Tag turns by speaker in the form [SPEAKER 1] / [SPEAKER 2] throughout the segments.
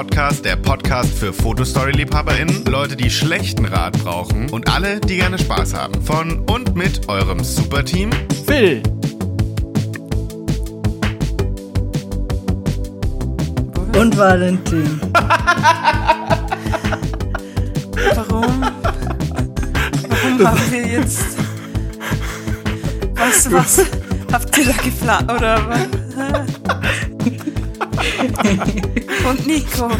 [SPEAKER 1] Podcast, der Podcast für Fotostory-LiebhaberInnen, Leute, die schlechten Rat brauchen und alle, die gerne Spaß haben. Von und mit eurem Superteam
[SPEAKER 2] Phil.
[SPEAKER 3] Und Valentin.
[SPEAKER 4] Warum? Warum haben wir jetzt. Was, was habt ihr da geplant? Oder was? Und Nico.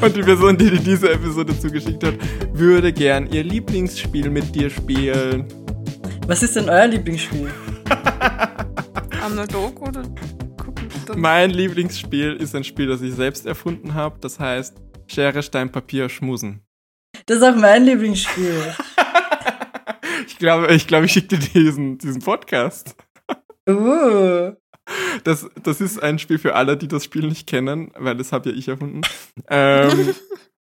[SPEAKER 2] Und die Person, die dir diese Episode zugeschickt hat, würde gern ihr Lieblingsspiel mit dir spielen.
[SPEAKER 3] Was ist denn euer Lieblingsspiel?
[SPEAKER 4] Analog oder Computer?
[SPEAKER 2] Mein Lieblingsspiel ist ein Spiel, das ich selbst erfunden habe. Das heißt Schere, Stein, Papier, Schmusen.
[SPEAKER 3] Das ist auch mein Lieblingsspiel.
[SPEAKER 2] Ich glaube, ich, glaube, ich schicke dir diesen, diesen Podcast.
[SPEAKER 3] Uh.
[SPEAKER 2] Das, das ist ein Spiel für alle, die das Spiel nicht kennen, weil das habe ja ich erfunden. Ähm,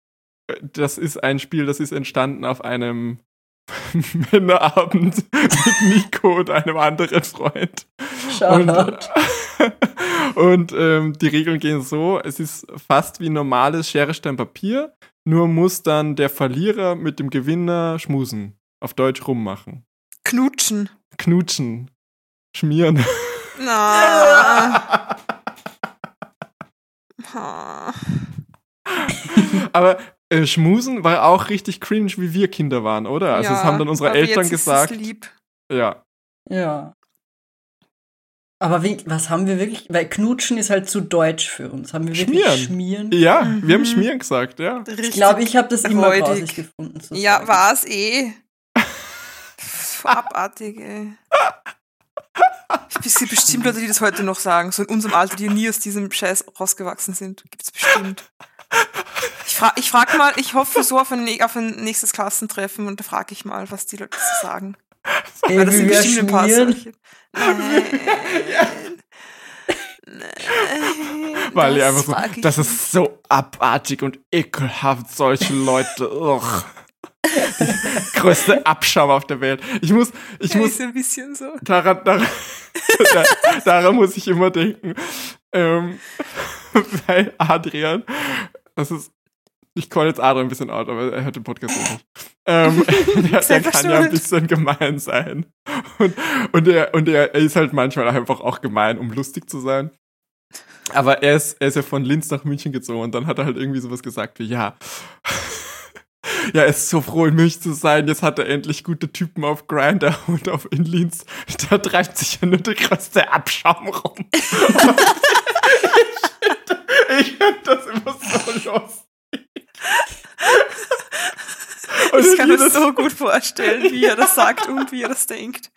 [SPEAKER 2] das ist ein Spiel, das ist entstanden auf einem Männerabend mit Nico und einem anderen Freund.
[SPEAKER 3] Shoutout.
[SPEAKER 2] Und, und ähm, die Regeln gehen so: Es ist fast wie normales Schere, Stein, Papier, nur muss dann der Verlierer mit dem Gewinner schmusen. Auf Deutsch rummachen.
[SPEAKER 4] Knutschen.
[SPEAKER 2] Knutschen. Schmieren.
[SPEAKER 4] Na.
[SPEAKER 2] Aber äh, Schmusen war auch richtig cringe, wie wir Kinder waren, oder? Also, das
[SPEAKER 4] Ja,
[SPEAKER 2] haben dann unsere
[SPEAKER 4] aber
[SPEAKER 2] Eltern
[SPEAKER 4] jetzt ist es
[SPEAKER 2] gesagt.
[SPEAKER 4] lieb.
[SPEAKER 2] Ja.
[SPEAKER 3] Ja. Aber wie, was haben wir wirklich? Weil Knutschen ist halt zu deutsch für uns. Haben wir wirklich
[SPEAKER 2] Schmieren.
[SPEAKER 3] Schmieren?
[SPEAKER 2] Ja, wir haben
[SPEAKER 4] Mhm.
[SPEAKER 2] Schmieren gesagt, ja.
[SPEAKER 3] Ich glaube, ich habe das immer grausig gefunden.
[SPEAKER 4] Ja, war es eh. Abartig, ey. Es gibt bestimmt Leute, die das heute noch sagen, so in unserem Alter, die nie aus diesem Scheiß rausgewachsen sind. Gibt's bestimmt. Ich frage ich frag mal, ich hoffe so auf ein, auf ein nächstes Klassentreffen und da frage ich mal, was die Leute so sagen.
[SPEAKER 3] Ey,
[SPEAKER 4] Weil das
[SPEAKER 3] wie
[SPEAKER 4] sind bestimmt ein paar solche. Nein. Nein.
[SPEAKER 2] Weil ihr
[SPEAKER 4] das
[SPEAKER 2] einfach
[SPEAKER 4] frag
[SPEAKER 2] so,
[SPEAKER 4] ich
[SPEAKER 2] das
[SPEAKER 4] nicht.
[SPEAKER 2] ist so abartig und ekelhaft, solche Leute. Ugh. Größte Abschaum auf der Welt. Ich muss, ich
[SPEAKER 4] Ja,
[SPEAKER 2] muss,
[SPEAKER 4] ist ein bisschen so.
[SPEAKER 2] daran, daran, daran muss ich immer denken. Ähm, bei Adrian, das ist, ich call jetzt Adrian ein bisschen out, aber er hört den Podcast eh nicht. Ähm, der, der kann ja ein bisschen gemein sein. Und, und, er, und er, er ist halt manchmal einfach auch gemein, um lustig zu sein. Aber er ist, er ist ja von Linz nach München gezogen und dann hat er halt irgendwie sowas gesagt wie, ja, ja, er ist so froh in München zu sein, jetzt hat er endlich gute Typen auf Grinder und auf in Linz, da treibt sich ja nur der größte Abschaum rum. Ich ich finde das immer so lustig. Und
[SPEAKER 4] Ich kann mir das so gut vorstellen, wie er das sagt und wie er das denkt.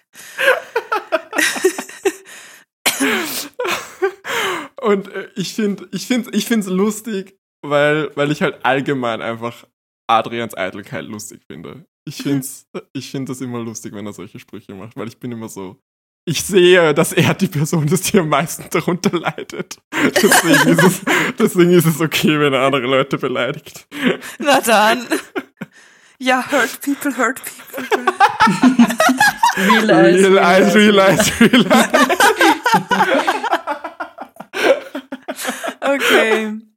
[SPEAKER 2] Und ich finde ich finde ich lustig, weil weil ich halt allgemein einfach Adrians Eitelkeit lustig finde. Ich finde ich finde das immer lustig, wenn er solche Sprüche macht, weil ich bin immer so ich sehe, dass er die Person ist, die am meisten darunter leidet. Deswegen ist es, deswegen ist es okay, wenn er andere Leute beleidigt.
[SPEAKER 4] Na dann. Ja, hurt people, hurt people.
[SPEAKER 3] Realize,
[SPEAKER 2] Realize, realize, realize.
[SPEAKER 4] Okay.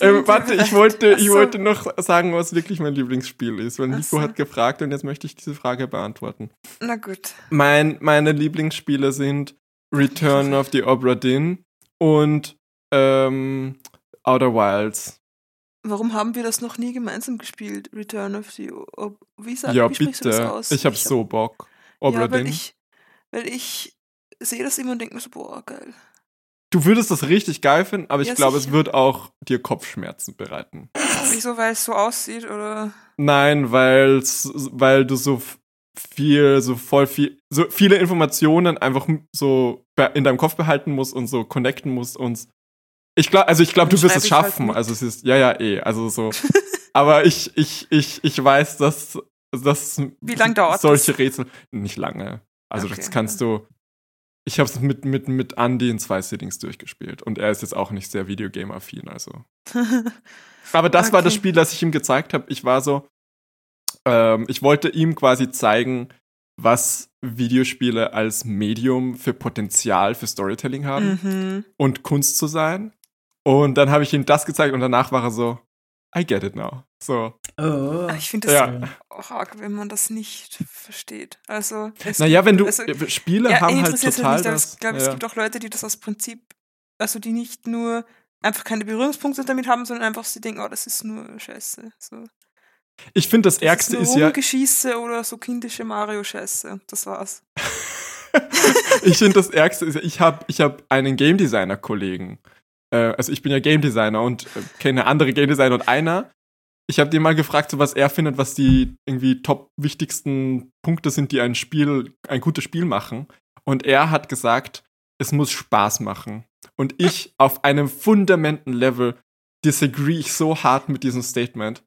[SPEAKER 2] Ähm, warte, ich wollte, ich
[SPEAKER 4] so.
[SPEAKER 2] wollte noch sagen, was wirklich mein Lieblingsspiel ist, weil Nico
[SPEAKER 4] so.
[SPEAKER 2] hat gefragt und jetzt möchte ich diese Frage beantworten.
[SPEAKER 4] Na gut.
[SPEAKER 2] Mein, meine Lieblingsspiele sind Return of the Obra Dinn und ähm, Outer Wilds.
[SPEAKER 4] Warum haben wir das noch nie gemeinsam gespielt? Return of the. Ob, wie sagt
[SPEAKER 2] ja,
[SPEAKER 4] wie du das
[SPEAKER 2] bitte.
[SPEAKER 4] aus?
[SPEAKER 2] Ich hab so Bock. Obra
[SPEAKER 4] Ja, weil ich, weil ich sehe das immer und denke mir so, boah, geil.
[SPEAKER 2] Du würdest das richtig geil finden, aber ich
[SPEAKER 4] Ja,
[SPEAKER 2] glaube, es wird auch dir Kopfschmerzen bereiten.
[SPEAKER 4] Wieso, weil es so aussieht oder.
[SPEAKER 2] Nein, weil's, weil du so viel, so voll viel, so viele Informationen einfach so in deinem Kopf behalten musst und so connecten musst und ich glaube, also ich glaube, du wirst es
[SPEAKER 4] halt
[SPEAKER 2] schaffen.
[SPEAKER 4] mit.
[SPEAKER 2] also es ist, ja, ja, eh, also so. Aber ich, ich, ich, ich weiß, dass, dass
[SPEAKER 4] Wie lang dauert
[SPEAKER 2] solche
[SPEAKER 4] das?
[SPEAKER 2] Rätsel nicht lange. Also das
[SPEAKER 4] Okay,
[SPEAKER 2] kannst du. Ich habe es mit, mit, mit Andy in zwei Sittings durchgespielt und er ist jetzt auch nicht sehr Videogame-affin, also. Aber das war das
[SPEAKER 4] Okay.
[SPEAKER 2] Spiel, das ich ihm gezeigt habe. Ich war so, ähm, ich wollte ihm quasi zeigen, was Videospiele als Medium für Potenzial für Storytelling haben
[SPEAKER 4] mhm.
[SPEAKER 2] und Kunst zu sein. Und dann habe ich ihm das gezeigt und danach war er so, I get it now. So.
[SPEAKER 3] Oh.
[SPEAKER 4] Ah, Ich finde das
[SPEAKER 2] Ja.
[SPEAKER 4] auch arg, wenn man das nicht versteht. Also, es
[SPEAKER 2] Naja, wenn du
[SPEAKER 4] also,
[SPEAKER 2] äh, Spiele
[SPEAKER 4] ja,
[SPEAKER 2] haben halt total
[SPEAKER 4] nicht, aber
[SPEAKER 2] das.
[SPEAKER 4] ich glaube,
[SPEAKER 2] ja.
[SPEAKER 4] es gibt auch Leute, die das aus Prinzip, also die nicht nur einfach keine Berührungspunkte damit haben, sondern einfach sie denken, oh, das ist nur Scheiße. So.
[SPEAKER 2] Ich finde, das
[SPEAKER 4] Das
[SPEAKER 2] Ärgste
[SPEAKER 4] ist
[SPEAKER 2] ist ja,
[SPEAKER 4] Rumgeschieße oder so kindische Mario-Scheiße. Das war's.
[SPEAKER 2] ich finde, das Ärgste ist ich habe ich hab einen Game Designer-Kollegen. Äh, also ich bin ja Game Designer und äh, kenne andere Game Designer und einer, ich habe den mal gefragt, so was er findet, was die irgendwie top wichtigsten Punkte sind, die ein Spiel, ein gutes Spiel machen. Und er hat gesagt, es muss Spaß machen. Und ich auf einem fundamenten Level disagree ich so hart mit diesem Statement.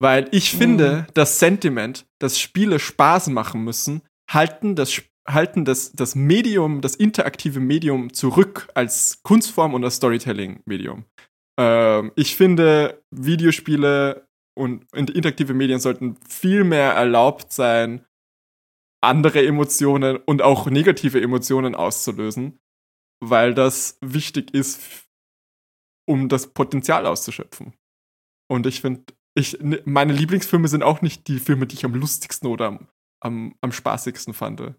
[SPEAKER 2] Weil ich finde, das Sentiment, dass Spiele Spaß machen müssen, halten das, halten das, das Medium, das interaktive Medium zurück als Kunstform und als Storytelling-Medium. Ähm, ich finde, Videospiele und, und interaktive Medien sollten viel mehr erlaubt sein, andere Emotionen und auch negative Emotionen auszulösen, weil das wichtig ist, um das Potenzial auszuschöpfen. Und ich finde, ich, ne- meine Lieblingsfilme sind auch nicht die Filme, die ich am lustigsten oder am, am, am spaßigsten fand.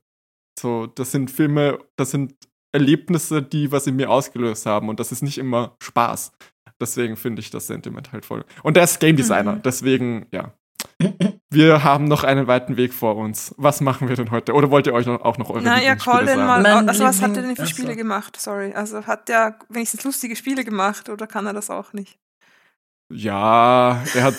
[SPEAKER 2] So, das sind Filme, das sind Erlebnisse, die was in mir ausgelöst haben und das ist nicht immer Spaß. Deswegen finde ich das Sentiment halt voll. Und der ist Game Designer,
[SPEAKER 3] Mhm.
[SPEAKER 2] deswegen, ja. Wir haben noch einen weiten Weg vor uns. Was machen wir denn heute? Oder wollt ihr euch noch, auch noch eure
[SPEAKER 4] Na ja, call den
[SPEAKER 2] sagen?
[SPEAKER 4] mal.
[SPEAKER 3] Mein
[SPEAKER 4] Also, was hat er denn für. Spiele gemacht? Sorry. Also, hat der wenigstens lustige Spiele gemacht oder kann er das auch nicht?
[SPEAKER 2] Ja, er hat,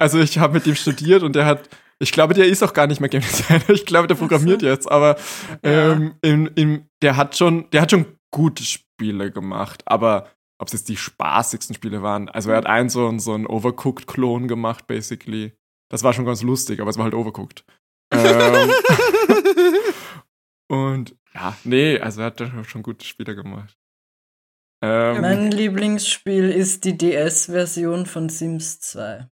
[SPEAKER 2] also ich habe mit ihm studiert und er hat, ich glaube, der ist auch gar nicht mehr Game Designer. Ich glaube, der programmiert jetzt, aber
[SPEAKER 4] Ja.
[SPEAKER 2] ähm, in, in, der hat schon, der hat schon gute Spiele gemacht, aber ob es jetzt die spaßigsten Spiele waren, also er hat einen so, einen- so einen Overcooked-Klon gemacht, basically. Das war schon ganz lustig, aber es war halt Overcooked. ähm, und ja, nee, also er hat schon gute Spiele gemacht. Ähm,
[SPEAKER 3] Mein Lieblingsspiel ist die DS-Version von Sims 2.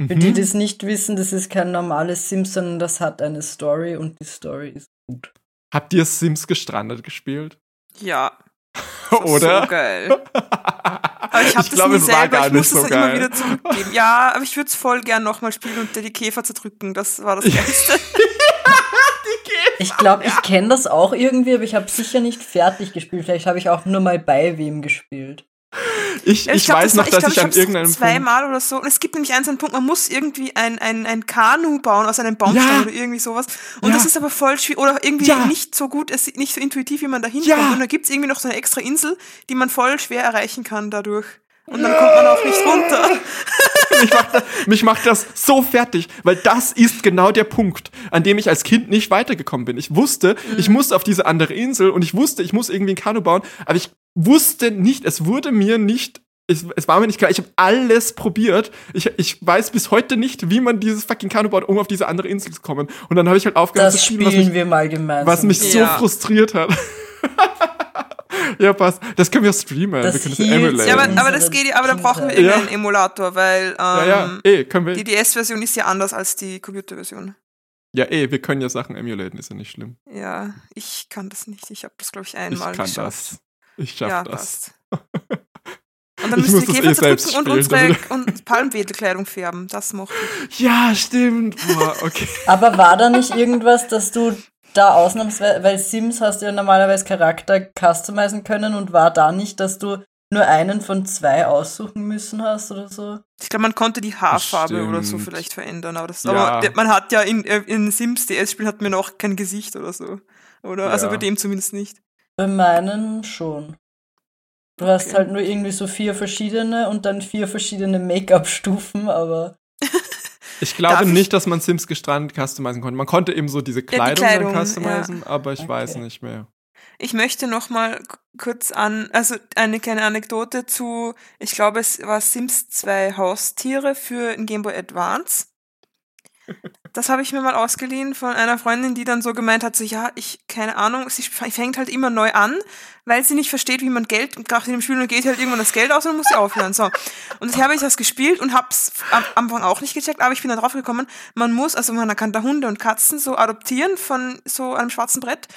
[SPEAKER 3] Für
[SPEAKER 2] mhm.
[SPEAKER 3] die, die es nicht wissen, das ist kein normales Sims, sondern das hat eine Story und die Story ist gut.
[SPEAKER 2] Habt ihr Sims gestrandet gespielt?
[SPEAKER 4] ja.
[SPEAKER 2] Oder?
[SPEAKER 4] So geil. Aber ich habe das
[SPEAKER 2] glaube,
[SPEAKER 4] nie
[SPEAKER 2] es war
[SPEAKER 4] selber,
[SPEAKER 2] gar
[SPEAKER 4] ich
[SPEAKER 2] nicht
[SPEAKER 4] muss
[SPEAKER 2] so
[SPEAKER 4] das dann immer
[SPEAKER 2] geil.
[SPEAKER 4] wieder zurückgeben. Ja, aber ich würde es voll gern nochmal spielen und dir die Käfer zerdrücken. Das war das. Geilste.
[SPEAKER 3] Ich glaube, ich kenne das auch irgendwie, aber ich habe sicher nicht fertig gespielt. Vielleicht habe ich auch nur mal bei wem gespielt.
[SPEAKER 2] Ich,
[SPEAKER 4] Ja,
[SPEAKER 2] ich,
[SPEAKER 4] glaub,
[SPEAKER 2] weiß
[SPEAKER 4] das war-
[SPEAKER 2] noch, dass
[SPEAKER 4] glaub,
[SPEAKER 2] ich, an irgendeinem Punkt.
[SPEAKER 4] zweimal oder so. Und es gibt nämlich einen so einen Punkt, man muss irgendwie ein, ein, ein Kanu bauen aus einem Baumstamm
[SPEAKER 2] Ja.
[SPEAKER 4] oder irgendwie sowas. Und
[SPEAKER 2] Ja.
[SPEAKER 4] das ist aber voll schwierig oder irgendwie
[SPEAKER 2] Ja.
[SPEAKER 4] nicht so gut, es nicht so intuitiv, wie man da hinkommt. Und da gibt es irgendwie noch so eine extra Insel, die man voll schwer erreichen kann dadurch. Und dann kommt man auch nicht runter.
[SPEAKER 2] mich, macht das, mich macht das so fertig, weil das ist genau der Punkt, an dem ich als Kind nicht weitergekommen bin. Ich wusste,
[SPEAKER 4] Mhm.
[SPEAKER 2] ich musste auf diese andere Insel und ich wusste, ich muss irgendwie ein Kanu bauen, aber ich wusste nicht, es wurde mir nicht. Es, es war mir nicht klar, ich habe alles probiert. Ich, ich weiß bis heute nicht, wie man dieses fucking Kanu baut, um auf diese andere Insel zu kommen. Und dann habe ich halt aufgehört
[SPEAKER 3] Das
[SPEAKER 2] zu spielen, was
[SPEAKER 3] spielen
[SPEAKER 2] mich,
[SPEAKER 3] wir mal gemeinsam.
[SPEAKER 2] was mich so
[SPEAKER 4] Ja.
[SPEAKER 2] frustriert hat. ja, passt. Das können wir streamen.
[SPEAKER 3] Das
[SPEAKER 2] wir können das emulaten.
[SPEAKER 4] Ja, aber, aber das geht aber da brauchen wir irgendeinen
[SPEAKER 2] Ja.
[SPEAKER 4] Emulator, weil ähm,
[SPEAKER 2] ja, ja, eh, können wir.
[SPEAKER 4] die DS-Version ist ja anders als die Computerversion.
[SPEAKER 2] Ja, eh, wir können ja Sachen emulaten, ist ja nicht schlimm.
[SPEAKER 4] Ja, ich kann das nicht. Ich habe das, glaube ich,
[SPEAKER 2] Ich
[SPEAKER 4] einmal
[SPEAKER 2] kann
[SPEAKER 4] geschafft.
[SPEAKER 2] das. Ich schaff
[SPEAKER 4] ja,
[SPEAKER 2] das.
[SPEAKER 4] passt. Und dann
[SPEAKER 2] Ich
[SPEAKER 4] müssen wir
[SPEAKER 2] das
[SPEAKER 4] Käfer
[SPEAKER 2] eh
[SPEAKER 4] und unsere und Palmwedelkleidung färben. Das mochte ich.
[SPEAKER 2] Ja, stimmt. Boah, okay.
[SPEAKER 3] Aber war da nicht irgendwas, dass du da ausnahmsweise, weil Sims hast du ja normalerweise Charakter customizen können und war da nicht, dass du nur einen von zwei aussuchen müssen hast oder so?
[SPEAKER 4] Ich glaube, man konnte die Haarfarbe oder so
[SPEAKER 2] Stimmt.
[SPEAKER 4] vielleicht verändern, aber, das,
[SPEAKER 2] Ja.
[SPEAKER 4] aber man hat ja in, äh, in Sims DS-Spiel hat man auch kein Gesicht oder so. Oder? Also
[SPEAKER 2] Ja.
[SPEAKER 4] bei dem zumindest nicht.
[SPEAKER 3] Bei meinen schon. Du hast
[SPEAKER 4] Okay.
[SPEAKER 3] halt nur irgendwie so vier verschiedene und dann vier verschiedene Make-up-Stufen, aber
[SPEAKER 2] Ich glaube
[SPEAKER 4] Darf ich-
[SPEAKER 2] nicht, dass man Sims gestrandet customizen konnte. Man konnte eben so diese Kleidung,
[SPEAKER 4] Kleidung,
[SPEAKER 2] dann customizen, aber ich
[SPEAKER 3] Okay.
[SPEAKER 2] weiß nicht mehr.
[SPEAKER 4] Ich möchte noch mal kurz an, also eine kleine Anekdote zu, ich glaube, es war Sims 2 Haustiere für ein Game Boy Advance. Das habe ich mir mal ausgeliehen von einer Freundin, die dann so gemeint hat, so ja, ich, keine Ahnung, sie fängt halt immer neu an, weil sie nicht versteht, wie man Geld kracht in dem Spiel und geht halt irgendwann das Geld aus und dann muss sie aufhören. So. Und ich habe ich das gespielt und hab's am Anfang auch nicht gecheckt, aber ich bin dann drauf gekommen, man muss, also man kann da Hunde und Katzen so adoptieren von so einem schwarzen Brett.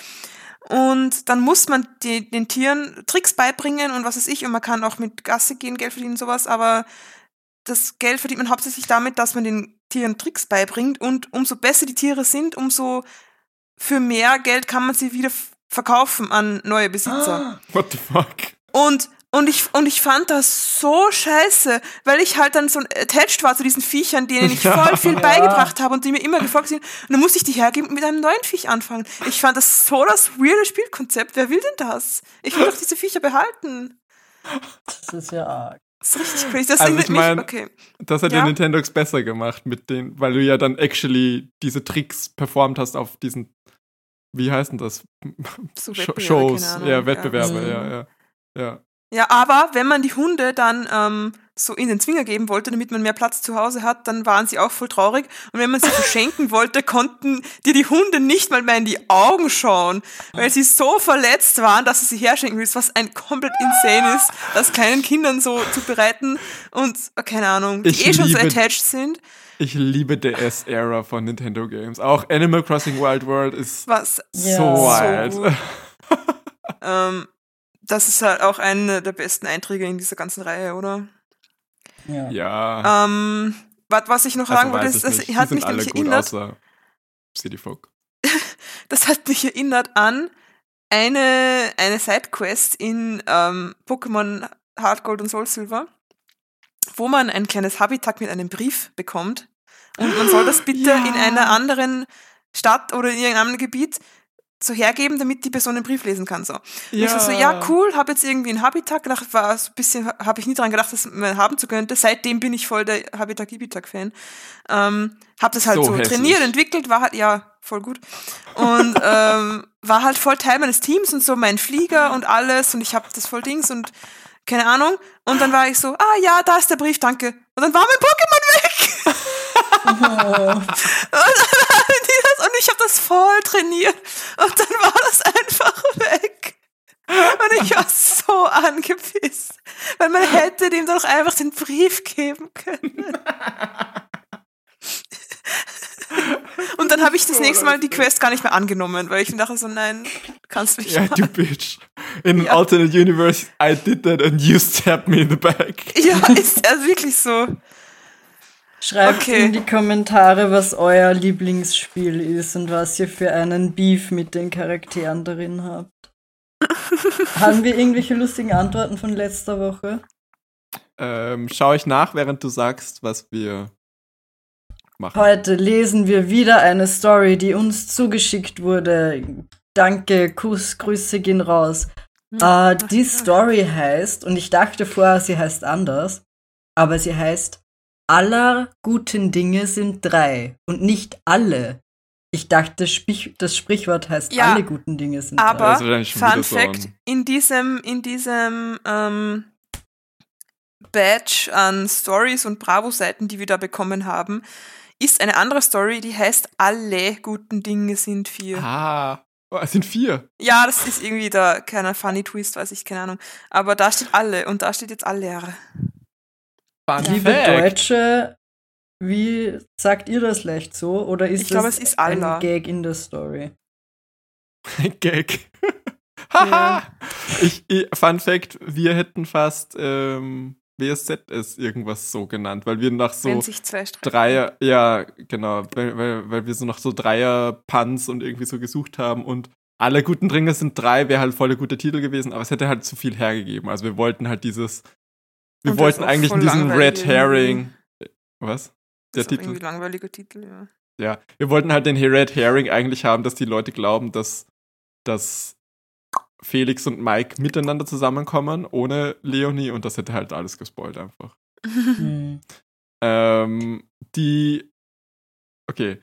[SPEAKER 4] Und dann muss man die, den Tieren Tricks beibringen und was weiß ich. Und man kann auch mit Gasse gehen, Geld verdienen und sowas. Aber das Geld verdient man hauptsächlich damit, dass man den Tieren Tricks beibringt. Und umso besser die Tiere sind, umso für mehr Geld kann man sie wieder verkaufen an neue Besitzer.
[SPEAKER 2] What the fuck?
[SPEAKER 4] Und, und, ich, und ich fand das so scheiße, weil ich halt dann so attached war zu diesen Viechern, denen ich
[SPEAKER 2] Ja.
[SPEAKER 4] voll viel
[SPEAKER 3] Ja.
[SPEAKER 4] beigebracht habe und die mir immer gefolgt sind. Und dann musste ich die hergeben und mit einem neuen Viech anfangen. Ich fand das so das weirde Spielkonzept. Wer will denn das? Ich will doch diese Viecher behalten.
[SPEAKER 3] Das ist ja arg.
[SPEAKER 4] Das ist richtig crazy. Das
[SPEAKER 2] Also ich mein-
[SPEAKER 4] mich, okay.
[SPEAKER 2] Das hat
[SPEAKER 4] Ja.
[SPEAKER 2] ja Nintendox besser gemacht mit den, weil du ja dann actually diese Tricks performt hast auf diesen, wie heißen das? Shows, ja, Wettbewerbe,
[SPEAKER 3] Ja.
[SPEAKER 2] ja, ja. ja.
[SPEAKER 4] Ja, aber wenn man die Hunde dann ähm, so in den Zwinger geben wollte, damit man mehr Platz zu Hause hat, dann waren sie auch voll traurig. Und wenn man sie verschenken wollte, konnten dir die Hunde nicht mal mehr in die Augen schauen, weil sie so verletzt waren, dass du sie herschenken willst, was ein komplett insane ist, das kleinen Kindern so zu bereiten und, äh, keine Ahnung, die
[SPEAKER 2] Ich
[SPEAKER 4] eh schon so attached sind.
[SPEAKER 2] Ich liebe DS-Ära von Nintendo Games. Auch Animal Crossing Wild World ist
[SPEAKER 4] Was
[SPEAKER 3] Ja.
[SPEAKER 2] so
[SPEAKER 3] So
[SPEAKER 2] wild.
[SPEAKER 4] gut. ähm, das ist halt auch einer der besten Einträge in dieser ganzen Reihe, oder?
[SPEAKER 3] Ja.
[SPEAKER 2] ja.
[SPEAKER 4] Ähm, was, was ich noch sagen
[SPEAKER 2] also
[SPEAKER 4] wollte, ist, das
[SPEAKER 2] nicht.
[SPEAKER 4] Hat mich nämlich erinnert,
[SPEAKER 2] City Folk.
[SPEAKER 4] das hat mich erinnert an eine, eine Sidequest in ähm, Pokémon Hard Gold und Soul Silver, wo man ein kleines Habitat mit einem Brief bekommt. Und man soll das bitte
[SPEAKER 2] Ja.
[SPEAKER 4] in einer anderen Stadt oder in irgendeinem anderen Gebiet so hergeben, damit die Person den Brief lesen kann. So. Und Ich so, so, ja, cool, habe jetzt irgendwie ein Habitat gedacht, war so ein bisschen, habe ich nie dran gedacht, dass man haben zu könnte. Seitdem bin ich voll der Habitat Gibitak Fan. Ähm, habe das halt
[SPEAKER 2] So
[SPEAKER 4] so, trainiert, entwickelt, war halt, ja, voll gut. Und ähm, war halt voll Teil meines Teams und so mein Flieger und alles und ich habe das voll Dings und keine Ahnung. Und dann war ich so, ah ja, da ist der Brief, danke. Und dann war mein Pokémon weg.
[SPEAKER 3] Oh.
[SPEAKER 4] Und, dann haben die das, und ich habe das voll trainiert. Und dann war das einfach weg. Und ich war so angepisst. Weil man hätte dem doch einfach den Brief geben können. Und dann habe ich das nächste Mal die Quest gar nicht mehr angenommen, weil ich mir dachte so, nein, kannst du nicht
[SPEAKER 2] Ja, du
[SPEAKER 4] machen.
[SPEAKER 2] bitch. In an
[SPEAKER 4] Ja.
[SPEAKER 2] alternate universe, I did that and you stabbed me in the back.
[SPEAKER 4] Ja, ist also wirklich so.
[SPEAKER 3] Schreibt
[SPEAKER 4] Okay.
[SPEAKER 3] in die Kommentare, was euer Lieblingsspiel ist und was ihr für einen Beef mit den Charakteren darin habt. Haben wir irgendwelche lustigen Antworten von letzter Woche?
[SPEAKER 2] Ähm, schau ich nach, während du sagst, was wir machen.
[SPEAKER 3] Heute lesen wir wieder eine Story, die uns zugeschickt wurde. Danke, Kuss, Grüße gehen raus. Äh, die Story heißt, und ich dachte vorher, sie heißt anders, aber sie heißt Aller guten Dinge sind drei und nicht alle. Ich dachte, Sprich das Sprichwort heißt
[SPEAKER 4] Ja,
[SPEAKER 3] alle guten Dinge sind
[SPEAKER 4] Aber,
[SPEAKER 2] schon wieder
[SPEAKER 4] Fun Fact, in diesem, in diesem ähm, Badge an Stories und Bravo-Seiten, die wir da bekommen haben, ist eine andere Story, die heißt Alle guten Dinge sind vier.
[SPEAKER 2] Ah, oh, es sind vier.
[SPEAKER 4] Ja, das ist irgendwie da, keiner Funny Twist, weiß ich, keine Ahnung. Aber da steht alle und da steht jetzt Allehre.
[SPEAKER 2] Fun
[SPEAKER 3] Liebe
[SPEAKER 2] Fact.
[SPEAKER 3] Deutsche, wie sagt ihr das leicht so? Oder ist
[SPEAKER 4] Ich glaube,
[SPEAKER 3] das
[SPEAKER 4] es ist
[SPEAKER 3] ein
[SPEAKER 4] Allah.
[SPEAKER 3] Gag in der Story?
[SPEAKER 2] Gag. Haha. ich, ich, Fun Fact, wir hätten fast ähm, WSZS irgendwas so genannt, weil wir nach so. Dreier, ja, genau, weil, weil, weil wir so noch so Dreier-Punts und irgendwie so gesucht haben und alle guten Dinge sind drei, wäre halt voll der gute Titel gewesen, aber es hätte halt zu viel hergegeben. Also wir wollten halt dieses, wir
[SPEAKER 4] Und
[SPEAKER 2] wollten
[SPEAKER 4] ist
[SPEAKER 2] eigentlich diesen Red Herring, was? Der
[SPEAKER 4] Das ist
[SPEAKER 2] Titel?
[SPEAKER 4] irgendwie ein langweiliger Titel, ja.
[SPEAKER 2] Ja, wir wollten halt den Red Herring eigentlich haben, dass die Leute glauben, dass, dass Felix und Mike miteinander zusammenkommen, ohne Leonie und das hätte halt alles gespoilt einfach.
[SPEAKER 3] Hm.
[SPEAKER 2] Ähm, die. Okay.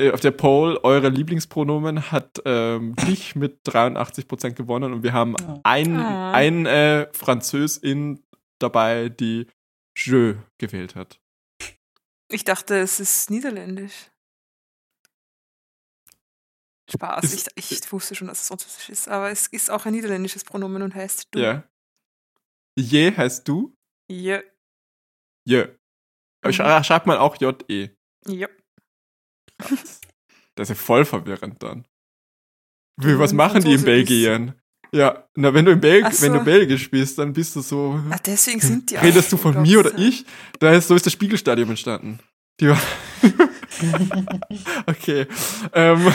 [SPEAKER 2] Äh, Auf der Poll, eure Lieblingspronomen hat ähm, dich mit 83% gewonnen und wir haben ein,
[SPEAKER 4] Oh.
[SPEAKER 2] ein äh, Französin dabei, die Je gewählt hat.
[SPEAKER 4] Ich dachte, es ist niederländisch. Spaß.
[SPEAKER 2] Ist-
[SPEAKER 4] ich, ich wusste schon, dass es französisch ist, aber es ist auch ein niederländisches Pronomen und heißt du.
[SPEAKER 2] Ja. Je heißt du? Je. Aber
[SPEAKER 4] Mhm.
[SPEAKER 2] sch schreibt man auch J-E.
[SPEAKER 4] Ja.
[SPEAKER 2] Das ist ja voll verwirrend dann. Wie, was machen die in. Belgien? Ja, na, wenn du in Belg
[SPEAKER 4] Ach so.
[SPEAKER 2] wenn du Belgisch bist, dann bist du so.
[SPEAKER 4] Ah, deswegen sind die
[SPEAKER 2] Redest du von mir oder
[SPEAKER 4] du?
[SPEAKER 2] ich? Da ist, so ist das Spiegelstadion entstanden. Die war okay. Ähm,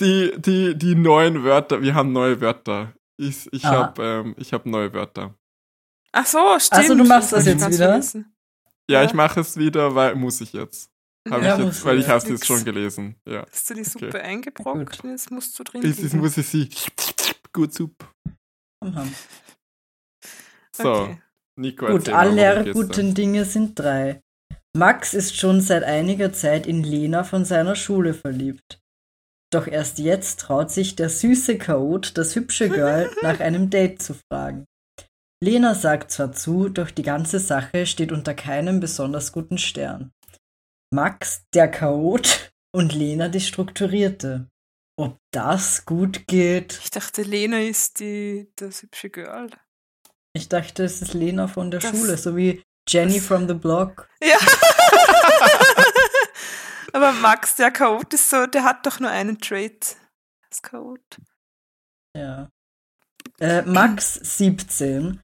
[SPEAKER 2] die, die, die neuen Wörter, wir haben neue Wörter. Ich, ich
[SPEAKER 3] Ah.
[SPEAKER 2] habe ähm, ich hab neue Wörter.
[SPEAKER 4] Ach so, stimmt.
[SPEAKER 3] Also, du machst das jetzt wieder?
[SPEAKER 2] Ja,
[SPEAKER 4] Ja.
[SPEAKER 2] ich mache es wieder, weil muss ich jetzt. Hab
[SPEAKER 3] Ja,
[SPEAKER 2] ich jetzt weil ich habe es jetzt schon gelesen. Ja.
[SPEAKER 4] Hast du die Suppe
[SPEAKER 2] Okay.
[SPEAKER 4] eingebrockt? Jetzt musst du drin
[SPEAKER 2] Das muss ich sie. Gut, super.
[SPEAKER 3] Mhm.
[SPEAKER 2] So,
[SPEAKER 4] Okay.
[SPEAKER 2] Nico,
[SPEAKER 3] Gut,
[SPEAKER 2] mal, geht's
[SPEAKER 3] guten? Dinge sind drei. Max ist schon seit einiger Zeit in Lena von seiner Schule verliebt. Doch erst jetzt traut sich der süße Chaot, das hübsche Girl, nach einem Date zu fragen. Lena sagt zwar zu, doch die ganze Sache steht unter keinem besonders guten Stern. Max, der Chaot, und Lena, die Strukturierte. Ob das gut geht?
[SPEAKER 4] Ich dachte, Lena ist die, das hübsche Girl.
[SPEAKER 3] Ich dachte, es ist Lena von der
[SPEAKER 4] Das-
[SPEAKER 3] Schule, so wie Jenny
[SPEAKER 4] das-
[SPEAKER 3] from the Block.
[SPEAKER 4] Ja. Aber Max, der Chaot ist so, der hat doch nur einen Trait. Das Chaot.
[SPEAKER 3] Ja. Äh, Max 17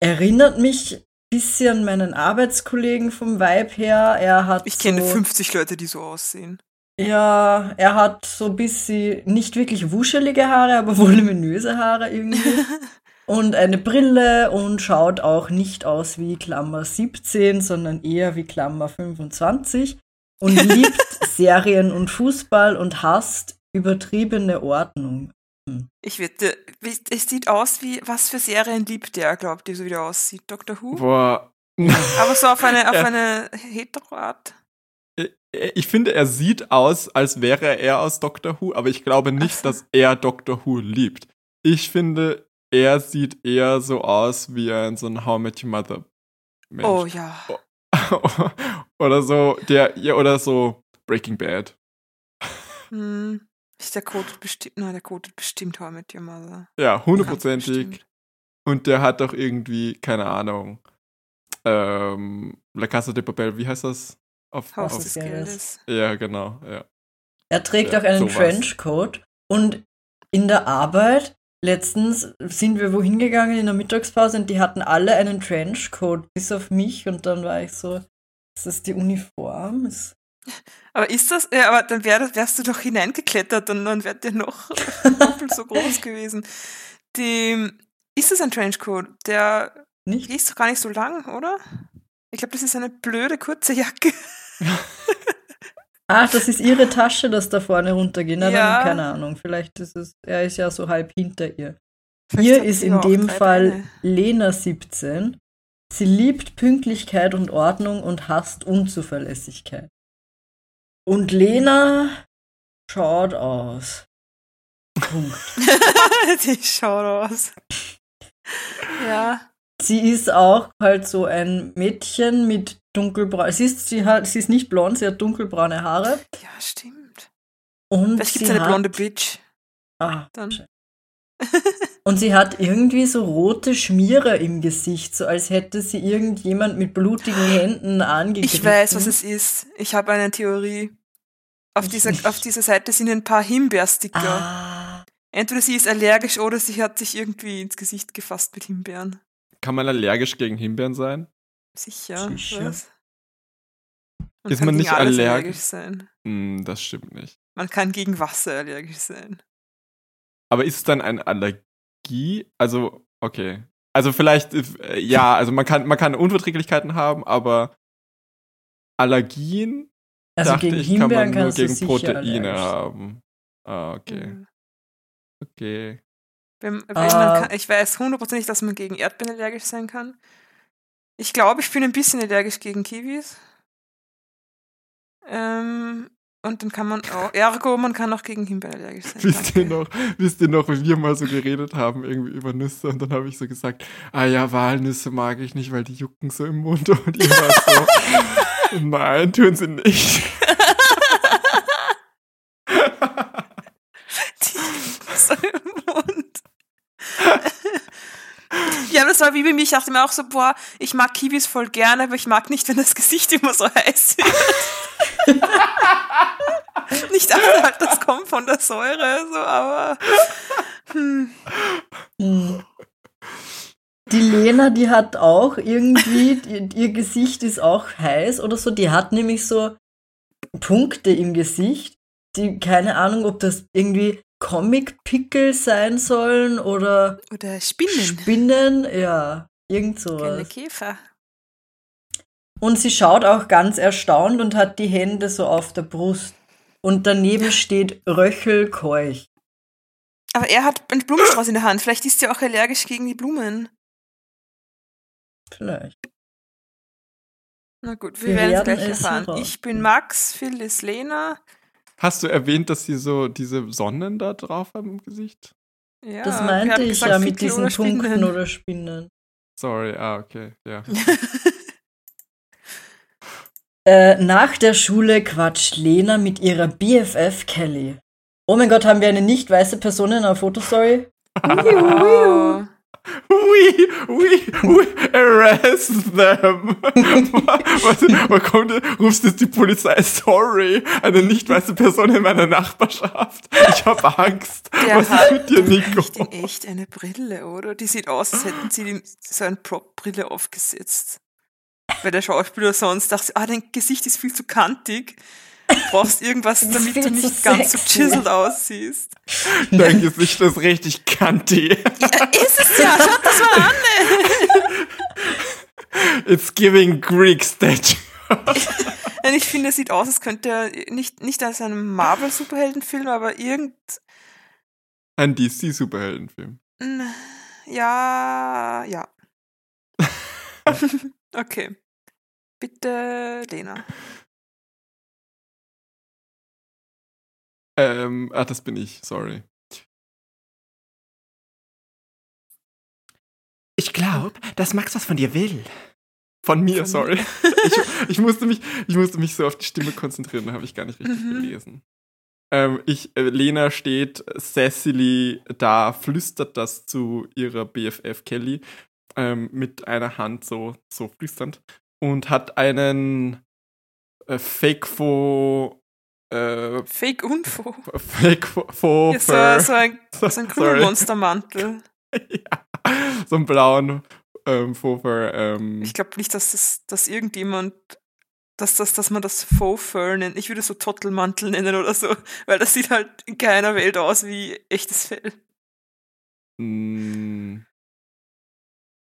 [SPEAKER 3] erinnert mich ein bisschen an meinen Arbeitskollegen vom Vibe her. Er hat
[SPEAKER 4] Ich kenne
[SPEAKER 3] so,
[SPEAKER 4] 50 Leute, die so aussehen.
[SPEAKER 3] Ja, er hat so ein bisschen nicht wirklich wuschelige Haare, aber voluminöse Haare irgendwie. und eine Brille und schaut auch nicht aus wie Klammer 17, sondern eher wie Klammer 25 und liebt Serien und Fußball und hasst übertriebene Ordnung.
[SPEAKER 4] Ich wette, es sieht aus wie, was für Serien liebt der, glaubt ihr, so wie der aussieht? Doctor Who?
[SPEAKER 2] Boah.
[SPEAKER 4] Aber so auf eine, auf
[SPEAKER 2] Ja.
[SPEAKER 4] eine Hetero-Art.
[SPEAKER 2] Ich finde, er sieht aus, als wäre er aus Doctor Who, aber ich glaube nicht, dass er Doctor Who liebt. Ich finde, er sieht eher so aus wie ein so ein How I Met Your Mother Mensch.
[SPEAKER 4] Oh ja.
[SPEAKER 2] oder so, der, ja, oder so Breaking Bad.
[SPEAKER 4] Hm. Ist der Code bestimmt, nein, der Code bestimmt How I Met Your Mother.
[SPEAKER 2] Ja, hundertprozentig. Und der hat doch irgendwie, keine Ahnung, ähm, La Casa de Papel, wie heißt das? Auf,
[SPEAKER 4] Haus
[SPEAKER 3] Haus
[SPEAKER 2] auf,
[SPEAKER 4] des
[SPEAKER 3] des Geldes.
[SPEAKER 4] Geldes.
[SPEAKER 2] ja, genau, ja.
[SPEAKER 3] Er trägt
[SPEAKER 2] Ja,
[SPEAKER 3] auch einen
[SPEAKER 2] sowas.
[SPEAKER 3] Trenchcoat und in der Arbeit, letztens sind wir wohin gegangen in der Mittagspause und die hatten alle einen Trenchcoat, bis auf mich und dann war ich so, ist das die Uniform? Ist
[SPEAKER 4] Aber ist das, ja, aber dann wär, wärst du doch hineingeklettert und dann wärt ihr noch doppelt so groß gewesen. Die, ist das ein Trenchcoat? Der
[SPEAKER 3] nicht?
[SPEAKER 4] ist doch gar nicht so lang, oder? Ich glaube, das ist eine blöde kurze Jacke.
[SPEAKER 3] Ach, das ist ihre Tasche, das da vorne runtergeht. Na,
[SPEAKER 4] Ja.
[SPEAKER 3] dann keine Ahnung, vielleicht ist es, er ist ja so halb hinter ihr.
[SPEAKER 4] Vielleicht
[SPEAKER 3] Hier ist
[SPEAKER 4] sie
[SPEAKER 3] in dem Fall
[SPEAKER 4] Beine.
[SPEAKER 3] Lena 17. Sie liebt Pünktlichkeit und Ordnung und hasst Unzuverlässigkeit. Und Lena schaut aus. Punkt.
[SPEAKER 4] Die schaut aus. Ja.
[SPEAKER 3] Sie ist auch halt so ein Mädchen mit dunkelbraun. Sie ist, sie hat, sie ist nicht blond, sie hat dunkelbraune Haare.
[SPEAKER 4] Ja, stimmt.
[SPEAKER 3] Und
[SPEAKER 4] Vielleicht gibt eine
[SPEAKER 3] hat,
[SPEAKER 4] blonde Bitch.
[SPEAKER 3] Ah,
[SPEAKER 4] Dann.
[SPEAKER 3] Und sie hat irgendwie so rote Schmiere im Gesicht, so als hätte sie irgendjemand mit blutigen Händen angegriffen.
[SPEAKER 4] Ich weiß, was es ist. Ich habe eine Theorie. Auf dieser, auf dieser Seite sind ein paar Himbeersticker.
[SPEAKER 3] Ah,
[SPEAKER 4] Entweder sie ist allergisch oder sie hat sich irgendwie ins Gesicht gefasst mit Himbeeren.
[SPEAKER 2] Kann man allergisch gegen Himbeeren sein?
[SPEAKER 4] Sicher.
[SPEAKER 3] Sicher.
[SPEAKER 4] Was?
[SPEAKER 2] Ist
[SPEAKER 4] kann
[SPEAKER 2] man
[SPEAKER 4] gegen
[SPEAKER 2] nicht
[SPEAKER 4] alles
[SPEAKER 2] allerg-
[SPEAKER 4] allergisch sein.
[SPEAKER 2] Hm, das stimmt nicht.
[SPEAKER 4] Man kann gegen Wasser allergisch sein.
[SPEAKER 2] Aber ist es dann eine Allergie? Also, okay. Also vielleicht, äh, ja, also man kann, man kann Unverträglichkeiten haben, aber Allergien,
[SPEAKER 3] also
[SPEAKER 2] dachte
[SPEAKER 3] gegen
[SPEAKER 2] ich, kann
[SPEAKER 3] Himbeeren
[SPEAKER 2] man nur
[SPEAKER 3] kannst du
[SPEAKER 2] gegen Proteine
[SPEAKER 3] allergisch
[SPEAKER 2] haben. Ah, okay.
[SPEAKER 4] Mhm.
[SPEAKER 2] Okay.
[SPEAKER 4] Wenn, wenn
[SPEAKER 3] Ah.
[SPEAKER 4] man kann, ich weiß hundertprozentig, dass man gegen Erdbeeren allergisch sein kann. Ich glaube, ich bin ein bisschen allergisch gegen Kiwis. Ähm, und dann kann man auch, ergo, man kann auch gegen Himbeeren allergisch sein.
[SPEAKER 2] Wisst ihr noch, wisst ihr noch, wie wir mal so geredet haben, irgendwie über Nüsse und dann habe ich so gesagt, ah ja, Walnüsse mag ich nicht, weil die jucken so im Mund und ihr wart so, nein, tun sie nicht.
[SPEAKER 4] Die so im Mund. Ja, das war wie bei mir. Ich dachte mir auch so, boah, ich mag Kiwis voll gerne, aber ich mag nicht, wenn das Gesicht immer so heiß wird. ich dachte halt, das kommt von der Säure, so, aber. Hm.
[SPEAKER 3] Die Lena, die hat auch irgendwie, die, ihr Gesicht ist auch heiß oder so. Die hat nämlich so Punkte im Gesicht, die keine Ahnung, ob das irgendwie Comic-Pickel sein sollen oder
[SPEAKER 4] Oder Spinnen.
[SPEAKER 3] Spinnen, ja, irgend
[SPEAKER 4] Keine
[SPEAKER 3] sowas.
[SPEAKER 4] Käfer.
[SPEAKER 3] Und sie schaut auch ganz erstaunt und hat die Hände so auf der Brust. Und daneben steht Röchelkeuch.
[SPEAKER 4] Aber er hat einen Blumenstrauß in der Hand. Vielleicht ist sie auch allergisch gegen die Blumen.
[SPEAKER 3] Vielleicht.
[SPEAKER 4] Na gut, wir,
[SPEAKER 3] Wir
[SPEAKER 4] werden es gleich erfahren. Ich bin Max, Phil ist Lena.
[SPEAKER 2] Hast du erwähnt, dass sie so diese Sonnen da drauf haben im Gesicht?
[SPEAKER 4] Ja,
[SPEAKER 3] Das meinte ich
[SPEAKER 4] gesagt,
[SPEAKER 3] ja mit diesen
[SPEAKER 4] oder.
[SPEAKER 3] Punkten oder Spinnen.
[SPEAKER 2] Sorry, ah, okay, ja.
[SPEAKER 3] Äh, nach der Schule quatscht Lena mit ihrer BFF Kelly. Oh mein Gott, haben wir eine nicht weiße Person in einer Fotostory?
[SPEAKER 2] We, we, we arrest them. Was, was kommt, rufst jetzt die Polizei? Sorry, eine nicht weiße Person in meiner Nachbarschaft. Ich habe Angst.
[SPEAKER 4] Der
[SPEAKER 2] Was ist
[SPEAKER 4] hat
[SPEAKER 2] mit dir, Nico?
[SPEAKER 4] in echt eine Brille, oder? Die sieht aus, als hätten sie ihm so eine Prop-Brille aufgesetzt. Weil der Schauspieler sonst dachte, ah, dein Gesicht ist viel zu kantig. Du brauchst irgendwas, damit du nicht ganz so chiseled aussiehst.
[SPEAKER 2] Dein Gesicht ist richtig kantig.
[SPEAKER 4] Ja, ist es ja, schaut das mal an.
[SPEAKER 2] It's giving Greek statue.
[SPEAKER 4] Ich finde, es sieht aus, als könnte er nicht, nicht als ein Marvel-Superheldenfilm, aber irgend,
[SPEAKER 2] Ein DC-Superheldenfilm.
[SPEAKER 4] ja, ja. okay. Bitte, Lena.
[SPEAKER 2] Ähm, ah, das bin ich, sorry. Ich glaube, dass Max was von dir will. Von mir,
[SPEAKER 4] Von
[SPEAKER 2] sorry. ich, ich, musste mich, ich musste mich so auf die Stimme konzentrieren, da habe ich gar nicht richtig
[SPEAKER 4] Mhm.
[SPEAKER 2] gelesen. Ähm, ich, äh, Lena steht, Cecily da, flüstert das zu ihrer BFF Kelly ähm, mit einer Hand so, so flüsternd und hat einen äh, Fake-Faux äh,
[SPEAKER 4] Fake Unfo.
[SPEAKER 2] Fake
[SPEAKER 4] Ja, so,
[SPEAKER 2] Faux
[SPEAKER 4] so ein, so ein
[SPEAKER 2] Sorry.
[SPEAKER 4] Krümelmonstermantel.
[SPEAKER 2] ja, so einen blauen ähm, Faux Fur, ähm,
[SPEAKER 4] Ich glaube nicht, dass das, dass irgendjemand, dass, das, dass man das Faux Fur nennt. Ich würde so Tottelmantel nennen oder so, weil das sieht halt in keiner Welt aus wie echtes Fell.
[SPEAKER 2] mh,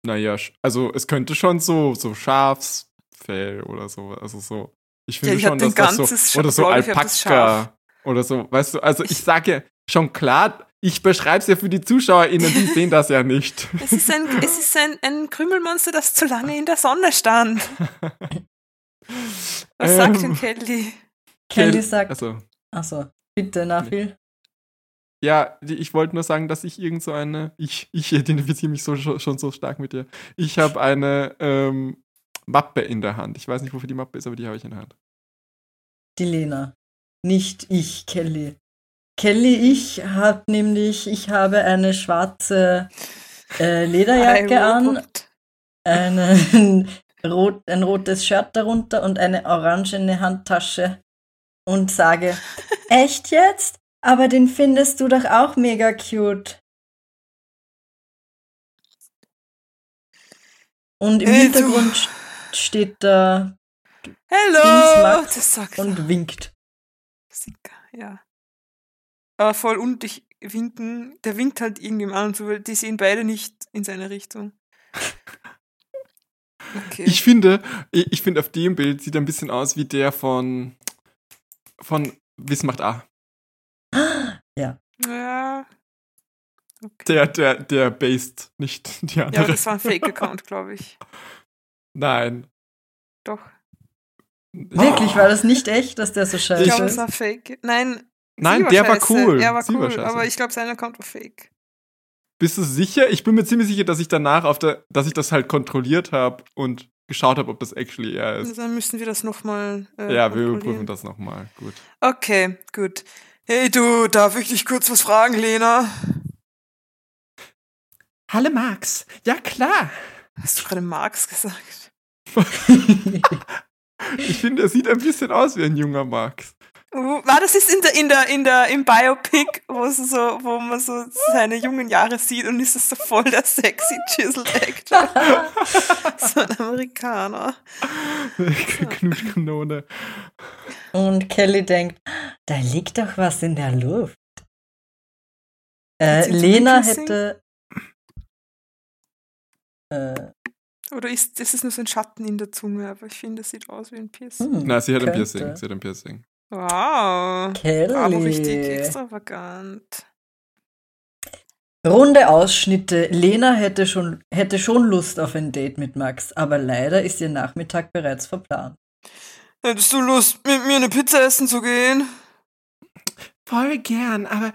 [SPEAKER 2] naja, sch- also es könnte schon so, so Schafsfell oder so, also so. Ich finde
[SPEAKER 4] hat
[SPEAKER 2] schon, dass das so, oder so
[SPEAKER 4] ich,
[SPEAKER 2] Alpaka oder so, weißt du, also ich sage ja schon klar, ich beschreibe es ja für die ZuschauerInnen, die sehen das ja nicht.
[SPEAKER 4] Es ist ein, es ist ein, ein Krümelmonster, das zu lange in der Sonne stand. Was sagt denn
[SPEAKER 2] Ähm,
[SPEAKER 4] Kelly?
[SPEAKER 3] Kelly sagt,
[SPEAKER 2] Also,
[SPEAKER 3] achso, bitte, Nafil.
[SPEAKER 2] Ja, ich wollte nur sagen, dass ich irgend so eine, ich, ich identifiziere mich so, schon, schon so stark mit dir. Ich habe eine ähm, Mappe in der Hand. Ich weiß nicht, wofür die Mappe ist, aber die habe ich in der Hand.
[SPEAKER 3] Die Lena. Nicht ich, Kelly. Kelly, ich habe nämlich, ich habe eine schwarze äh, Lederjacke an,
[SPEAKER 4] iRobot.
[SPEAKER 3] eine, rot, ein rotes Shirt darunter und eine orangene Handtasche und sage, echt jetzt? Aber den findest du doch auch mega cute. Und im
[SPEAKER 4] du.
[SPEAKER 3] Hintergrund st- steht da
[SPEAKER 4] Hello!
[SPEAKER 3] Max
[SPEAKER 4] Das sagt
[SPEAKER 3] und winkt.
[SPEAKER 4] Ja. Aber voll und ich winken, der winkt halt irgendjemand an, so, weil die sehen beide nicht in seine Richtung. Okay.
[SPEAKER 2] Ich finde, ich finde auf dem Bild sieht er ein bisschen aus wie der von, von Wiss macht A.
[SPEAKER 4] ja,
[SPEAKER 2] Der, der, der based, nicht die
[SPEAKER 4] ja,
[SPEAKER 2] andere.
[SPEAKER 4] das war ein Fake-Account, glaube ich.
[SPEAKER 2] Nein.
[SPEAKER 4] Doch.
[SPEAKER 3] Wirklich, war das nicht echt, dass der so
[SPEAKER 4] Ich
[SPEAKER 3] scheiße
[SPEAKER 4] glaube, es
[SPEAKER 3] ist?
[SPEAKER 4] war Fake. Nein,
[SPEAKER 2] Nein, der war cool.
[SPEAKER 4] Er war
[SPEAKER 2] Sie war
[SPEAKER 4] cool,
[SPEAKER 2] scheiße.
[SPEAKER 4] aber ich glaube, sein Account war Fake.
[SPEAKER 2] Bist du sicher? Ich bin mir ziemlich sicher, dass ich danach auf der, dass ich das halt kontrolliert habe und geschaut habe, ob das actually er ist.
[SPEAKER 4] Also dann müssen wir das nochmal. Äh,
[SPEAKER 2] Ja, wir überprüfen das nochmal. Gut.
[SPEAKER 4] Okay, gut. Hey du, darf ich dich kurz was fragen, Lena?
[SPEAKER 2] Hallo Max. Ja, klar.
[SPEAKER 4] Hast du gerade Marx gesagt?
[SPEAKER 2] Ich finde, er sieht ein bisschen aus wie ein junger Max.
[SPEAKER 4] War das ist in der, in der, in der, im Biopic, wo, es so, wo man so seine jungen Jahre sieht und ist das so voll der sexy chiseled Actor. so ein Amerikaner.
[SPEAKER 2] Knutschkanone.
[SPEAKER 3] Und Kelly denkt, da liegt doch was in der Luft. Äh, Lena hätte. Äh,
[SPEAKER 4] Oder ist, ist es nur so ein Schatten in der Zunge? Aber ich finde, es sieht aus wie ein Piercing.
[SPEAKER 3] hm,
[SPEAKER 2] Na, sie hat ein
[SPEAKER 3] könnte.
[SPEAKER 2] Piercing. Sie hat ein Piercing.
[SPEAKER 4] Wow.
[SPEAKER 3] Kelly.
[SPEAKER 4] Aber richtig extravagant.
[SPEAKER 3] Runde Ausschnitte. Lena hätte schon, hätte schon Lust auf ein Date mit Max, aber leider ist ihr Nachmittag bereits verplant.
[SPEAKER 4] Hättest du Lust, mit mir eine Pizza essen zu gehen?
[SPEAKER 2] Voll gern, aber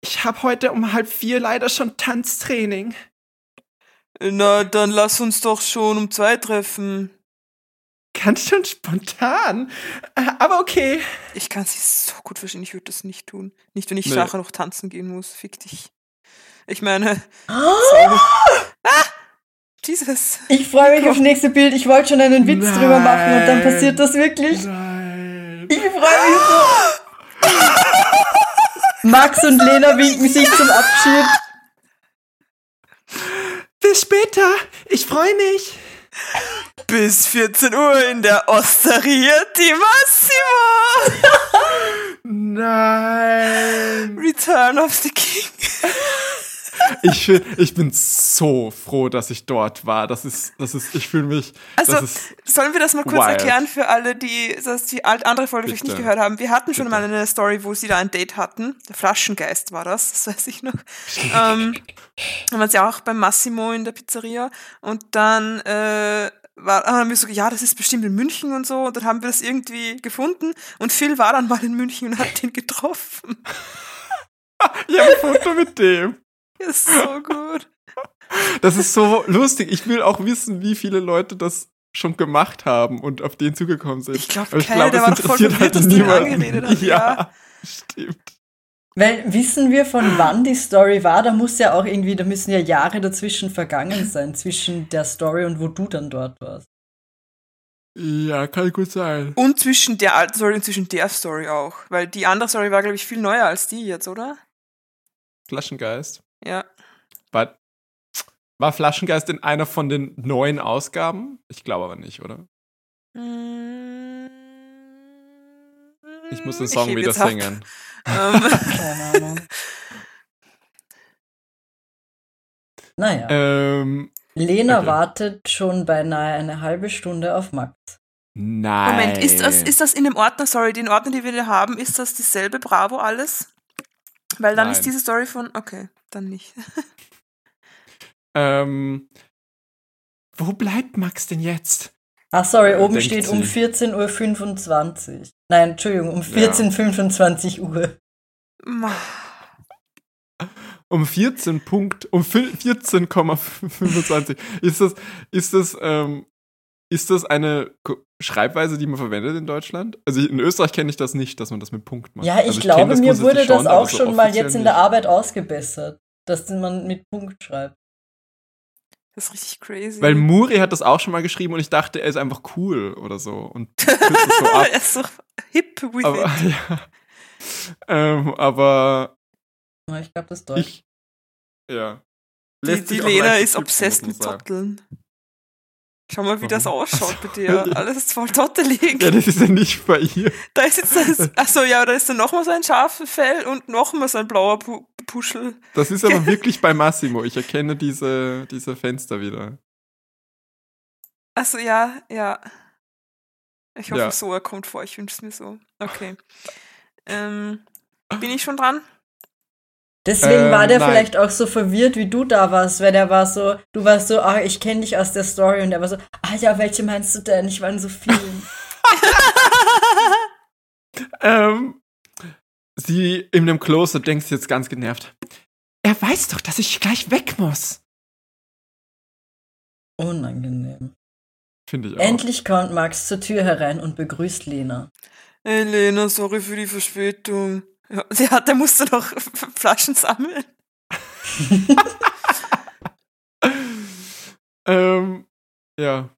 [SPEAKER 2] ich habe heute um halb vier leider schon Tanztraining.
[SPEAKER 4] Na, dann lass uns doch schon um zwei treffen.
[SPEAKER 2] Ganz schön spontan. Äh, Aber okay.
[SPEAKER 4] Ich kann sie so gut verstehen, ich würde das nicht tun. Nicht, wenn ich
[SPEAKER 2] Nee.
[SPEAKER 4] nachher noch tanzen gehen muss. Fick dich. Ich meine,
[SPEAKER 3] Oh,
[SPEAKER 4] sorry. ah! Jesus.
[SPEAKER 3] ich freue mich aufs nächste Bild. Ich wollte schon einen Witz drüber machen und dann
[SPEAKER 2] Nein.
[SPEAKER 3] passiert das wirklich.
[SPEAKER 2] Nein.
[SPEAKER 3] Ich freue mich so. Max und Lena winken sich zum Abschied.
[SPEAKER 2] Bis später. Ich freue mich.
[SPEAKER 4] Bis 14 Uhr in der Osteria di Massimo.
[SPEAKER 2] Nein.
[SPEAKER 4] Return of the King.
[SPEAKER 2] Ich, ich bin so froh, dass ich dort war. Das ist, das ist, ich fühle mich.
[SPEAKER 4] Also, sollen wir das mal kurz
[SPEAKER 2] wild.
[SPEAKER 4] erklären für alle, die das die andere Folge vielleicht nicht gehört haben? Wir hatten schon
[SPEAKER 2] Bitte.
[SPEAKER 4] mal eine Story, wo sie da ein Date hatten. Der Flaschengeist war das, das weiß ich noch. ähm, haben wir sie auch beim Massimo in der Pizzeria. Und dann äh, war, haben wir so, ja, das ist bestimmt in München und so. Und dann haben wir das irgendwie gefunden. Und Phil war dann mal in München und hat den getroffen.
[SPEAKER 2] ich habe ein Foto mit dem.
[SPEAKER 4] Ist so gut.
[SPEAKER 2] Das ist so lustig. Ich will auch wissen, wie viele Leute das schon gemacht haben und auf den zugekommen sind.
[SPEAKER 4] Ich glaub,
[SPEAKER 2] Aber
[SPEAKER 4] keiner, der war doch voll
[SPEAKER 2] interessiert
[SPEAKER 4] verwirrt, dass die ihn angeredet hat,
[SPEAKER 2] Ja,
[SPEAKER 4] ja.
[SPEAKER 2] stimmt.
[SPEAKER 3] Weil wissen wir, von wann die Story war? Da muss ja auch irgendwie, da müssen ja Jahre dazwischen vergangen sein, zwischen der Story und wo du dann dort warst.
[SPEAKER 2] Ja, kann gut sein.
[SPEAKER 4] Und zwischen der alten Story und zwischen der Story auch. Weil die andere Story war, glaube ich, viel neuer als die jetzt, oder?
[SPEAKER 2] Flaschengeist.
[SPEAKER 4] Ja.
[SPEAKER 2] War, war Flaschengeist in einer von den neuen Ausgaben? Ich glaube aber nicht, oder? Ich muss den Song wieder singen.
[SPEAKER 4] Ähm,
[SPEAKER 3] Keine Ahnung. Naja,
[SPEAKER 2] Ähm,
[SPEAKER 3] Lena
[SPEAKER 2] okay.
[SPEAKER 3] wartet schon beinahe eine halbe Stunde auf Max.
[SPEAKER 2] nein.
[SPEAKER 4] Moment, ist das, ist das in dem Ordner, sorry, den Ordner, den wir da haben, ist das dieselbe Bravo alles? Weil dann ist
[SPEAKER 2] Nein.
[SPEAKER 4] diese Story von, okay, dann nicht.
[SPEAKER 2] Ähm, wo bleibt Max denn jetzt?
[SPEAKER 3] Ach, sorry,
[SPEAKER 2] Äh,
[SPEAKER 3] oben
[SPEAKER 2] denkt
[SPEAKER 3] steht
[SPEAKER 2] sie.
[SPEAKER 3] um 14.25 Uhr. Nein, Entschuldigung, um 14.25 Uhr.
[SPEAKER 4] Ma-
[SPEAKER 2] Um 14 Punkt, um fü- 14,25. ist das, ist das, ähm, ist das eine Schreibweise, die man verwendet in Deutschland? Also in Österreich kenne ich das nicht, dass man das mit Punkt macht.
[SPEAKER 3] Ja, ich
[SPEAKER 2] also kenn
[SPEAKER 3] glaube, mir wurde das
[SPEAKER 2] schon,
[SPEAKER 3] auch
[SPEAKER 2] so
[SPEAKER 3] schon mal jetzt in der Arbeit ausgebessert, dass man mit Punkt schreibt.
[SPEAKER 4] Das ist richtig crazy.
[SPEAKER 2] Weil Muri hat das auch schon mal geschrieben und ich dachte, er ist einfach cool oder so und so ab.
[SPEAKER 4] er ist so hip with
[SPEAKER 2] aber,
[SPEAKER 4] it.
[SPEAKER 2] ja. ähm, aber
[SPEAKER 3] Ich glaube, das ist Deutsch.
[SPEAKER 2] ich, ja.
[SPEAKER 4] Die,
[SPEAKER 2] Lässt
[SPEAKER 4] die Lena ist obsessed mit. Zotteln. Schau mal, wie das
[SPEAKER 2] Warum?
[SPEAKER 4] ausschaut bei dir. Alles ist voll tottelig.
[SPEAKER 2] Ja, das ist ja nicht bei ihr.
[SPEAKER 4] Da ist jetzt das, achso, ja, da ist dann nochmal so ein scharfes Fell und nochmal so ein blauer Pu Puschel.
[SPEAKER 2] Das ist aber wirklich bei Massimo. Ich erkenne diese, diese Fenster wieder.
[SPEAKER 4] Achso, ja, ja. Ich hoffe
[SPEAKER 2] Ja.
[SPEAKER 4] so, er kommt vor. Ich wünsche es mir so. Okay. ähm, bin ich schon dran?
[SPEAKER 3] Deswegen
[SPEAKER 2] Ähm,
[SPEAKER 3] war der
[SPEAKER 2] nein.
[SPEAKER 3] vielleicht auch so verwirrt, wie du da warst, weil der war so, du warst so, ah, ich kenne dich aus der Story und er war so, ah ja, welche meinst du denn? Ich war in so vielen.
[SPEAKER 2] Ähm, sie in dem Closet denkt jetzt ganz genervt. Er weiß doch, dass ich gleich weg muss.
[SPEAKER 3] Unangenehm.
[SPEAKER 2] Finde ich auch.
[SPEAKER 3] Endlich kommt Max zur Tür herein und begrüßt Lena.
[SPEAKER 4] Hey Lena, sorry für die Verspätung. Ja, der, hat, der musste noch Flaschen sammeln.
[SPEAKER 2] Ähm, ja.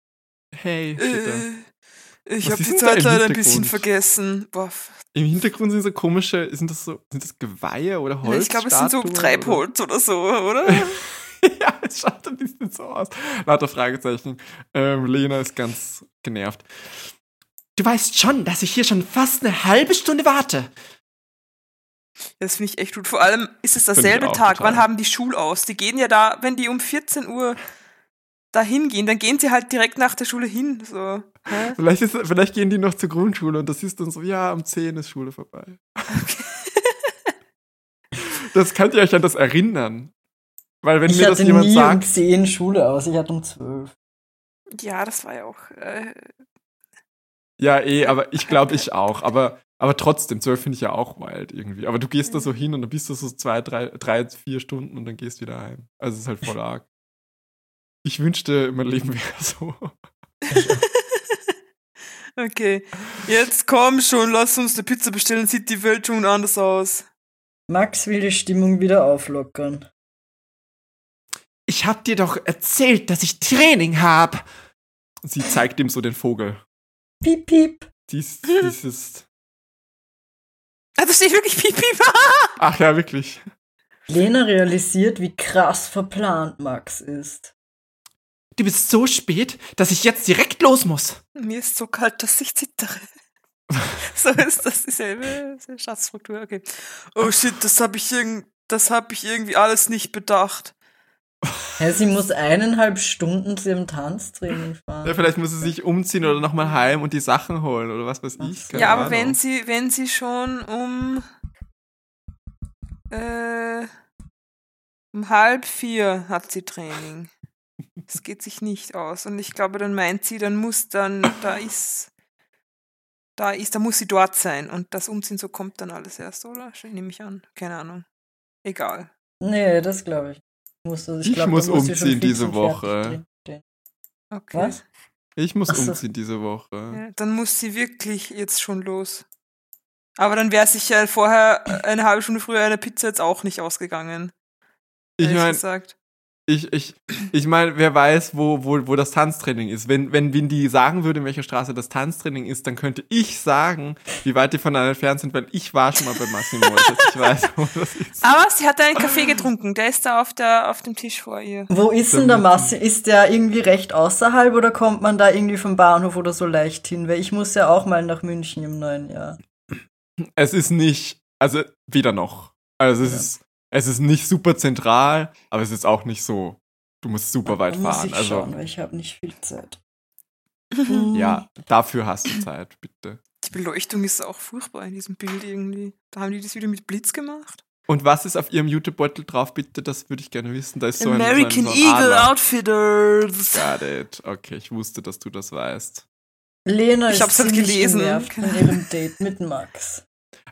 [SPEAKER 2] Hey.
[SPEAKER 4] Äh, ich habe die Zeit leider ein bisschen vergessen. Boah.
[SPEAKER 2] Im Hintergrund sind so komische, sind das so, sind das Geweihe oder Holz?
[SPEAKER 4] Ich glaube, es sind so Treibholz oder so, oder?
[SPEAKER 2] ja, es schaut ein bisschen so aus. Lauter Fragezeichen. Ähm, Lena ist ganz genervt. Du weißt schon, dass ich hier schon fast eine halbe Stunde warte.
[SPEAKER 4] Das finde ich echt gut. Vor allem ist es derselbe
[SPEAKER 2] ich
[SPEAKER 4] Tag.
[SPEAKER 2] total.
[SPEAKER 4] Wann haben die Schul aus? Die gehen ja da, wenn die um 14 Uhr dahin gehen, dann gehen sie halt direkt nach der Schule hin. So. Hä?
[SPEAKER 2] Vielleicht, ist, vielleicht gehen die noch zur Grundschule und das ist dann so, ja, um 10 ist Schule vorbei. das könnt ihr euch an das erinnern. Weil wenn
[SPEAKER 3] ich
[SPEAKER 2] mir das
[SPEAKER 3] hatte
[SPEAKER 2] jemand
[SPEAKER 3] nie um
[SPEAKER 2] sagt,
[SPEAKER 3] 10 Schule aus, ich hatte um 12.
[SPEAKER 4] Ja, das war ja auch. Äh,
[SPEAKER 2] ja, eh, aber ich glaube ich auch. Aber, aber trotzdem, 12 finde ich ja auch wild irgendwie. Aber du gehst da so hin und dann bist du so zwei, drei, drei, vier Stunden und dann gehst wieder heim. Also es ist halt voll arg. Ich wünschte, mein Leben wäre so.
[SPEAKER 4] okay. Jetzt komm schon, lass uns eine Pizza bestellen, sieht die Welt schon anders aus.
[SPEAKER 3] Max will die Stimmung wieder auflockern.
[SPEAKER 2] Ich hab dir doch erzählt, dass ich Training hab. Sie zeigt ihm so den Vogel.
[SPEAKER 3] Piep, piep.
[SPEAKER 2] Dies, dieses.
[SPEAKER 4] Ah, da steht wirklich Piep, Piep.
[SPEAKER 2] Ach ja, wirklich.
[SPEAKER 3] Lena realisiert, wie krass verplant Max ist.
[SPEAKER 2] Du bist so spät, dass ich jetzt direkt los muss.
[SPEAKER 4] Mir ist so kalt, dass ich zittere. so ist das dieselbe Schatzstruktur. Okay. Oh shit, das habe ich, irgend, das hab ich irgendwie alles nicht bedacht.
[SPEAKER 3] Ja, sie muss eineinhalb Stunden zu ihrem Tanztraining fahren.
[SPEAKER 2] Ja, vielleicht muss sie sich umziehen oder nochmal heim und die Sachen holen oder was weiß
[SPEAKER 3] Ach
[SPEAKER 2] ich. keine
[SPEAKER 4] ja, aber
[SPEAKER 2] Ahnung.
[SPEAKER 4] wenn sie, wenn sie schon um, äh, um halb vier hat sie Training. Das geht sich nicht aus. Und ich glaube, dann meint sie, dann muss dann, da ist, da ist, da muss sie dort sein. Und das Umziehen, so kommt dann alles erst, oder? Nehme ich an. Keine Ahnung. Egal.
[SPEAKER 3] Nee, das glaube ich. Muss, ich
[SPEAKER 2] Ich
[SPEAKER 3] glaub,
[SPEAKER 2] muss umziehen diese
[SPEAKER 3] fertig
[SPEAKER 2] Woche.
[SPEAKER 4] Okay.
[SPEAKER 3] Was?
[SPEAKER 2] Ich muss
[SPEAKER 3] so.
[SPEAKER 2] umziehen diese Woche.
[SPEAKER 4] Ja, dann muss sie wirklich jetzt schon los. Aber dann wäre sich ja vorher eine halbe Stunde früher eine Pizza jetzt auch nicht ausgegangen.
[SPEAKER 2] Ich
[SPEAKER 4] ehrlich
[SPEAKER 2] meine,
[SPEAKER 4] gesagt.
[SPEAKER 2] Ich, ich, ich mein, wer weiß, wo, wo, wo das Tanztraining ist. Wenn, wenn Windy sagen würde, in welcher Straße das Tanztraining ist, dann könnte ich sagen, wie weit die voneinander entfernt sind, weil ich war schon mal bei Massimo. Ich weiß, wo das ist.
[SPEAKER 4] Aber sie hat einen Kaffee getrunken. Der ist da auf, der, auf dem Tisch vor ihr.
[SPEAKER 3] Wo ist denn der Masse? Ist der irgendwie recht außerhalb oder kommt man da irgendwie vom Bahnhof oder so leicht hin? Weil ich muss ja auch mal nach München im neuen Jahr.
[SPEAKER 2] Es ist nicht, also weder noch. Also es
[SPEAKER 3] Ja.
[SPEAKER 2] ist, es ist nicht super zentral, aber es ist auch nicht so, du musst super weit
[SPEAKER 3] muss
[SPEAKER 2] fahren.
[SPEAKER 3] ich
[SPEAKER 2] Also
[SPEAKER 3] schauen, weil ich habe nicht viel Zeit.
[SPEAKER 2] Ja, dafür hast du Zeit, bitte.
[SPEAKER 4] Die Beleuchtung ist auch furchtbar in diesem Bild irgendwie. Da haben die das wieder mit Blitz gemacht.
[SPEAKER 2] Und was ist auf ihrem YouTube-Beutel drauf, bitte? Das würde ich gerne wissen. Da ist so ein,
[SPEAKER 4] American
[SPEAKER 2] so ein, so ein
[SPEAKER 4] Eagle
[SPEAKER 2] Adler.
[SPEAKER 4] Outfitters.
[SPEAKER 2] Got it. Okay, ich wusste, dass du das weißt.
[SPEAKER 3] Lena
[SPEAKER 4] Ich
[SPEAKER 3] ist
[SPEAKER 4] hab's halt gelesen.
[SPEAKER 3] genervt von ihrem Date mit Max.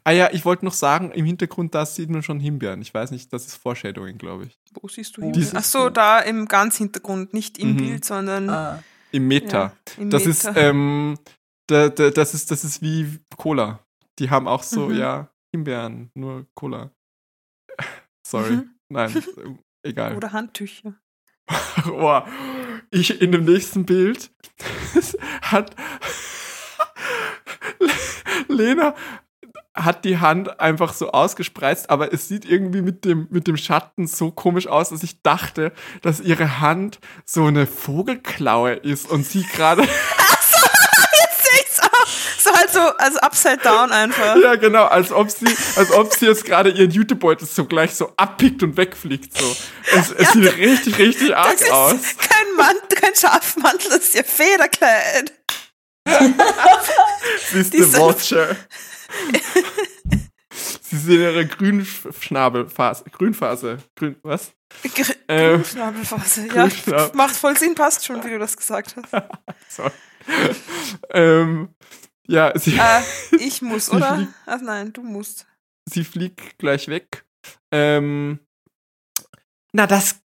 [SPEAKER 2] Ah ja, ich wollte noch sagen, im Hintergrund, da sieht man schon Himbeeren. Ich weiß nicht, das ist Foreshadowing, glaube ich.
[SPEAKER 4] Wo siehst du
[SPEAKER 2] siehst
[SPEAKER 4] Ach so, da im ganz Hintergrund, nicht im
[SPEAKER 2] Mhm.
[SPEAKER 4] Bild, sondern
[SPEAKER 3] Ah,
[SPEAKER 2] Im Meta.
[SPEAKER 4] ja, im
[SPEAKER 2] das ist,
[SPEAKER 4] Meter.
[SPEAKER 2] ähm, da, da, das ist, das ist wie Cola. Die haben auch so,
[SPEAKER 4] Mhm.
[SPEAKER 2] ja, Himbeeren, nur Cola. Sorry.
[SPEAKER 4] Mhm.
[SPEAKER 2] Nein, egal.
[SPEAKER 4] Oder Handtücher.
[SPEAKER 2] oh, ich in dem nächsten Bild hat Lena hat die Hand einfach so ausgespreizt, aber es sieht irgendwie mit dem, mit dem Schatten so komisch aus, dass ich dachte, dass ihre Hand so eine Vogelklaue ist und sie gerade,
[SPEAKER 4] so halt so, also upside down einfach.
[SPEAKER 2] ja genau, als ob sie, als ob sie jetzt gerade ihren Jutebeutel so gleich so abpickt und wegfliegt, so. Es, es sieht richtig, richtig arg aus.
[SPEAKER 4] kein Mantel, kein Schafmantel, das ist ihr Federkleid.
[SPEAKER 2] Sie ist eine Watcher. Sie ist in ihrer Grünschnabelphase. Grünphase. Grün, was?
[SPEAKER 4] Gr
[SPEAKER 2] Ähm,
[SPEAKER 4] Schnabelphase. Ja,
[SPEAKER 2] Grünschnabel.
[SPEAKER 4] macht voll Sinn, passt schon, wie du das gesagt hast.
[SPEAKER 2] Sorry. ähm, ja, sie,
[SPEAKER 4] Äh, ich muss, oder?
[SPEAKER 2] fliegt-
[SPEAKER 4] Ach nein, du musst.
[SPEAKER 2] sie fliegt gleich weg. Ähm, na, das.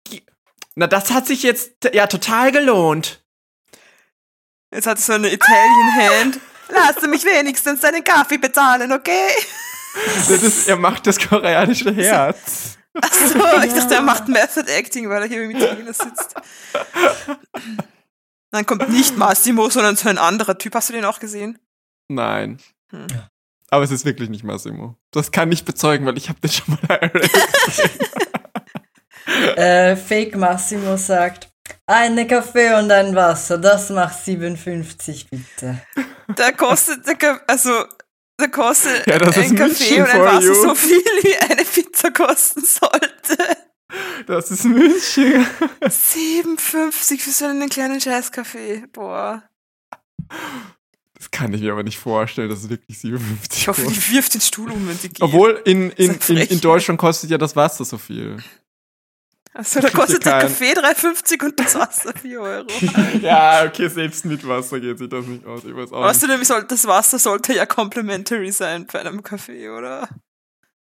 [SPEAKER 2] Na, das hat sich jetzt ja total gelohnt.
[SPEAKER 4] Jetzt hat so eine Italian Hand. Lass du mich wenigstens deinen Kaffee bezahlen, okay?
[SPEAKER 2] Das ist, er macht das koreanische Herz.
[SPEAKER 4] Achso, ich dachte, er macht Method Acting, weil er hier mit Tina sitzt. Dann kommt nicht Massimo, sondern so ein anderer Typ. Hast du den auch gesehen?
[SPEAKER 2] Nein.
[SPEAKER 4] Hm.
[SPEAKER 2] Aber es ist wirklich nicht Massimo. Das kann ich bezeugen, weil ich habe den schon mal gesehen.
[SPEAKER 3] Äh, Fake Massimo sagt, eine Kaffee und ein Wasser, das macht 57 bitte.
[SPEAKER 4] Da kostet, der Ka- also, da kostet
[SPEAKER 2] Ja, ist
[SPEAKER 4] ein Kaffee und ein Wasser
[SPEAKER 2] you.
[SPEAKER 4] so viel, wie eine Pizza kosten sollte.
[SPEAKER 2] Das ist München.
[SPEAKER 4] 57 für so einen kleinen Scheißkaffee. Boah.
[SPEAKER 2] Das kann ich mir aber nicht vorstellen, dass es wirklich 57
[SPEAKER 4] Ich hoffe, die wirft den Stuhl um, wenn sie geht.
[SPEAKER 2] Obwohl in, in, in, in Deutschland kostet ja das Wasser so viel.
[SPEAKER 4] Also, da kostet der
[SPEAKER 2] kein-
[SPEAKER 4] Kaffee 3,50 und das Wasser 4 Euro.
[SPEAKER 2] ja, okay, selbst mit Wasser geht sich das nicht aus. Ich weiß auch nicht.
[SPEAKER 4] Außerdem soll, das Wasser sollte ja complimentary sein bei einem Kaffee, oder?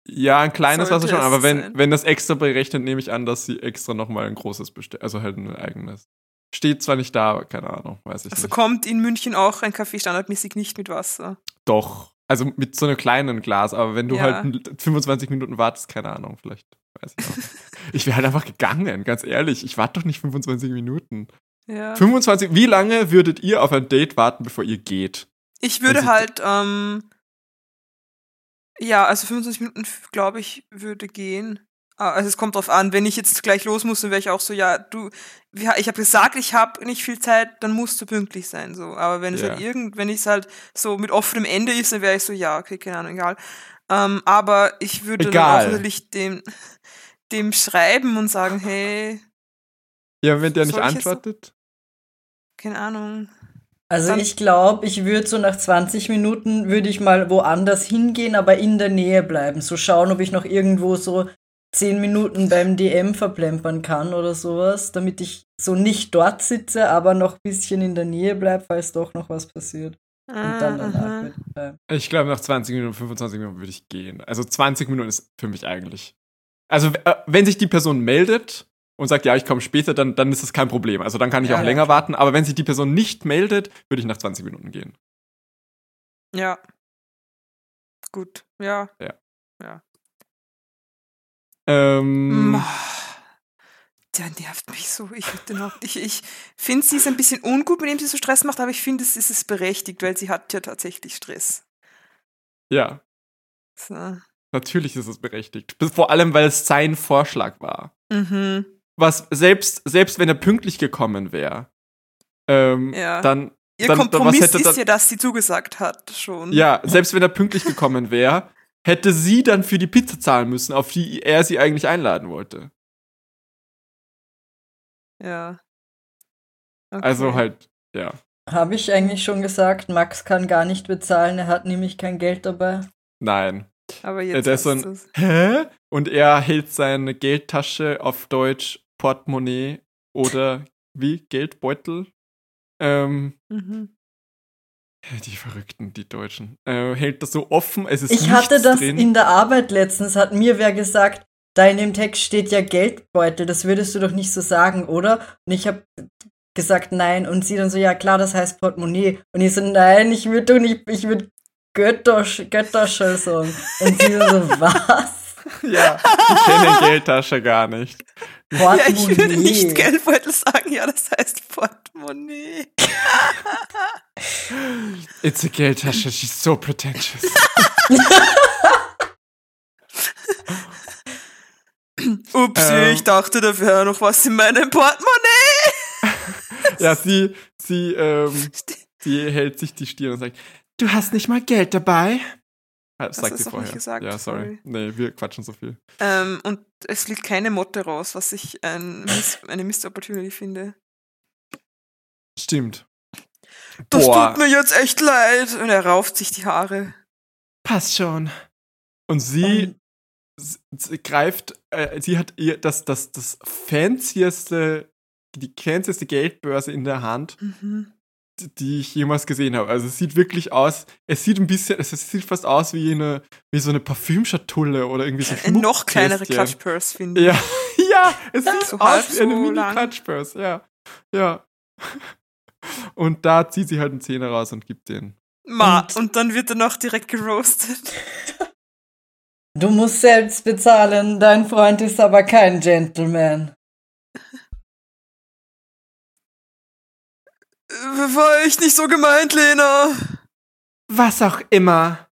[SPEAKER 2] Ja, ein kleines
[SPEAKER 4] sollte
[SPEAKER 2] Wasser schon, aber wenn,
[SPEAKER 4] sein.
[SPEAKER 2] wenn das extra berechnet, nehme ich an, dass sie extra nochmal ein großes bestellen. Also halt ein eigenes. Steht zwar nicht da, aber keine Ahnung, weiß ich
[SPEAKER 4] Also
[SPEAKER 2] nicht.
[SPEAKER 4] kommt in München auch ein Kaffee standardmäßig nicht mit Wasser.
[SPEAKER 2] Doch. Also mit so einem kleinen Glas, aber wenn du
[SPEAKER 4] Ja.
[SPEAKER 2] halt n- 25 Minuten wartest, keine Ahnung, vielleicht. Weiß ich auch. ich wäre halt einfach gegangen, ganz ehrlich. Ich warte doch nicht 25 Minuten.
[SPEAKER 4] Ja.
[SPEAKER 2] 25, wie lange würdet ihr auf ein Date warten, bevor ihr geht?
[SPEAKER 4] Ich würde
[SPEAKER 2] Also-
[SPEAKER 4] halt, ähm, ja, also 25 Minuten, glaube ich, würde gehen. Ah, Also es kommt drauf an, wenn ich jetzt gleich los muss, dann wäre ich auch so, ja, du, ja, ich habe gesagt, ich habe nicht viel Zeit, dann musst du pünktlich sein, so. Aber wenn es
[SPEAKER 2] Ja.
[SPEAKER 4] halt irgend, wenn es halt so mit offenem Ende ist, dann wäre ich so, ja, okay, keine Ahnung, egal. Ähm, aber ich würde
[SPEAKER 2] Egal.
[SPEAKER 4] dann auch natürlich dem, dem schreiben und sagen, hey,
[SPEAKER 2] Ja, wenn der nicht
[SPEAKER 4] jetzt so-
[SPEAKER 2] antwortet?
[SPEAKER 4] keine Ahnung.
[SPEAKER 3] Also
[SPEAKER 4] Dann-
[SPEAKER 3] ich glaube, ich würde so nach 20 Minuten würde ich mal woanders hingehen, aber in der Nähe bleiben. So schauen, ob ich noch irgendwo so 10 Minuten beim DM verplempern kann oder sowas, damit ich so nicht dort sitze, aber noch ein bisschen in der Nähe bleibe, falls doch noch was passiert. Und dann danach würde ich bleiben.
[SPEAKER 2] Ich glaube, nach 20 Minuten, 25 Minuten würde ich gehen. Also 20 Minuten ist für mich eigentlich. Also, äh, wenn sich die Person meldet und sagt, ja, ich komme später, dann, dann ist das kein Problem. Also, dann kann ich
[SPEAKER 3] Ja,
[SPEAKER 2] auch
[SPEAKER 3] ja,
[SPEAKER 2] länger
[SPEAKER 3] klar.
[SPEAKER 2] warten. Aber wenn sich die Person nicht meldet, würde ich nach 20 Minuten gehen.
[SPEAKER 4] Ja. Gut, ja.
[SPEAKER 2] Ähm,
[SPEAKER 4] Mm, Der nervt mich so. Ich, ich, ich finde, sie ist ein bisschen ungut, mit dem sie so Stress macht, aber ich finde, es ist es berechtigt, weil sie hat ja tatsächlich Stress.
[SPEAKER 2] ja,
[SPEAKER 4] So.
[SPEAKER 2] natürlich ist es berechtigt. Vor allem, weil es sein Vorschlag war.
[SPEAKER 4] Mhm.
[SPEAKER 2] Was, selbst, selbst wenn er pünktlich gekommen wäre, ähm,
[SPEAKER 4] Ja.
[SPEAKER 2] dann,
[SPEAKER 4] Ihr
[SPEAKER 2] Dann- dann- was
[SPEAKER 4] Kompromiss
[SPEAKER 2] hätte
[SPEAKER 4] ist
[SPEAKER 2] dann-
[SPEAKER 4] ja, dass sie zugesagt hat schon.
[SPEAKER 2] Ja, selbst wenn er pünktlich gekommen wäre, hätte sie dann für die Pizza zahlen müssen, auf die er sie eigentlich einladen wollte.
[SPEAKER 4] Ja. Okay.
[SPEAKER 2] Also halt, ja.
[SPEAKER 3] Habe ich eigentlich schon gesagt, Max kann gar nicht bezahlen, er hat nämlich kein Geld dabei.
[SPEAKER 2] Nein.
[SPEAKER 4] Aber
[SPEAKER 2] Äh,
[SPEAKER 4] jetzt
[SPEAKER 2] ist so ein, hä? Und er hält seine Geldtasche auf Deutsch Portemonnaie oder wie? Geldbeutel? Ähm,
[SPEAKER 4] Mhm.
[SPEAKER 2] Die Verrückten, die Deutschen. Äh, hält das so offen, es ist
[SPEAKER 3] Ich hatte das
[SPEAKER 2] drin.
[SPEAKER 3] in der Arbeit letztens, hat mir wer gesagt, da in dem Text steht ja Geldbeutel, das würdest du doch nicht so sagen, oder? Und ich habe gesagt, nein. Und sie dann so, ja klar, das heißt Portemonnaie. Und ich so, nein, ich würde doch nicht, ich würde Göttersch, Götterschell sagen. Und sie dann so, was?
[SPEAKER 2] Ja, ich kenne Geldtasche gar nicht.
[SPEAKER 4] Ja, ich würde
[SPEAKER 3] Portemonnaie.
[SPEAKER 4] nicht Geldbeutel sagen, ja, das heißt Portemonnaie.
[SPEAKER 2] It's a Geldtasche, she's so pretentious.
[SPEAKER 4] Upsi,
[SPEAKER 2] Ähm.
[SPEAKER 4] ich dachte, da wäre noch was in meinem Portemonnaie.
[SPEAKER 2] ja, sie, sie, ähm, sie hält sich die Stirn und sagt, du hast nicht mal Geld dabei? Das sagt
[SPEAKER 4] hast
[SPEAKER 2] sie
[SPEAKER 4] doch
[SPEAKER 2] vorher.
[SPEAKER 4] nicht gesagt,
[SPEAKER 2] ja, sorry.
[SPEAKER 4] sorry.
[SPEAKER 2] Nee, wir quatschen so viel.
[SPEAKER 4] Ähm, und es fliegt keine Motte raus, was ich ein Miss, eine Missed Opportunity finde.
[SPEAKER 2] Stimmt.
[SPEAKER 4] Das
[SPEAKER 2] Boah,
[SPEAKER 4] tut mir jetzt echt leid. Und er rauft sich die Haare.
[SPEAKER 2] passt schon. Und sie, s- s- greift, äh, sie hat ihr das, das, das fancieste, die fancieste Geldbörse in der Hand,
[SPEAKER 4] Mhm.
[SPEAKER 2] Die ich jemals gesehen habe. Also es sieht wirklich aus, es sieht ein bisschen, es sieht fast aus wie eine, wie so eine Parfümschatulle oder irgendwie so
[SPEAKER 4] Eine noch kleinere
[SPEAKER 2] Schmuckkästchen.
[SPEAKER 4] Clutch-Purse, finde ich.
[SPEAKER 2] Ja, ja, es sieht
[SPEAKER 4] So
[SPEAKER 2] aus wie eine
[SPEAKER 4] so
[SPEAKER 2] mini
[SPEAKER 4] lang.
[SPEAKER 2] Clutchpurse, ja. Ja. Und da zieht sie halt einen Zehner raus und gibt den.
[SPEAKER 4] Ma,
[SPEAKER 3] Und-
[SPEAKER 4] und dann wird er noch direkt geroastet.
[SPEAKER 3] Du musst selbst bezahlen, dein Freund ist aber kein Gentleman.
[SPEAKER 4] War ich nicht so gemeint, Lena?
[SPEAKER 2] Was auch immer.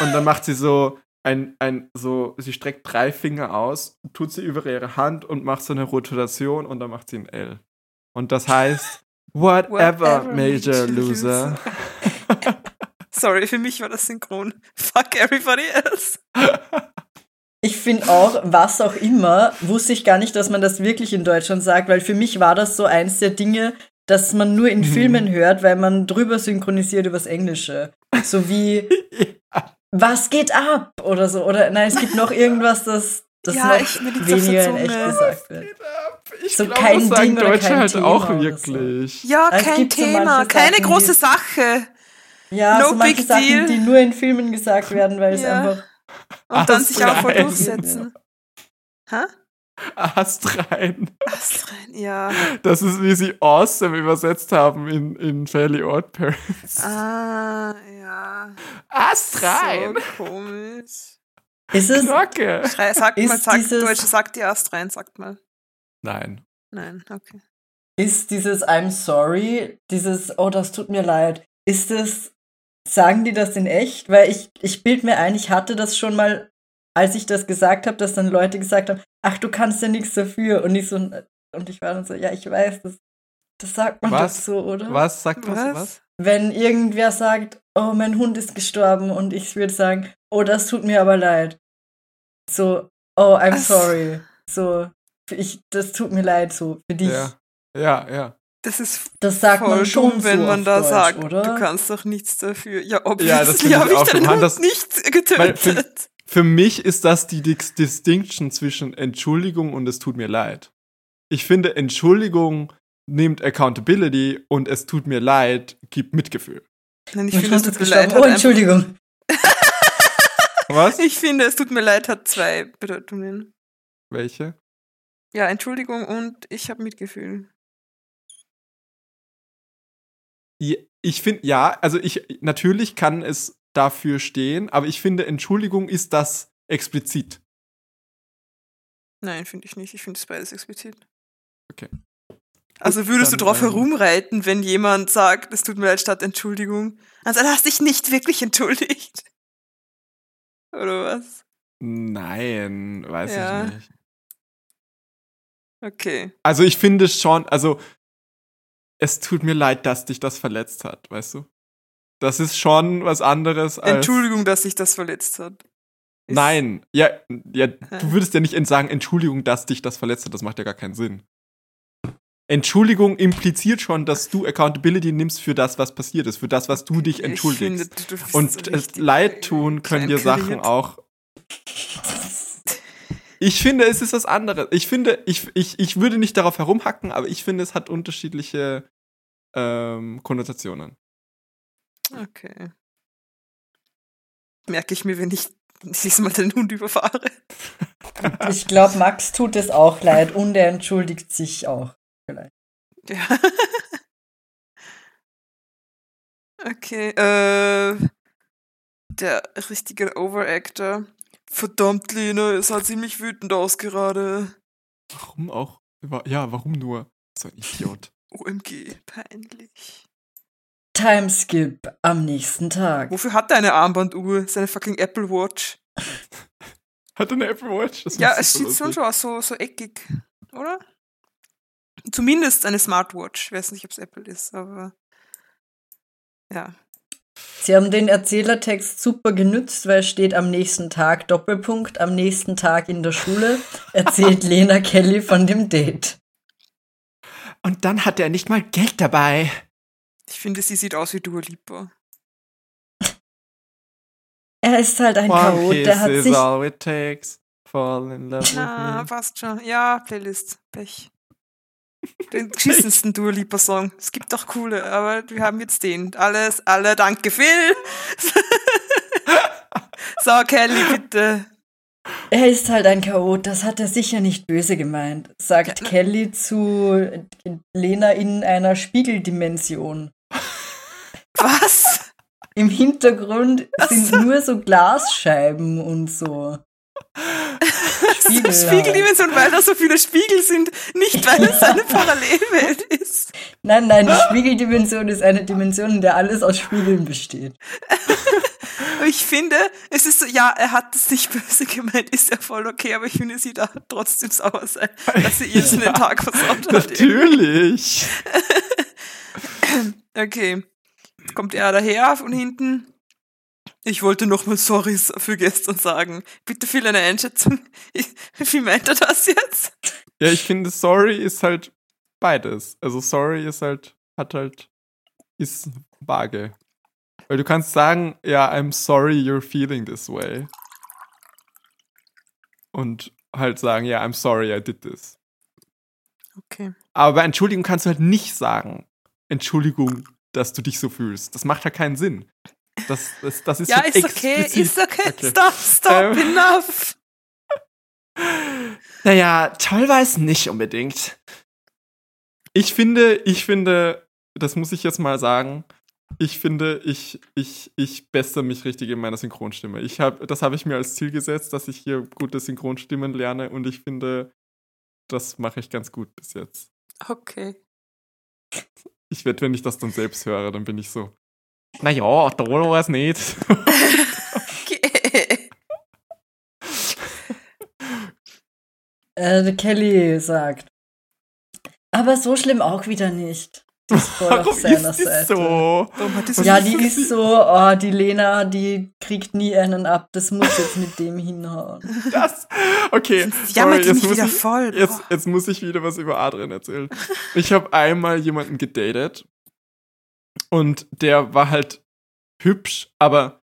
[SPEAKER 2] Und dann macht sie so ein, ein, so, sie streckt drei Finger aus, tut sie über ihre Hand und macht so eine Rotation und dann macht sie ein L. Und das heißt, whatever,
[SPEAKER 4] Whatever,
[SPEAKER 2] Major
[SPEAKER 4] Major
[SPEAKER 2] Loser.
[SPEAKER 4] Sorry, für mich war das synchron. Fuck everybody else.
[SPEAKER 3] Ich finde auch, was auch immer, wusste ich gar nicht, dass man das wirklich in Deutschland sagt, weil für mich war das so eins der Dinge, dass man nur in
[SPEAKER 2] Mhm.
[SPEAKER 3] Filmen hört, weil man drüber synchronisiert übers Englische. So wie, was geht ab? Oder so. Oder nein, es gibt noch irgendwas, das, das
[SPEAKER 4] Ja,
[SPEAKER 3] noch weniger in echt
[SPEAKER 4] Zunge.
[SPEAKER 3] gesagt wird.
[SPEAKER 2] Ich
[SPEAKER 3] So
[SPEAKER 2] glaube,
[SPEAKER 3] kein
[SPEAKER 2] das sagen
[SPEAKER 3] Ding oder
[SPEAKER 2] Deutsche
[SPEAKER 3] kein
[SPEAKER 2] halt
[SPEAKER 3] Thema
[SPEAKER 2] auch
[SPEAKER 3] oder so.
[SPEAKER 4] Ja,
[SPEAKER 3] Es
[SPEAKER 2] wirklich.
[SPEAKER 3] Also es
[SPEAKER 4] kein
[SPEAKER 3] so
[SPEAKER 4] Thema.
[SPEAKER 3] manche
[SPEAKER 4] Keine
[SPEAKER 3] Sachen,
[SPEAKER 4] große
[SPEAKER 3] die-
[SPEAKER 4] Sache.
[SPEAKER 3] Ja,
[SPEAKER 4] No
[SPEAKER 3] so manche
[SPEAKER 4] big
[SPEAKER 3] Sachen,
[SPEAKER 4] deal.
[SPEAKER 3] die nur in Filmen gesagt werden, weil es
[SPEAKER 4] Ja.
[SPEAKER 3] einfach.
[SPEAKER 4] Und dann sich auch voll durchsetzen. Hä?
[SPEAKER 2] Astrein.
[SPEAKER 4] Astrein, ja.
[SPEAKER 2] Das ist, wie sie awesome übersetzt haben in, in Fairly Odd Parents.
[SPEAKER 4] Ah, ja.
[SPEAKER 2] Astrein.
[SPEAKER 4] So komisch.
[SPEAKER 3] Ist es,
[SPEAKER 2] Glocke.
[SPEAKER 4] Schrei, sag
[SPEAKER 3] Ist
[SPEAKER 4] mal, sag,
[SPEAKER 3] dieses-
[SPEAKER 4] Deutsche, sag die Astrein, sagt mal.
[SPEAKER 2] Nein.
[SPEAKER 4] Nein, okay.
[SPEAKER 3] ist dieses I'm sorry, dieses Oh, das tut mir leid, ist es, sagen die das in echt? Weil ich, ich bild mir ein, ich hatte das schon mal, als ich das gesagt habe, dass dann Leute gesagt haben, ach, du kannst ja nichts dafür. Und ich so, und ich war dann so, ja, ich weiß, das, das sagt man
[SPEAKER 2] Was?
[SPEAKER 3] doch so, oder?
[SPEAKER 2] Was sagt was?
[SPEAKER 4] Was?
[SPEAKER 2] Was?
[SPEAKER 3] Wenn irgendwer sagt, oh, mein Hund ist gestorben und ich würde sagen, oh, das tut mir aber leid. So, oh, I'm
[SPEAKER 4] Ach.
[SPEAKER 3] sorry. So, ich, das tut mir leid, so, für dich.
[SPEAKER 2] Ja. Ja, ja.
[SPEAKER 4] Das ist
[SPEAKER 3] Das sagt
[SPEAKER 4] voll
[SPEAKER 3] man schon
[SPEAKER 4] dumm, wenn
[SPEAKER 3] so
[SPEAKER 4] man da
[SPEAKER 3] Deutsch,
[SPEAKER 4] sagt,
[SPEAKER 3] oder?
[SPEAKER 4] du kannst doch nichts dafür. Ja, obviously
[SPEAKER 2] Ja, ich
[SPEAKER 4] habe ich
[SPEAKER 2] auch
[SPEAKER 4] deinen. Hund
[SPEAKER 2] Das-
[SPEAKER 4] nicht
[SPEAKER 2] Weil für-
[SPEAKER 4] getötet.
[SPEAKER 2] Für mich ist das die Dis Distinction zwischen Entschuldigung und es tut mir leid. Ich finde, Entschuldigung nimmt Accountability und es tut mir leid gibt Mitgefühl.
[SPEAKER 4] Nein, ich finde, es tut mir leid.
[SPEAKER 3] Oh, Entschuldigung.
[SPEAKER 2] Was?
[SPEAKER 4] Ich finde, es tut mir leid, hat zwei Bedeutungen.
[SPEAKER 2] Welche?
[SPEAKER 4] Ja, Entschuldigung und ich habe Mitgefühl.
[SPEAKER 2] Ja, Ich finde, ja, also ich, natürlich kann es dafür stehen, aber ich finde, Entschuldigung ist das explizit.
[SPEAKER 4] Nein, finde ich nicht. Ich finde es beides explizit.
[SPEAKER 2] Okay.
[SPEAKER 4] Also würdest du
[SPEAKER 2] dann,
[SPEAKER 4] drauf
[SPEAKER 2] ähm,
[SPEAKER 4] herumreiten, wenn jemand sagt, es tut mir leid statt Entschuldigung? Also du hast dich nicht wirklich entschuldigt. Oder was?
[SPEAKER 2] Nein, weiß
[SPEAKER 4] Ja.
[SPEAKER 2] ich nicht.
[SPEAKER 4] Okay.
[SPEAKER 2] Also ich finde schon, also es tut mir leid, dass dich das verletzt hat, weißt du? Das ist schon was anderes als.
[SPEAKER 4] Entschuldigung, dass sich das verletzt hat. Ist-
[SPEAKER 2] Nein, ja, ja, du würdest ja nicht sagen, Entschuldigung, dass dich das verletzt hat, das macht ja gar keinen Sinn. Entschuldigung impliziert schon, dass du Accountability nimmst für das, was passiert ist, für das, was du dich
[SPEAKER 4] Ich
[SPEAKER 2] entschuldigst.
[SPEAKER 4] finde, du-
[SPEAKER 2] Und
[SPEAKER 4] so
[SPEAKER 2] leid tun können dir Sachen auch. Ich finde, es ist was anderes. Ich finde, ich, ich, ich würde nicht darauf herumhacken, aber ich finde, es hat unterschiedliche ähm, Konnotationen.
[SPEAKER 4] Okay. Merke ich mir, wenn ich nächstes Mal den Hund überfahre.
[SPEAKER 3] Ich glaube, Max tut es auch leid und er entschuldigt sich auch.
[SPEAKER 4] Ja. Okay, äh, der richtige Overactor. Verdammt, Lena, es sah ziemlich wütend aus gerade.
[SPEAKER 2] Warum auch? Ja, warum nur? So ein Idiot.
[SPEAKER 4] OMG, peinlich.
[SPEAKER 3] Timeskip am nächsten Tag.
[SPEAKER 4] Wofür hat er eine Armbanduhr? Seine fucking Apple Watch.
[SPEAKER 2] Hat er eine Apple Watch? Das
[SPEAKER 4] Ja,
[SPEAKER 2] ist
[SPEAKER 4] es
[SPEAKER 2] so
[SPEAKER 4] sieht schon so aus, so, so eckig, oder? Zumindest eine Smartwatch. Ich weiß nicht, ob es Apple ist, aber. Ja.
[SPEAKER 3] Sie haben den Erzählertext super genützt, weil es steht am nächsten Tag Doppelpunkt, am nächsten Tag in der Schule erzählt Lena Kelly von dem Date.
[SPEAKER 2] Und dann hat er nicht mal Geld dabei.
[SPEAKER 4] Ich finde, sie sieht aus wie Dua Lipa.
[SPEAKER 3] Er ist halt ein
[SPEAKER 2] One
[SPEAKER 3] Chaot, der
[SPEAKER 2] kiss
[SPEAKER 3] hat
[SPEAKER 2] is
[SPEAKER 3] sich
[SPEAKER 2] all it takes. Fall in love
[SPEAKER 4] Na,
[SPEAKER 2] with me.
[SPEAKER 4] passt schon. Ja, Playlist. Pech. Den geschissensten Dua Lipa Song. Es gibt doch coole, aber wir haben jetzt den. Alles, alle, danke Phil. so, Kelly, bitte.
[SPEAKER 3] Er ist halt ein Chaot, das hat er sicher nicht böse gemeint, sagt
[SPEAKER 4] Ja.
[SPEAKER 3] Kelly zu Lena in einer Spiegeldimension.
[SPEAKER 4] Was?
[SPEAKER 3] Im Hintergrund sind
[SPEAKER 4] so.
[SPEAKER 3] nur so Glasscheiben und so. Spiegel.
[SPEAKER 4] eine Spiegeldimension, weil da so viele Spiegel sind, nicht weil es eine Parallelwelt ist.
[SPEAKER 3] Nein, nein, die Spiegeldimension ist eine Dimension, in der alles aus Spiegeln besteht.
[SPEAKER 4] Ich finde, es ist so, ja, er hat es nicht böse gemeint, ist ja voll okay, aber ich finde, sie darf trotzdem sauer sein, dass sie jetzt den Tag versaut hat.
[SPEAKER 2] Natürlich.
[SPEAKER 4] Okay. Jetzt kommt er daher von hinten. Ich wollte nochmal Sorrys für gestern sagen. Bitte viel eine Einschätzung. Wie meint er das jetzt?
[SPEAKER 2] Ja, ich finde, sorry ist halt beides. Also sorry ist halt, hat halt, ist vage. Weil du kannst sagen, ja, I'm sorry you're feeling this way. Und halt sagen, ja, I'm sorry I did this.
[SPEAKER 4] Okay.
[SPEAKER 2] Aber bei Entschuldigung kannst du halt nicht sagen, Entschuldigung, dass du dich so fühlst. Das macht halt keinen Sinn. Das, das, das ist
[SPEAKER 4] Ja, ist okay, ist okay.
[SPEAKER 2] Okay.
[SPEAKER 4] Stop, stop,
[SPEAKER 2] Ähm.
[SPEAKER 4] enough.
[SPEAKER 2] Naja, toll war es nicht unbedingt. Ich finde, ich finde, das muss ich jetzt mal sagen, ich finde, ich, ich, ich bessere mich richtig in meiner Synchronstimme. Ich hab, das habe ich mir als Ziel gesetzt, dass ich hier gute Synchronstimmen lerne und ich finde, das mache ich ganz gut bis jetzt.
[SPEAKER 4] Okay.
[SPEAKER 2] Ich werde, wenn ich das dann selbst höre, dann bin ich so, naja, toll war es nicht.
[SPEAKER 4] Okay.
[SPEAKER 3] Äh, Kelly sagt. Aber so schlimm auch wieder nicht. Die ist voll auf
[SPEAKER 2] Warum
[SPEAKER 3] seiner
[SPEAKER 2] ist die
[SPEAKER 3] Seite.
[SPEAKER 2] so?
[SPEAKER 4] Warum hat die so
[SPEAKER 3] Ja, die ist so, oh, die Lena, die kriegt nie einen ab. Das muss jetzt mit dem hinhauen.
[SPEAKER 2] Das? Okay,
[SPEAKER 4] Jammert
[SPEAKER 2] sorry,
[SPEAKER 4] die
[SPEAKER 2] jetzt
[SPEAKER 4] wieder
[SPEAKER 2] ich,
[SPEAKER 4] voll.
[SPEAKER 2] Jetzt, jetzt muss ich wieder was über Adrian erzählen. Ich habe einmal jemanden gedatet und der war halt hübsch, aber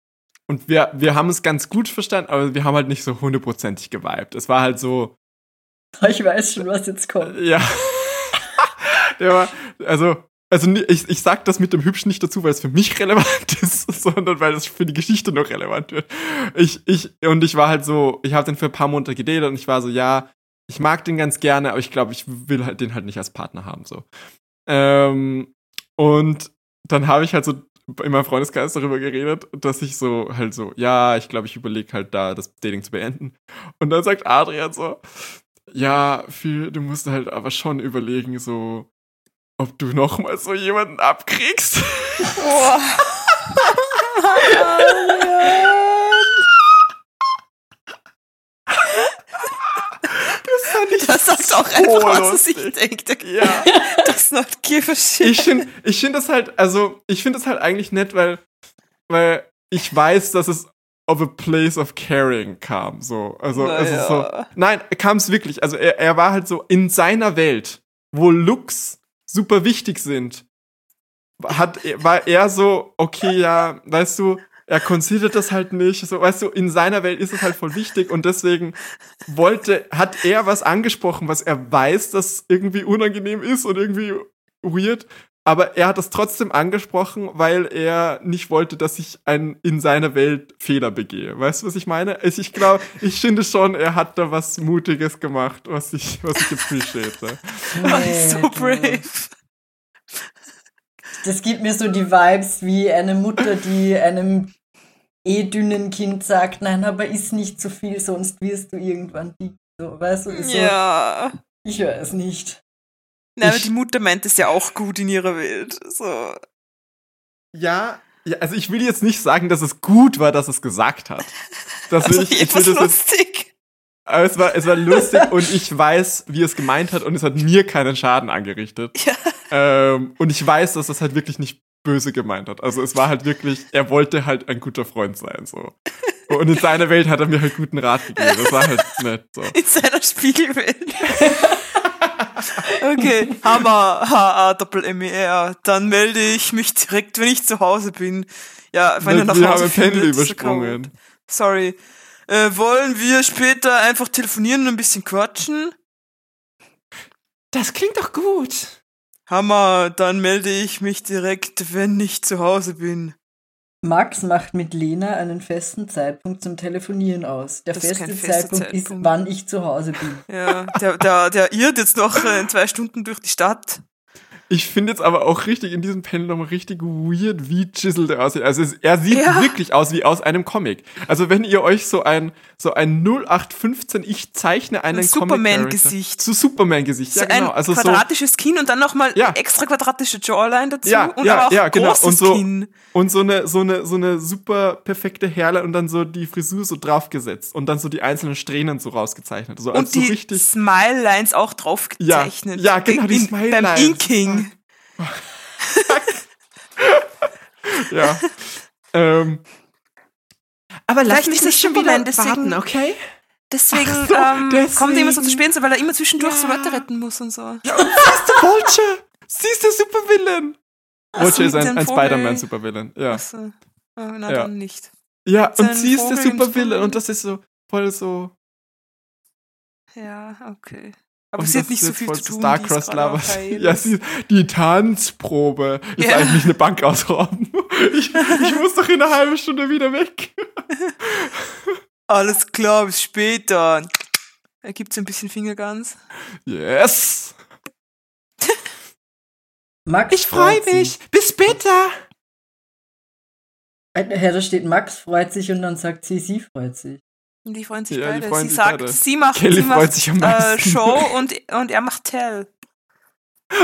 [SPEAKER 2] und wir, wir haben es ganz gut verstanden, aber wir haben halt nicht so hundertprozentig geweibt. Es war halt so,
[SPEAKER 3] Ich weiß schon, was jetzt kommt.
[SPEAKER 2] ja. der war, also, also ich, ich sag das mit dem Hübsch nicht dazu, weil es für mich relevant ist, sondern weil es für die Geschichte noch relevant wird. Ich, ich, und ich war halt so, ich habe den für ein paar Monate gedatet und ich war so, ja, ich mag den ganz gerne, aber ich glaube, ich will halt den halt nicht als Partner haben, so. Ähm, und dann habe ich halt so in meinem Freundeskreis darüber geredet, dass ich so halt so, ja, ich glaube, ich überlege halt da, das Dating zu beenden. Und dann sagt Adrian so, ja, viel, du musst halt aber schon überlegen, so, ob du noch mal so jemanden abkriegst.
[SPEAKER 4] Boah.
[SPEAKER 2] Das ich
[SPEAKER 4] sagt auch
[SPEAKER 2] so
[SPEAKER 4] einfach, was
[SPEAKER 2] lustig.
[SPEAKER 4] denkt.
[SPEAKER 2] Ja.
[SPEAKER 4] Das not give a shit.
[SPEAKER 2] Ich finde ich find das halt, also, ich finde das halt eigentlich nett, weil, weil ich weiß, dass es of a place of caring kam, so. Also, es ist so,
[SPEAKER 4] Naja.
[SPEAKER 2] Nein, kam es wirklich. Also er, er war halt so in seiner Welt, wo Looks super wichtig sind, hat, war er so, okay, ja, weißt du, er considert das halt nicht. So, weißt du, in seiner Welt ist es halt voll wichtig und deswegen wollte, hat er was angesprochen, was er weiß, dass irgendwie unangenehm ist und irgendwie weird. Aber er hat das trotzdem angesprochen, weil er nicht wollte, dass ich ein, in seiner Welt Fehler begehe. Weißt du, was ich meine? Also ich glaube, ich finde schon, er hat da was Mutiges gemacht, was ich, was ich appreciate.
[SPEAKER 4] Oh, so brave.
[SPEAKER 3] Das gibt mir so die Vibes wie eine Mutter, die einem eh dünnen Kind sagt, nein, aber iss nicht zu viel, sonst wirst du irgendwann dick. So, weißt du, ist so,
[SPEAKER 4] Ja.
[SPEAKER 3] ich weiß nicht.
[SPEAKER 4] Na, aber die Mutter meint es ja auch gut in ihrer Welt. So.
[SPEAKER 2] Ja, ja, also ich will jetzt nicht sagen, dass es gut war, dass es gesagt hat. Das will
[SPEAKER 4] Also
[SPEAKER 2] ich, ich will das
[SPEAKER 4] lustig.
[SPEAKER 2] aber es war, es war lustig und ich weiß, wie es gemeint hat und es hat mir keinen Schaden angerichtet.
[SPEAKER 4] Ja.
[SPEAKER 2] Ähm, und ich weiß, dass das halt wirklich nicht böse gemeint hat. Also es war halt wirklich, er wollte halt ein guter Freund sein, so. Und in seiner Welt hat er mir halt guten Rat gegeben. Das war halt nett, so.
[SPEAKER 4] In seiner Spiegelwelt. okay, Hammer, H-A, Doppel-M-E-R. Dann melde ich mich direkt, wenn ich zu Hause bin. Ja, wenn er nach
[SPEAKER 2] wir
[SPEAKER 4] Hause
[SPEAKER 2] haben Pendel
[SPEAKER 4] findet, so
[SPEAKER 2] übersprungen.
[SPEAKER 4] Sorry. Äh, wollen wir später einfach telefonieren und ein bisschen quatschen?
[SPEAKER 2] Das klingt doch gut.
[SPEAKER 4] Hammer, dann melde ich mich direkt, wenn ich zu Hause bin.
[SPEAKER 3] Max macht mit Lena einen festen Zeitpunkt zum Telefonieren aus. Der
[SPEAKER 4] Das ist
[SPEAKER 3] feste
[SPEAKER 4] fester
[SPEAKER 3] Zeitpunkt, ist,
[SPEAKER 4] Zeitpunkt.
[SPEAKER 3] wann ich zu Hause bin.
[SPEAKER 4] Ja, der, der, der irrt jetzt noch äh, in zwei Stunden durch die Stadt.
[SPEAKER 2] Ich finde jetzt aber auch richtig in diesem Panel nochmal richtig weird, wie chiseled er aussieht. Also es, er sieht
[SPEAKER 4] Ja.
[SPEAKER 2] wirklich aus wie aus einem Comic. Also wenn ihr euch so ein so ein 0815 ich zeichne einen
[SPEAKER 4] Ein
[SPEAKER 2] Comic
[SPEAKER 4] Superman-Gesicht.
[SPEAKER 2] So Superman-Gesicht.
[SPEAKER 4] So
[SPEAKER 2] Ja, genau.
[SPEAKER 4] ein
[SPEAKER 2] Also so
[SPEAKER 4] quadratisches Kinn und dann nochmal
[SPEAKER 2] Ja.
[SPEAKER 4] extra quadratische Jawline dazu
[SPEAKER 2] Ja,
[SPEAKER 4] und
[SPEAKER 2] ja,
[SPEAKER 4] aber auch
[SPEAKER 2] ja, genau.
[SPEAKER 4] großes
[SPEAKER 2] Und so-
[SPEAKER 4] Kinn.
[SPEAKER 2] und so eine so eine so eine super perfekte Herle und dann so die Frisur so draufgesetzt und dann so die einzelnen Strähnen so rausgezeichnet. So
[SPEAKER 4] Und
[SPEAKER 2] so
[SPEAKER 4] die
[SPEAKER 2] richtig
[SPEAKER 4] Smile-Lines auch drauf
[SPEAKER 2] Ja, ja, genau, die
[SPEAKER 4] In-
[SPEAKER 2] Smile-Lines.
[SPEAKER 4] Beim Inking.
[SPEAKER 2] Ja. ähm, aber
[SPEAKER 4] Vielleicht ist das schon wieder deswegen-
[SPEAKER 2] okay?
[SPEAKER 4] Deswegen
[SPEAKER 2] so,
[SPEAKER 4] ähm, kommt er immer so zu
[SPEAKER 2] deswegen.
[SPEAKER 4] spät, weil er immer zwischendurch so
[SPEAKER 2] Ja.
[SPEAKER 4] Leute retten muss und so.
[SPEAKER 2] Ja, und sie ist der Vulture. Sie ist der Supervillain.
[SPEAKER 4] So,
[SPEAKER 2] Vulture ist ein, ein. Spider-Man-Supervillain. Ja.
[SPEAKER 4] Oh, na
[SPEAKER 2] Ja.
[SPEAKER 4] dann nicht.
[SPEAKER 2] Ja, und sie ist der
[SPEAKER 4] Vogel
[SPEAKER 2] Supervillain und das ist so voll so.
[SPEAKER 4] Ja, okay. Aber
[SPEAKER 2] und
[SPEAKER 4] sie hat nicht so viel zu tun.
[SPEAKER 2] Starcross
[SPEAKER 4] Heil.
[SPEAKER 2] Ja, sie, die Tanzprobe ist
[SPEAKER 4] Ja.
[SPEAKER 2] eigentlich eine Bank ausrauben. Ich, ich muss doch in einer halben Stunde wieder weg.
[SPEAKER 4] Alles klar, bis später. Er gibt so ein bisschen Fingerguns.
[SPEAKER 2] Yes.
[SPEAKER 3] Max freut sich.
[SPEAKER 2] Bis später.
[SPEAKER 3] Äh, Ja, da steht Max freut sich und dann sagt sie, sie freut sich.
[SPEAKER 4] Und die freuen sich
[SPEAKER 2] Ja,
[SPEAKER 4] beide.
[SPEAKER 2] freuen
[SPEAKER 4] sie
[SPEAKER 2] sich
[SPEAKER 4] sagt,
[SPEAKER 2] beide.
[SPEAKER 4] sie macht,
[SPEAKER 2] Kelly
[SPEAKER 4] sie macht
[SPEAKER 2] sich am
[SPEAKER 4] äh. Show und, und er macht Tell.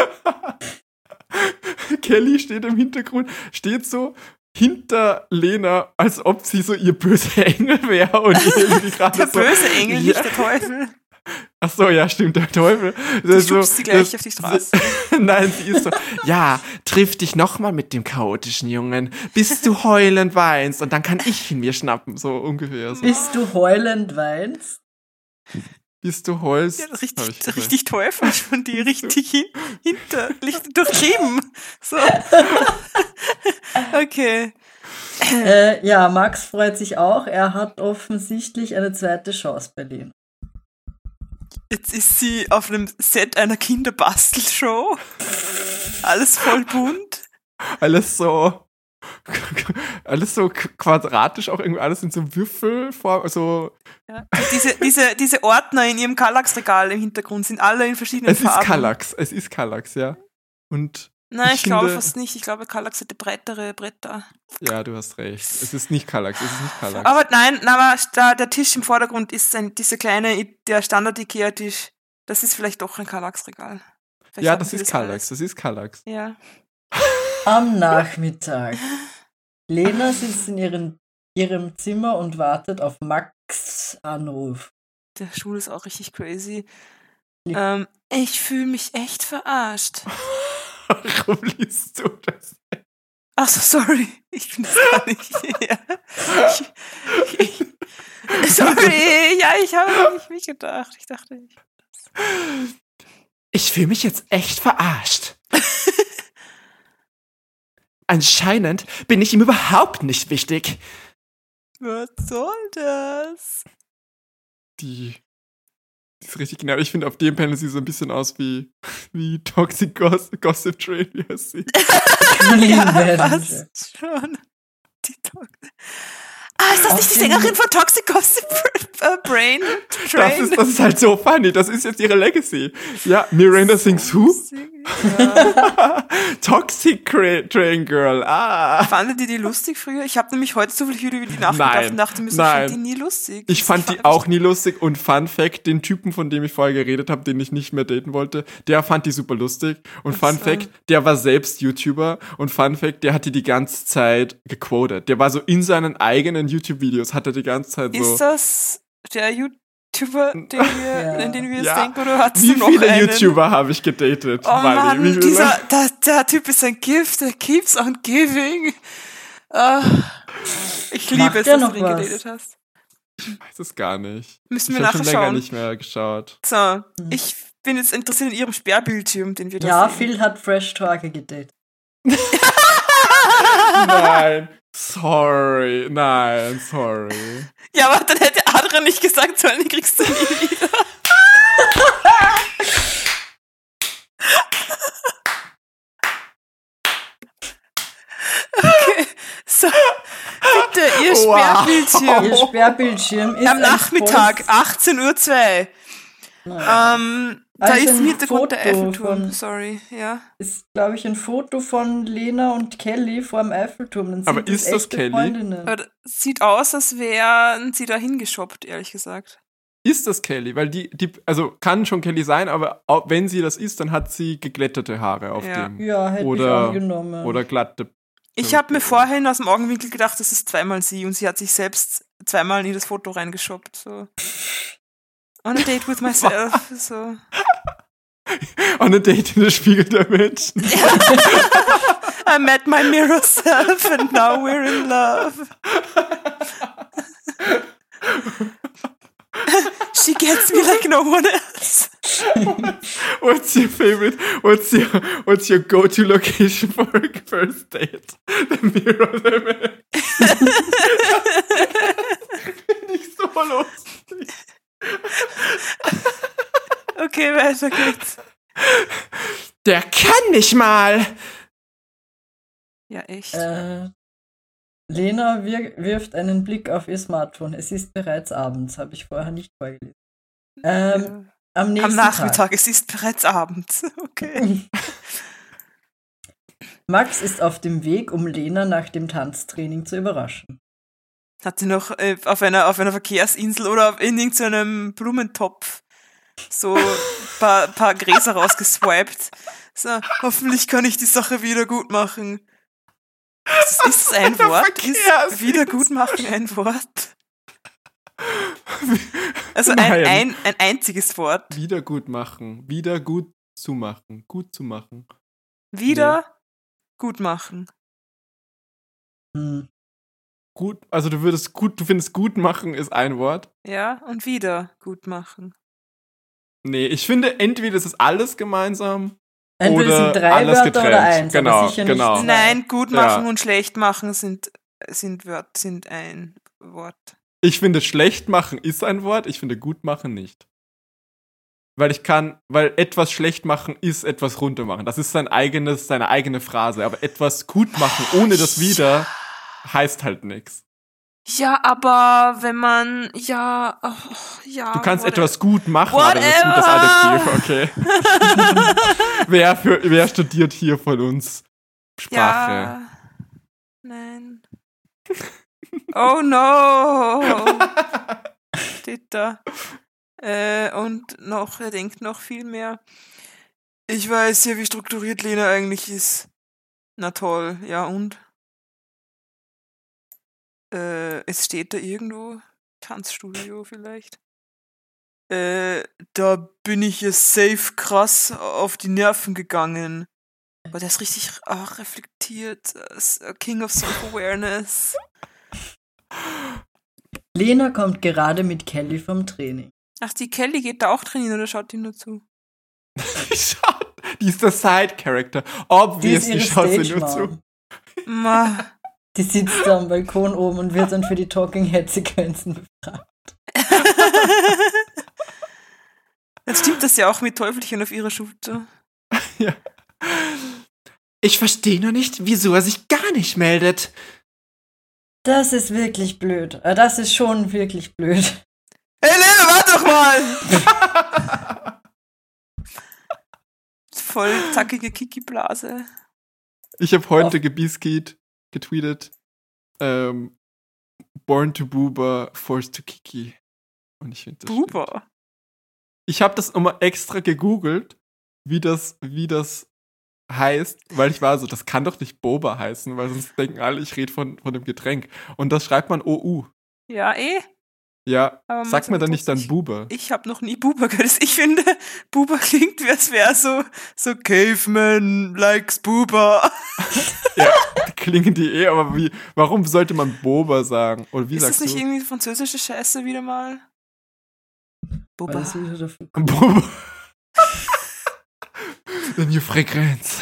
[SPEAKER 2] Kelly steht im Hintergrund, steht so hinter Lena, als ob sie so ihr böser Engel wäre und irgendwie gerade
[SPEAKER 4] Der
[SPEAKER 2] so.
[SPEAKER 4] böse Engel,
[SPEAKER 2] Ja.
[SPEAKER 4] nicht der Teufel.
[SPEAKER 2] Ach so, ja, stimmt, der Teufel.
[SPEAKER 4] Du schubst sie gleich
[SPEAKER 2] das-
[SPEAKER 4] auf die Straße.
[SPEAKER 2] Nein, sie ist so, ja, triff dich nochmal mit dem chaotischen Jungen, bis du heulend weinst und dann kann ich ihn mir schnappen, so ungefähr. So.
[SPEAKER 3] Bis du heulend weinst.
[SPEAKER 2] Bis du heulst.
[SPEAKER 4] Ja, richtig, richtig teuflisch von dir, richtig hin, hinter, durchtrieben. So. Okay.
[SPEAKER 3] Äh, ja, Max freut sich auch. Er hat offensichtlich eine zweite Chance bei Lena.
[SPEAKER 4] Jetzt ist sie auf einem Set einer Kinderbastelshow. Alles voll bunt.
[SPEAKER 2] Alles so, alles so qu- quadratisch, auch irgendwie alles in so Würfelform, so,
[SPEAKER 4] Ja. Diese, diese, diese Ordner in ihrem Kallax-Regal im Hintergrund sind alle in verschiedenen
[SPEAKER 2] es ist
[SPEAKER 4] Farben.
[SPEAKER 2] Kallax, es ist Kallax, ja. Und
[SPEAKER 4] Nein,
[SPEAKER 2] Ich
[SPEAKER 4] ich, glaube fast nicht. Ich glaube, Kallax hätte breitere Bretter.
[SPEAKER 2] ja, du hast recht. Es ist nicht Kallax, es ist nicht Kallax.
[SPEAKER 4] Aber nein, na, aber da, der Tisch im Vordergrund ist ein, dieser kleine, der Standard-Ikea-Tisch. Das ist vielleicht doch ein Kallax-Regal.
[SPEAKER 2] Ja, das ist Kallax, das ist Kallax.
[SPEAKER 4] Ja.
[SPEAKER 3] Am Nachmittag. Lena sitzt in ihren, ihrem Zimmer und wartet auf Max Anruf.
[SPEAKER 4] Der Stuhl ist auch richtig crazy. Ähm, ich fühle mich echt verarscht.
[SPEAKER 2] Warum liest du das?
[SPEAKER 4] Ach so, sorry. Ich bin das gar nicht. ja. ich, ich, sorry, ja, ich habe nicht mich gedacht. Ich dachte, ich.
[SPEAKER 2] Ich fühle mich jetzt echt verarscht. Anscheinend bin ich ihm überhaupt nicht wichtig.
[SPEAKER 4] Was soll das?
[SPEAKER 2] Die, die ist richtig genau. Ich finde, auf dem Panel sieht sie so ein bisschen aus wie, wie Toxic Goss Gossip Train, wie heißt sie?
[SPEAKER 4] Ja, fast schon. Die Tox ah, ist das nicht die Sängerin von Toxic Gossip äh, Brain?
[SPEAKER 2] Das
[SPEAKER 4] Train?
[SPEAKER 2] ist, das ist halt so funny. Das ist jetzt ihre Legacy. Ja, Miranda sings Who?
[SPEAKER 4] Ja.
[SPEAKER 2] Toxic Train Girl. Ah.
[SPEAKER 4] Fandet ihr die lustig früher? Ich habe nämlich heute so viel über die nachgedacht und dachte mir ich fand die nie lustig.
[SPEAKER 2] Ich fand die auch nie lustig und Fun Fact, den Typen, von dem ich vorher geredet habe, den ich nicht mehr daten wollte, der fand die super lustig. Und Fun. Fact, der war selbst YouTuber und Fun Fact, der hat die die ganze Zeit gequotet. Der war so in seinen eigenen YouTube-Videos, hat er die ganze Zeit so.
[SPEAKER 4] Ist das der YouTuber, den wir,
[SPEAKER 3] Ja.
[SPEAKER 4] an den wir jetzt
[SPEAKER 2] Ja.
[SPEAKER 4] denken, oder hast
[SPEAKER 2] Wie
[SPEAKER 4] du noch
[SPEAKER 2] viele
[SPEAKER 4] einen?
[SPEAKER 2] YouTuber habe ich gedatet?
[SPEAKER 4] Oh? Mann,
[SPEAKER 2] Wie viele?
[SPEAKER 4] dieser, der, der Typ ist ein Gift, der keeps on giving. Ah, ich liebe
[SPEAKER 3] Macht
[SPEAKER 4] es, dass
[SPEAKER 3] noch
[SPEAKER 4] du den
[SPEAKER 3] was?
[SPEAKER 4] gedatet hast.
[SPEAKER 2] Ich weiß es gar nicht.
[SPEAKER 4] Müssen
[SPEAKER 2] Ich
[SPEAKER 4] wir
[SPEAKER 2] habe schon
[SPEAKER 4] nachher
[SPEAKER 2] länger
[SPEAKER 4] schauen.
[SPEAKER 2] nicht mehr geschaut.
[SPEAKER 4] So, ich bin jetzt interessiert in ihrem Sperrbildschirm, den wir da
[SPEAKER 3] Ja,
[SPEAKER 4] sehen.
[SPEAKER 3] Phil hat Fresh Torge gedatet.
[SPEAKER 2] Nein. Sorry. Nein, sorry.
[SPEAKER 4] Ja, aber dann hätte Adrian nicht gesagt, so einen kriegst du nie wieder. Okay, so, bitte, ihr
[SPEAKER 2] Wow.
[SPEAKER 4] Sperrbildschirm.
[SPEAKER 3] Ihr Sperrbildschirm ist
[SPEAKER 4] Am Nachmittag,
[SPEAKER 3] volles-
[SPEAKER 4] 18.02 Uhr.
[SPEAKER 3] Naja.
[SPEAKER 4] Ähm, da
[SPEAKER 3] Also
[SPEAKER 4] ist
[SPEAKER 3] ein
[SPEAKER 4] im Hintergrund der
[SPEAKER 3] Foto
[SPEAKER 4] Eiffelturm.
[SPEAKER 3] von-
[SPEAKER 4] Sorry, ja.
[SPEAKER 3] ist, glaube ich, ein Foto von Lena und Kelly vor dem Eiffelturm. Dann
[SPEAKER 2] Aber
[SPEAKER 3] das
[SPEAKER 2] ist das
[SPEAKER 3] echte
[SPEAKER 2] Kelly?
[SPEAKER 4] Das sieht aus, als wären sie da hingeshoppt, ehrlich gesagt.
[SPEAKER 2] Ist das Kelly? Weil die, die, also kann schon Kelly sein, aber auch wenn sie das ist, dann hat sie geglättete Haare auf
[SPEAKER 4] Ja.
[SPEAKER 2] dem.
[SPEAKER 3] Ja, hätte
[SPEAKER 2] Oder-
[SPEAKER 3] ich angenommen.
[SPEAKER 2] Oder glatte.
[SPEAKER 4] Ich habe mir vorhin aus dem Augenwinkel gedacht, das ist zweimal sie und sie hat sich selbst zweimal in das Foto reingeshoppt. So. On a date with myself. so.
[SPEAKER 2] On a date in the Spiegel der Menschen.
[SPEAKER 4] I met my mirror self and now we're in love. She gets me like no one else.
[SPEAKER 2] What's your favorite? What's your What's your go-to location for a first date? The Mirror der Menschen. Finde ich so lustig.
[SPEAKER 4] Okay, weiter geht's.
[SPEAKER 2] Der kann nicht mal.
[SPEAKER 4] Ja, echt.
[SPEAKER 3] Äh, Lena wir wirft einen Blick auf ihr Smartphone. Es ist bereits abends, habe ich vorher nicht vorgelesen. Ähm, am
[SPEAKER 4] Am
[SPEAKER 3] nächsten
[SPEAKER 4] Nachmittag, es ist bereits abends. Okay.
[SPEAKER 3] Tag. Max ist auf dem Weg, um Lena nach dem Tanztraining zu überraschen.
[SPEAKER 4] Hat sie noch äh, auf, einer, auf einer Verkehrsinsel oder auf, in irgendeinem Blumentopf so ein paar, paar Gräser rausgeswiped. So, hoffentlich kann ich die Sache wieder gut machen. Ist, ist ein Wort? Ist
[SPEAKER 2] Verkehrsinsel.
[SPEAKER 4] Wiedergutmachen ein Wort? Also ein, ein, ein einziges Wort.
[SPEAKER 2] Wieder gut machen. Wieder gut zu machen. Gut zu machen.
[SPEAKER 4] Wieder gut machen.
[SPEAKER 3] Hm.
[SPEAKER 2] Gut, also du würdest gut, du findest gut machen ist ein Wort.
[SPEAKER 4] Ja, und wieder gut machen.
[SPEAKER 2] Nee, ich finde entweder ist es alles gemeinsam.
[SPEAKER 3] Entweder
[SPEAKER 2] Oder
[SPEAKER 3] sind drei
[SPEAKER 2] alles
[SPEAKER 3] Wörter oder
[SPEAKER 2] getrennt.
[SPEAKER 3] eins,
[SPEAKER 2] Genau,
[SPEAKER 3] aber sicher
[SPEAKER 2] genau.
[SPEAKER 4] Nein, gut machen
[SPEAKER 2] Ja.
[SPEAKER 4] und schlecht machen sind, sind, Wört, sind ein Wort.
[SPEAKER 2] Ich finde schlecht machen ist ein Wort, ich finde gut machen nicht. Weil ich kann, weil etwas schlecht machen ist etwas runter machen. Das ist sein eigenes, seine eigene Phrase. Aber etwas gut machen ohne das wieder heißt halt nichts.
[SPEAKER 4] Ja, aber wenn man, ja, oh, ja.
[SPEAKER 2] Du kannst
[SPEAKER 4] whatever.
[SPEAKER 2] etwas gut machen, aber das ist gut das Adjektiv, okay. wer, für, wer studiert hier von uns Sprache?
[SPEAKER 4] Ja. Nein. Oh no. Steht da. Äh, und noch, er denkt noch viel mehr. Ich weiß ja, wie strukturiert Lena eigentlich ist. Na toll, ja und? Äh, es steht da irgendwo. Tanzstudio vielleicht. Äh, da bin ich ja safe krass auf die Nerven gegangen. Aber der ist richtig ach, reflektiert. äh, King of Self-Awareness.
[SPEAKER 3] Lena kommt gerade mit Kelly vom Training.
[SPEAKER 4] Ach, die Kelly geht da auch trainieren oder schaut die nur zu?
[SPEAKER 2] Schaut, die ist der Side-Character.
[SPEAKER 3] Die
[SPEAKER 2] Obviously schaut sie nur zu.
[SPEAKER 4] Ma.
[SPEAKER 3] Die sitzt da am Balkon oben und wird dann für die Talking Head Sequenzen befragt.
[SPEAKER 4] Dann stimmt das ja auch mit Teufelchen auf ihrer Schulter.
[SPEAKER 2] Ich verstehe nur nicht, wieso er sich gar nicht meldet.
[SPEAKER 3] Das ist wirklich blöd. Äh, Das ist schon wirklich blöd.
[SPEAKER 4] Hey Lena, warte doch mal! Voll zackige Kiki-Blase.
[SPEAKER 2] Ich habe heute
[SPEAKER 3] Auf-
[SPEAKER 2] gebiskit, getweetet. Ähm, Born to Boober, Forced to Kiki. Und ich finde das. stimmt.
[SPEAKER 4] Buber.
[SPEAKER 2] Ich habe das nochmal extra gegoogelt, wie das, wie das heißt, weil ich war so, das kann doch nicht Boba heißen, weil sonst denken alle, ich rede von, von dem Getränk. Und das schreibt man OU.
[SPEAKER 4] Ja, eh.
[SPEAKER 2] Ja,
[SPEAKER 4] Aber
[SPEAKER 2] sagt man dann nicht dann
[SPEAKER 4] ich,
[SPEAKER 2] Buber?
[SPEAKER 4] ich habe noch nie Buber gehört. Ich finde, Buber klingt, wie als wäre so, so Caveman likes Buber.
[SPEAKER 2] Klingen die eh, aber wie, warum sollte man Boba sagen? Oder wie
[SPEAKER 4] Ist das
[SPEAKER 2] sagst
[SPEAKER 4] nicht
[SPEAKER 2] du?
[SPEAKER 4] irgendwie französische Scheiße wieder mal?
[SPEAKER 3] Dafür.
[SPEAKER 2] Boba. The new Frequenz.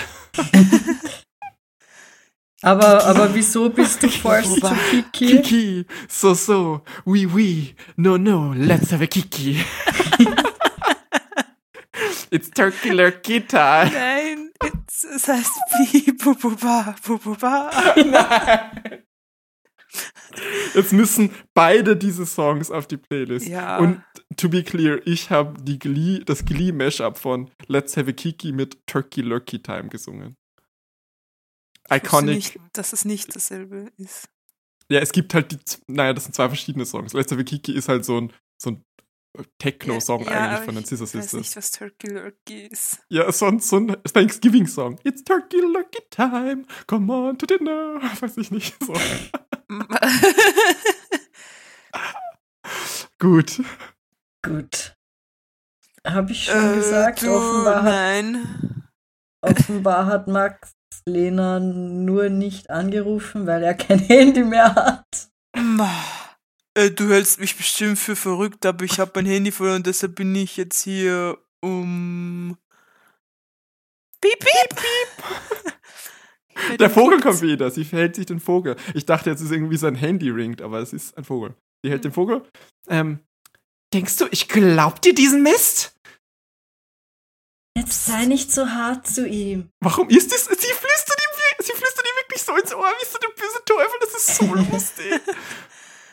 [SPEAKER 3] Aber, aber wieso bist du forced to Kiki?
[SPEAKER 2] Kiki, so so, oui oui, no no, let's have a Kiki. It's Turkey Lurkey time.
[SPEAKER 4] Nein, it's, es heißt wie Bububa, Bububa.
[SPEAKER 2] Nein. Jetzt müssen beide diese Songs auf die Playlist.
[SPEAKER 4] Ja.
[SPEAKER 2] Und to be clear, ich habe die Glee, das Glee-Mashup von Let's Have a Kiki mit Turkey Lurkey Time gesungen.
[SPEAKER 4] Ich
[SPEAKER 2] Iconic.
[SPEAKER 4] Nicht, dass es nicht dasselbe ist.
[SPEAKER 2] Ja, es gibt halt die, naja, das sind zwei verschiedene Songs. Let's Have Kiki ist halt so ein, so ein Techno-Song
[SPEAKER 4] Ja,
[SPEAKER 2] eigentlich
[SPEAKER 4] aber
[SPEAKER 2] von den
[SPEAKER 4] ich
[SPEAKER 2] Scissor
[SPEAKER 4] weiß nicht,
[SPEAKER 2] Sisters.
[SPEAKER 4] was Turkey Lurkey ist.
[SPEAKER 2] Ja, so ein, so ein Thanksgiving-Song. It's Turkey Lurkey Time, come on to dinner. Weiß ich nicht. So. Gut.
[SPEAKER 3] Gut. Habe ich schon
[SPEAKER 4] Äh,
[SPEAKER 3] gesagt,
[SPEAKER 4] du,
[SPEAKER 3] offenbar, hat,
[SPEAKER 4] nein.
[SPEAKER 3] offenbar hat Max Lena nur nicht angerufen, weil er kein Handy mehr hat.
[SPEAKER 4] Ma, äh, du hältst mich bestimmt für verrückt, aber ich habe mein Handy verloren, deshalb bin ich jetzt hier um. Piep, piep, piep.
[SPEAKER 2] Der Vogel kommt wieder. Sie verhält sich den Vogel. Ich dachte, jetzt ist irgendwie sein Handy ringt, aber es ist ein Vogel. Sie hält den Vogel. Ähm, denkst du, ich glaub dir diesen Mist?
[SPEAKER 3] Jetzt sei nicht so hart zu ihm.
[SPEAKER 2] Warum ist das? Sie flüstert ihm, sie flüstert ihm wirklich so ins Ohr, wie so der böse Teufel. Das ist so lustig.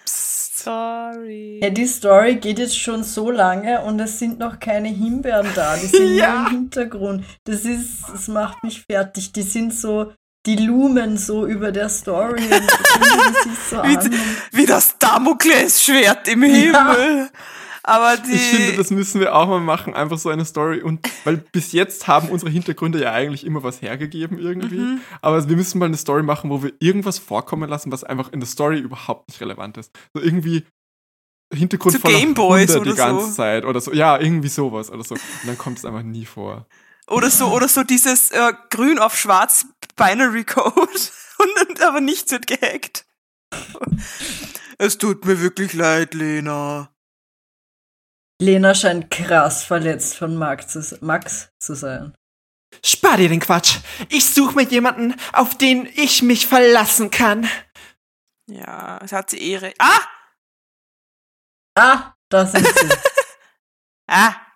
[SPEAKER 2] Psst.
[SPEAKER 4] Sorry.
[SPEAKER 3] Ja, die Story geht jetzt schon so lange und es sind noch keine Himbeeren da. Die sind
[SPEAKER 2] Ja.
[SPEAKER 3] nur im Hintergrund. Das ist, das macht mich fertig. Die sind so, die lumen so über der Story und so
[SPEAKER 4] Wie, wie das Damoklesschwert im Himmel. Aber die.
[SPEAKER 2] Ich finde, das müssen wir auch mal machen, einfach so eine Story. Und weil bis jetzt haben unsere Hintergründe ja eigentlich immer was hergegeben irgendwie.
[SPEAKER 4] Mhm.
[SPEAKER 2] Aber wir müssen mal eine Story machen, wo wir irgendwas vorkommen lassen, was einfach in der Story überhaupt nicht relevant ist. So irgendwie Hintergrund
[SPEAKER 4] Zu
[SPEAKER 2] von
[SPEAKER 4] Gameboys oder
[SPEAKER 2] die ganze
[SPEAKER 4] so.
[SPEAKER 2] Zeit oder so. Ja, irgendwie sowas oder so. Und dann kommt es einfach nie vor.
[SPEAKER 4] Oder so, oder so dieses äh, Grün auf Schwarz Binary Code. Und, und aber nichts wird gehackt. Es tut mir wirklich leid, Lena.
[SPEAKER 3] Lena scheint krass verletzt von Max zu, Max zu sein.
[SPEAKER 2] Spar dir den Quatsch. Ich suche mir jemanden, auf den ich mich verlassen kann.
[SPEAKER 4] Ja, es hat sie Ehre. Ah!
[SPEAKER 3] Ah, da sind sie.
[SPEAKER 4] Ah!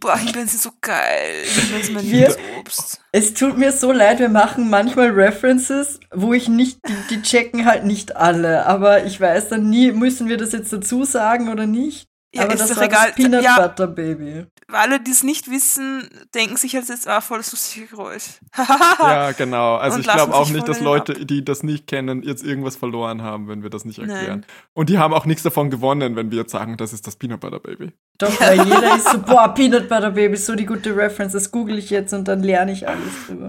[SPEAKER 4] Boah, Himbeeren sind so geil. Himbeeren sind mein
[SPEAKER 3] Wir-
[SPEAKER 4] Lieblingsobst.
[SPEAKER 3] es tut mir so leid, wir machen manchmal References, wo ich nicht, die, die checken halt nicht alle, aber ich weiß dann nie, müssen wir das jetzt dazu sagen oder nicht?
[SPEAKER 4] Ja,
[SPEAKER 3] aber
[SPEAKER 4] ist
[SPEAKER 3] das
[SPEAKER 4] doch
[SPEAKER 3] war
[SPEAKER 4] egal.
[SPEAKER 3] das Peanut
[SPEAKER 4] Ja,
[SPEAKER 3] Butter Baby.
[SPEAKER 4] alle, die es nicht wissen, denken sich halt jetzt, ah, voll das lustige Geräusch.
[SPEAKER 2] Ja, genau. Also
[SPEAKER 4] Und
[SPEAKER 2] ich glaube auch nicht, dass Leute, die das nicht kennen, jetzt irgendwas verloren haben, wenn wir das nicht erklären.
[SPEAKER 4] Nein.
[SPEAKER 2] Und die haben auch nichts davon gewonnen, wenn wir jetzt sagen, das ist das Peanut Butter Baby.
[SPEAKER 3] Doch, weil jeder ist so, boah, Peanut Butter Baby, so die gute Reference, das google ich jetzt und dann lerne ich alles drüber.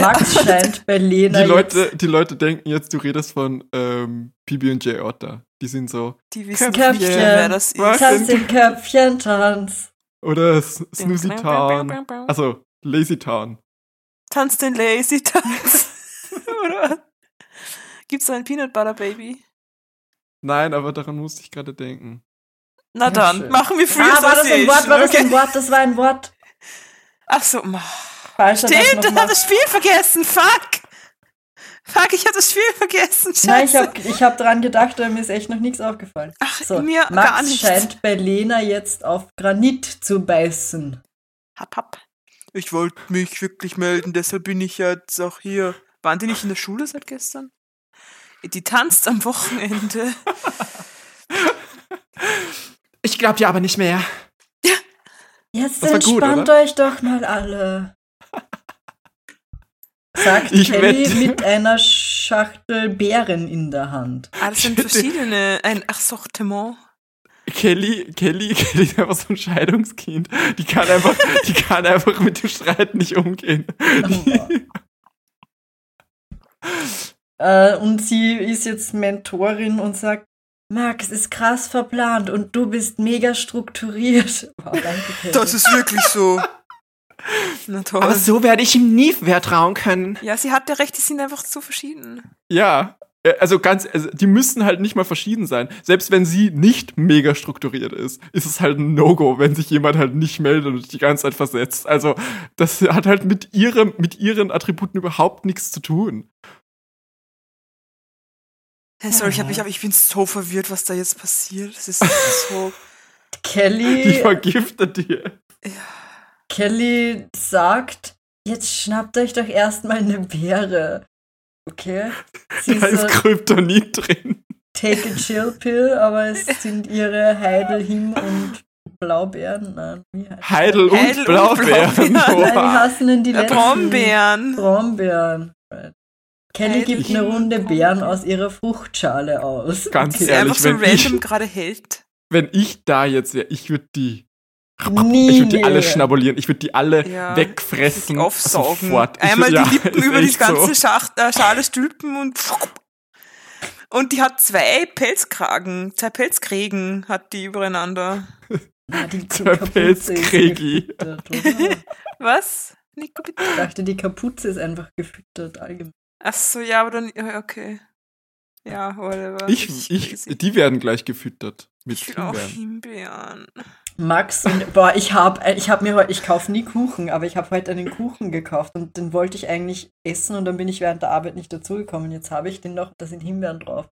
[SPEAKER 3] Max scheint bei Lena
[SPEAKER 2] Die Leute,
[SPEAKER 3] jetzt
[SPEAKER 2] die Leute denken jetzt, du redest von ähm, PB&J Otter. Die sind so,
[SPEAKER 4] Die wissen
[SPEAKER 3] Köpfchen.
[SPEAKER 4] nicht, wer das ist.
[SPEAKER 3] Tanz den Köpfchen, Tanz.
[SPEAKER 2] oder Snoozy Town. Also, Lazy Town.
[SPEAKER 4] Tanz den Lazy Tanz. Oder? Gibt's da ein Peanut Butter Baby?
[SPEAKER 2] Nein, aber daran musste ich gerade denken.
[SPEAKER 4] Na
[SPEAKER 3] Ja,
[SPEAKER 4] dann,
[SPEAKER 3] schön.
[SPEAKER 4] machen wir Free
[SPEAKER 3] Ah, war das ein Wort, war das
[SPEAKER 4] okay?
[SPEAKER 3] ein Wort, das war ein Wort.
[SPEAKER 4] Ach so.
[SPEAKER 3] Falsch,
[SPEAKER 4] Stimmt,
[SPEAKER 3] das
[SPEAKER 4] das hat das Spiel vergessen. Fuck. Fuck, ich hab das Spiel vergessen. Scheiße.
[SPEAKER 3] Nein, ich habe ich hab dran gedacht, aber mir ist echt noch nichts aufgefallen.
[SPEAKER 4] Ach,
[SPEAKER 3] So,
[SPEAKER 4] mir
[SPEAKER 3] Max
[SPEAKER 4] gar nichts.
[SPEAKER 3] scheint bei Lena jetzt auf Granit zu beißen.
[SPEAKER 4] Hab, hab. Ich wollte mich wirklich melden, deshalb bin ich jetzt auch hier. Waren die nicht in der Schule seit gestern? Die tanzt am Wochenende.
[SPEAKER 2] Ich glaube ja aber nicht mehr.
[SPEAKER 3] Jetzt
[SPEAKER 2] Das
[SPEAKER 3] entspannt euch doch mal alle. Sagt
[SPEAKER 2] Ich
[SPEAKER 3] Kelly
[SPEAKER 2] wette-
[SPEAKER 3] mit einer Schachtel Beeren in der Hand.
[SPEAKER 4] Ah, das sind verschiedene, ein Assortiment.
[SPEAKER 2] Kelly, Kelly, Kelly ist einfach so ein Scheidungskind. Die kann einfach, die kann einfach mit dem Streit nicht umgehen.
[SPEAKER 3] Äh, und sie ist jetzt Mentorin und sagt, Max ist krass verplant und du bist mega strukturiert. Wow, danke, Kelly.
[SPEAKER 4] Das ist wirklich so. Na toll.
[SPEAKER 2] Aber so werde ich ihm nie vertrauen können.
[SPEAKER 4] ja, sie hat ja recht, die sind einfach zu verschieden.
[SPEAKER 2] Ja. äh, Also ganz, also die müssen halt nicht mal verschieden sein. Selbst wenn sie nicht mega strukturiert ist, ist es halt ein No-Go, wenn sich jemand halt nicht meldet und die ganze Zeit versetzt. Also das hat halt mit ihrem, mit ihren Attributen überhaupt nichts zu tun.
[SPEAKER 4] Hey, sorry, ich, hab, ich, hab, ich bin so verwirrt, was da jetzt passiert. Das ist so.
[SPEAKER 2] Die
[SPEAKER 3] Kelly,
[SPEAKER 2] vergiftet dir.
[SPEAKER 3] Kelly sagt, jetzt schnappt euch doch erstmal eine Beere. Okay? Sie
[SPEAKER 2] Da ist
[SPEAKER 3] so,
[SPEAKER 2] Kryptonit drin.
[SPEAKER 3] Take a Chill Pill, aber es sind ihre Heidel, Him und Blaubeeren. Nein, wie heißt
[SPEAKER 2] Heidel und
[SPEAKER 4] Heidel und
[SPEAKER 2] Blaubeeren.
[SPEAKER 4] Blaubeeren.
[SPEAKER 3] Nein, wie
[SPEAKER 2] Oha.
[SPEAKER 3] heißen denn die
[SPEAKER 4] Äh,
[SPEAKER 3] letzten?
[SPEAKER 4] Brombeeren.
[SPEAKER 3] Brombeeren. Right. Kelly
[SPEAKER 4] Heidel,
[SPEAKER 3] gibt eine Runde. Beeren aus ihrer Fruchtschale aus.
[SPEAKER 2] Ganz
[SPEAKER 4] Die sie
[SPEAKER 2] ehrlich,
[SPEAKER 4] einfach so
[SPEAKER 2] wenn ich,
[SPEAKER 4] random gerade hält.
[SPEAKER 2] wenn ich da jetzt wäre, ich würde die.
[SPEAKER 3] Nie
[SPEAKER 2] ich würde die alle schnabulieren. Ich würde die alle
[SPEAKER 4] Ja,
[SPEAKER 2] wegfressen.
[SPEAKER 4] Die aufsaugen.
[SPEAKER 2] Sofort. Ich
[SPEAKER 4] Einmal
[SPEAKER 2] würd-
[SPEAKER 4] die Lippen
[SPEAKER 2] ist
[SPEAKER 4] über die ganze
[SPEAKER 2] So.
[SPEAKER 4] Schacht, äh, Schale stülpen und. Und die hat zwei Pelzkragen, zwei Pelzkrägen hat die übereinander.
[SPEAKER 3] Na, die
[SPEAKER 2] Zwei
[SPEAKER 3] oder?
[SPEAKER 4] Was? Nico, bitte?
[SPEAKER 3] Ich dachte, die Kapuze ist einfach gefüttert allgemein.
[SPEAKER 4] Ach so, ja, aber dann, ja, okay. Ja, whatever.
[SPEAKER 2] Ich, ich, die werden gleich gefüttert. Mit
[SPEAKER 4] ich will auch
[SPEAKER 2] Himbeeren.
[SPEAKER 4] Himbeeren.
[SPEAKER 3] Max und boah, ich habe ich habe mir heute ich kaufe nie Kuchen, aber ich habe heute einen Kuchen gekauft und den wollte ich eigentlich essen und dann bin ich während der Arbeit nicht dazugekommen. Jetzt habe ich den noch, da sind Himbeeren drauf.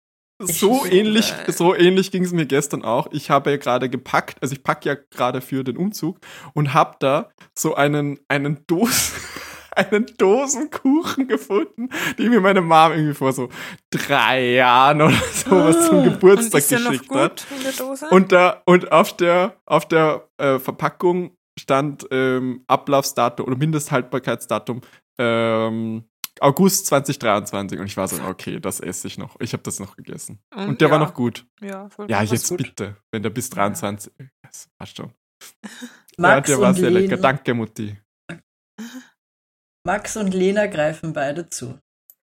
[SPEAKER 3] Ich
[SPEAKER 2] So ähnlich,
[SPEAKER 4] geil.
[SPEAKER 2] so ähnlich ging es mir gestern auch. Ich habe ja gerade gepackt, also ich packe ja gerade für den Umzug und habe da so einen, einen Dos, einen Dosenkuchen gefunden, die mir meine Mom irgendwie vor so drei Jahren oder sowas zum
[SPEAKER 3] Ah.
[SPEAKER 4] Und
[SPEAKER 2] Geburtstag
[SPEAKER 4] ist
[SPEAKER 2] geschickt hat.
[SPEAKER 4] gut in der Dose?
[SPEAKER 2] Und da und auf der auf der äh, Verpackung stand ähm, Ablaufsdatum oder Mindesthaltbarkeitsdatum ähm, August 2023 und ich war so okay, das esse ich noch. Ich habe das noch gegessen und der
[SPEAKER 4] ja,
[SPEAKER 2] war noch gut.
[SPEAKER 4] Ja, voll
[SPEAKER 2] Ja, jetzt
[SPEAKER 3] gut.
[SPEAKER 2] bitte, wenn der bis 23 das passt schon.
[SPEAKER 3] Max
[SPEAKER 2] ja, der war
[SPEAKER 3] und
[SPEAKER 2] sehr
[SPEAKER 3] Lena,
[SPEAKER 2] lecker. Danke Mutti.
[SPEAKER 3] Max und Lena greifen beide zu.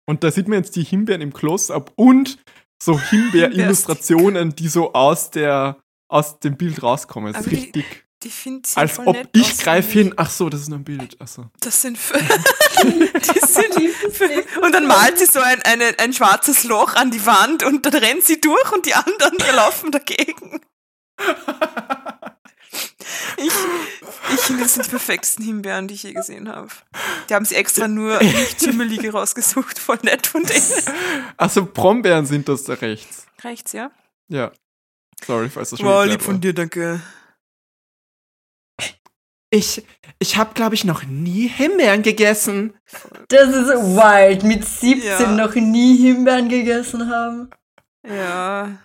[SPEAKER 2] Und da sieht man jetzt die Himbeeren im Close-up und so Himbeer-Illustrationen, die so aus der aus dem Bild rauskommen. Das ist
[SPEAKER 4] die-
[SPEAKER 2] richtig.
[SPEAKER 4] Die finden sie
[SPEAKER 2] Als
[SPEAKER 4] voll
[SPEAKER 2] ob
[SPEAKER 4] nett
[SPEAKER 2] ich greife hin. Ach so, das ist nur ein Bild. Ach so.
[SPEAKER 4] Das sind. die sind und dann malt sie so ein, eine, ein schwarzes Loch an die Wand und dann rennt sie durch und die anderen die laufen dagegen. Ich, ich finde, das sind die perfektesten Himbeeren, die ich je gesehen habe. Die haben sie extra nur nicht Schimmelige rausgesucht. Voll nett von denen.
[SPEAKER 2] Also Brombeeren sind das da rechts.
[SPEAKER 4] Rechts, ja?
[SPEAKER 2] Ja. Sorry, falls das schon
[SPEAKER 4] Wow,
[SPEAKER 2] geklärt
[SPEAKER 4] lieb von
[SPEAKER 2] war.
[SPEAKER 4] dir, danke.
[SPEAKER 2] Ich, ich habe, glaube ich, noch nie Himbeeren gegessen.
[SPEAKER 3] Das ist wild. Mit 17
[SPEAKER 4] Ja.
[SPEAKER 3] noch nie Himbeeren gegessen haben.
[SPEAKER 4] Ja.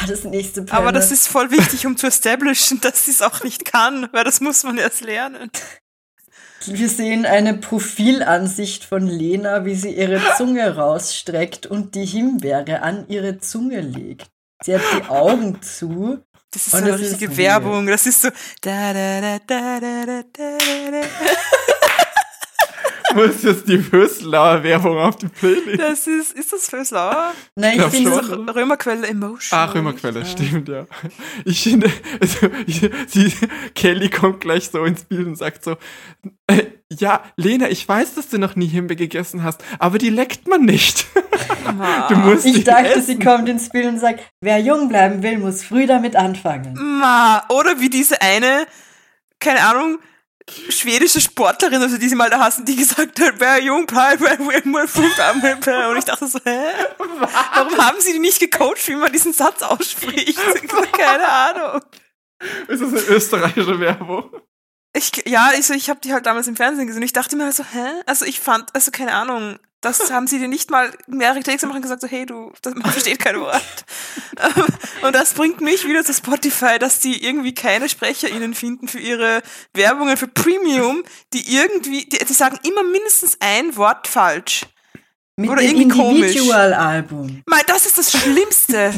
[SPEAKER 3] War das nächste Panel.
[SPEAKER 4] Aber das ist voll wichtig, um zu establishen, dass sie es auch nicht kann, weil das muss man erst lernen.
[SPEAKER 3] Wir sehen eine Profilansicht von Lena, wie sie ihre Zunge rausstreckt und die Himbeere an ihre Zunge legt. Sie hat die Augen zu.
[SPEAKER 4] Das ist so eine richtige. Werbung. Das ist so. Da, da, da, da, da, da, da, da.
[SPEAKER 2] Muss jetzt die Föslauer Werbung auf die Playlist.
[SPEAKER 4] Das ist. Ist das Föslauer?
[SPEAKER 3] Nein, ich
[SPEAKER 2] glaub
[SPEAKER 3] finde
[SPEAKER 4] So Römerquelle Emotion.
[SPEAKER 2] Ach, Römerquelle, stimmt, ja. Ich finde, also, ich, sie, Kelly kommt gleich so ins Bild und sagt so, äh, ja, Lena, ich weiß, dass du noch nie Himbeer gegessen hast, aber die leckt man nicht.
[SPEAKER 4] Ma.
[SPEAKER 2] Du musst
[SPEAKER 3] Ich dachte,
[SPEAKER 2] essen.
[SPEAKER 3] sie kommt ins Spiel und sagt, wer jung bleiben will, muss früh damit anfangen.
[SPEAKER 4] Ma. Oder wie diese eine, keine Ahnung, schwedische Sportlerin, also die sie mal da hassen, die gesagt hat, wer jung bleibt, wer. Und ich dachte so, hä? Warum haben sie die nicht gecoacht, wie man diesen Satz ausspricht? Keine Ahnung.
[SPEAKER 2] Ist das eine österreichische Werbung?
[SPEAKER 4] Ich, ja, also ich habe die halt damals im Fernsehen gesehen. Ich dachte mir halt so, hä? Also ich fand, also keine Ahnung, das haben sie dir nicht mal mehrere Takes gemacht und gesagt, so, hey, du, das, man versteht kein Wort. und das bringt mich wieder zu Spotify, dass die irgendwie keine SprecherInnen finden für ihre Werbungen für Premium, die irgendwie, die, die sagen immer mindestens ein Wort falsch.
[SPEAKER 3] Mit
[SPEAKER 4] Oder
[SPEAKER 3] dem
[SPEAKER 4] irgendwie komisch.
[SPEAKER 3] Individual-Album.
[SPEAKER 4] Mal, das ist das Schlimmste.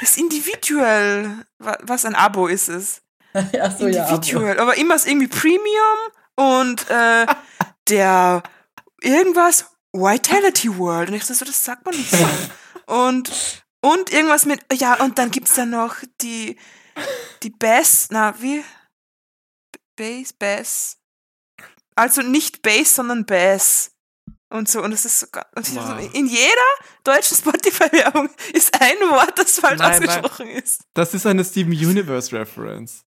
[SPEAKER 4] Das Individual, wa- was ein Abo ist es.
[SPEAKER 3] Ja. Aber.
[SPEAKER 4] Individual, aber immer ist irgendwie Premium und äh, der irgendwas Vitality World. Und ich so, das sagt man nicht so. Und, und irgendwas mit, ja, und dann gibt's da noch die, die Bass, na, wie? Bass, Bass. Also nicht Bass, sondern Bass. Und so, und das ist so, so
[SPEAKER 2] Wow.
[SPEAKER 4] in jeder deutschen Spotify-Werbung ist ein Wort, das falsch
[SPEAKER 2] Nein, nein.
[SPEAKER 4] ausgesprochen ist.
[SPEAKER 2] Das ist eine Steven Universe Reference.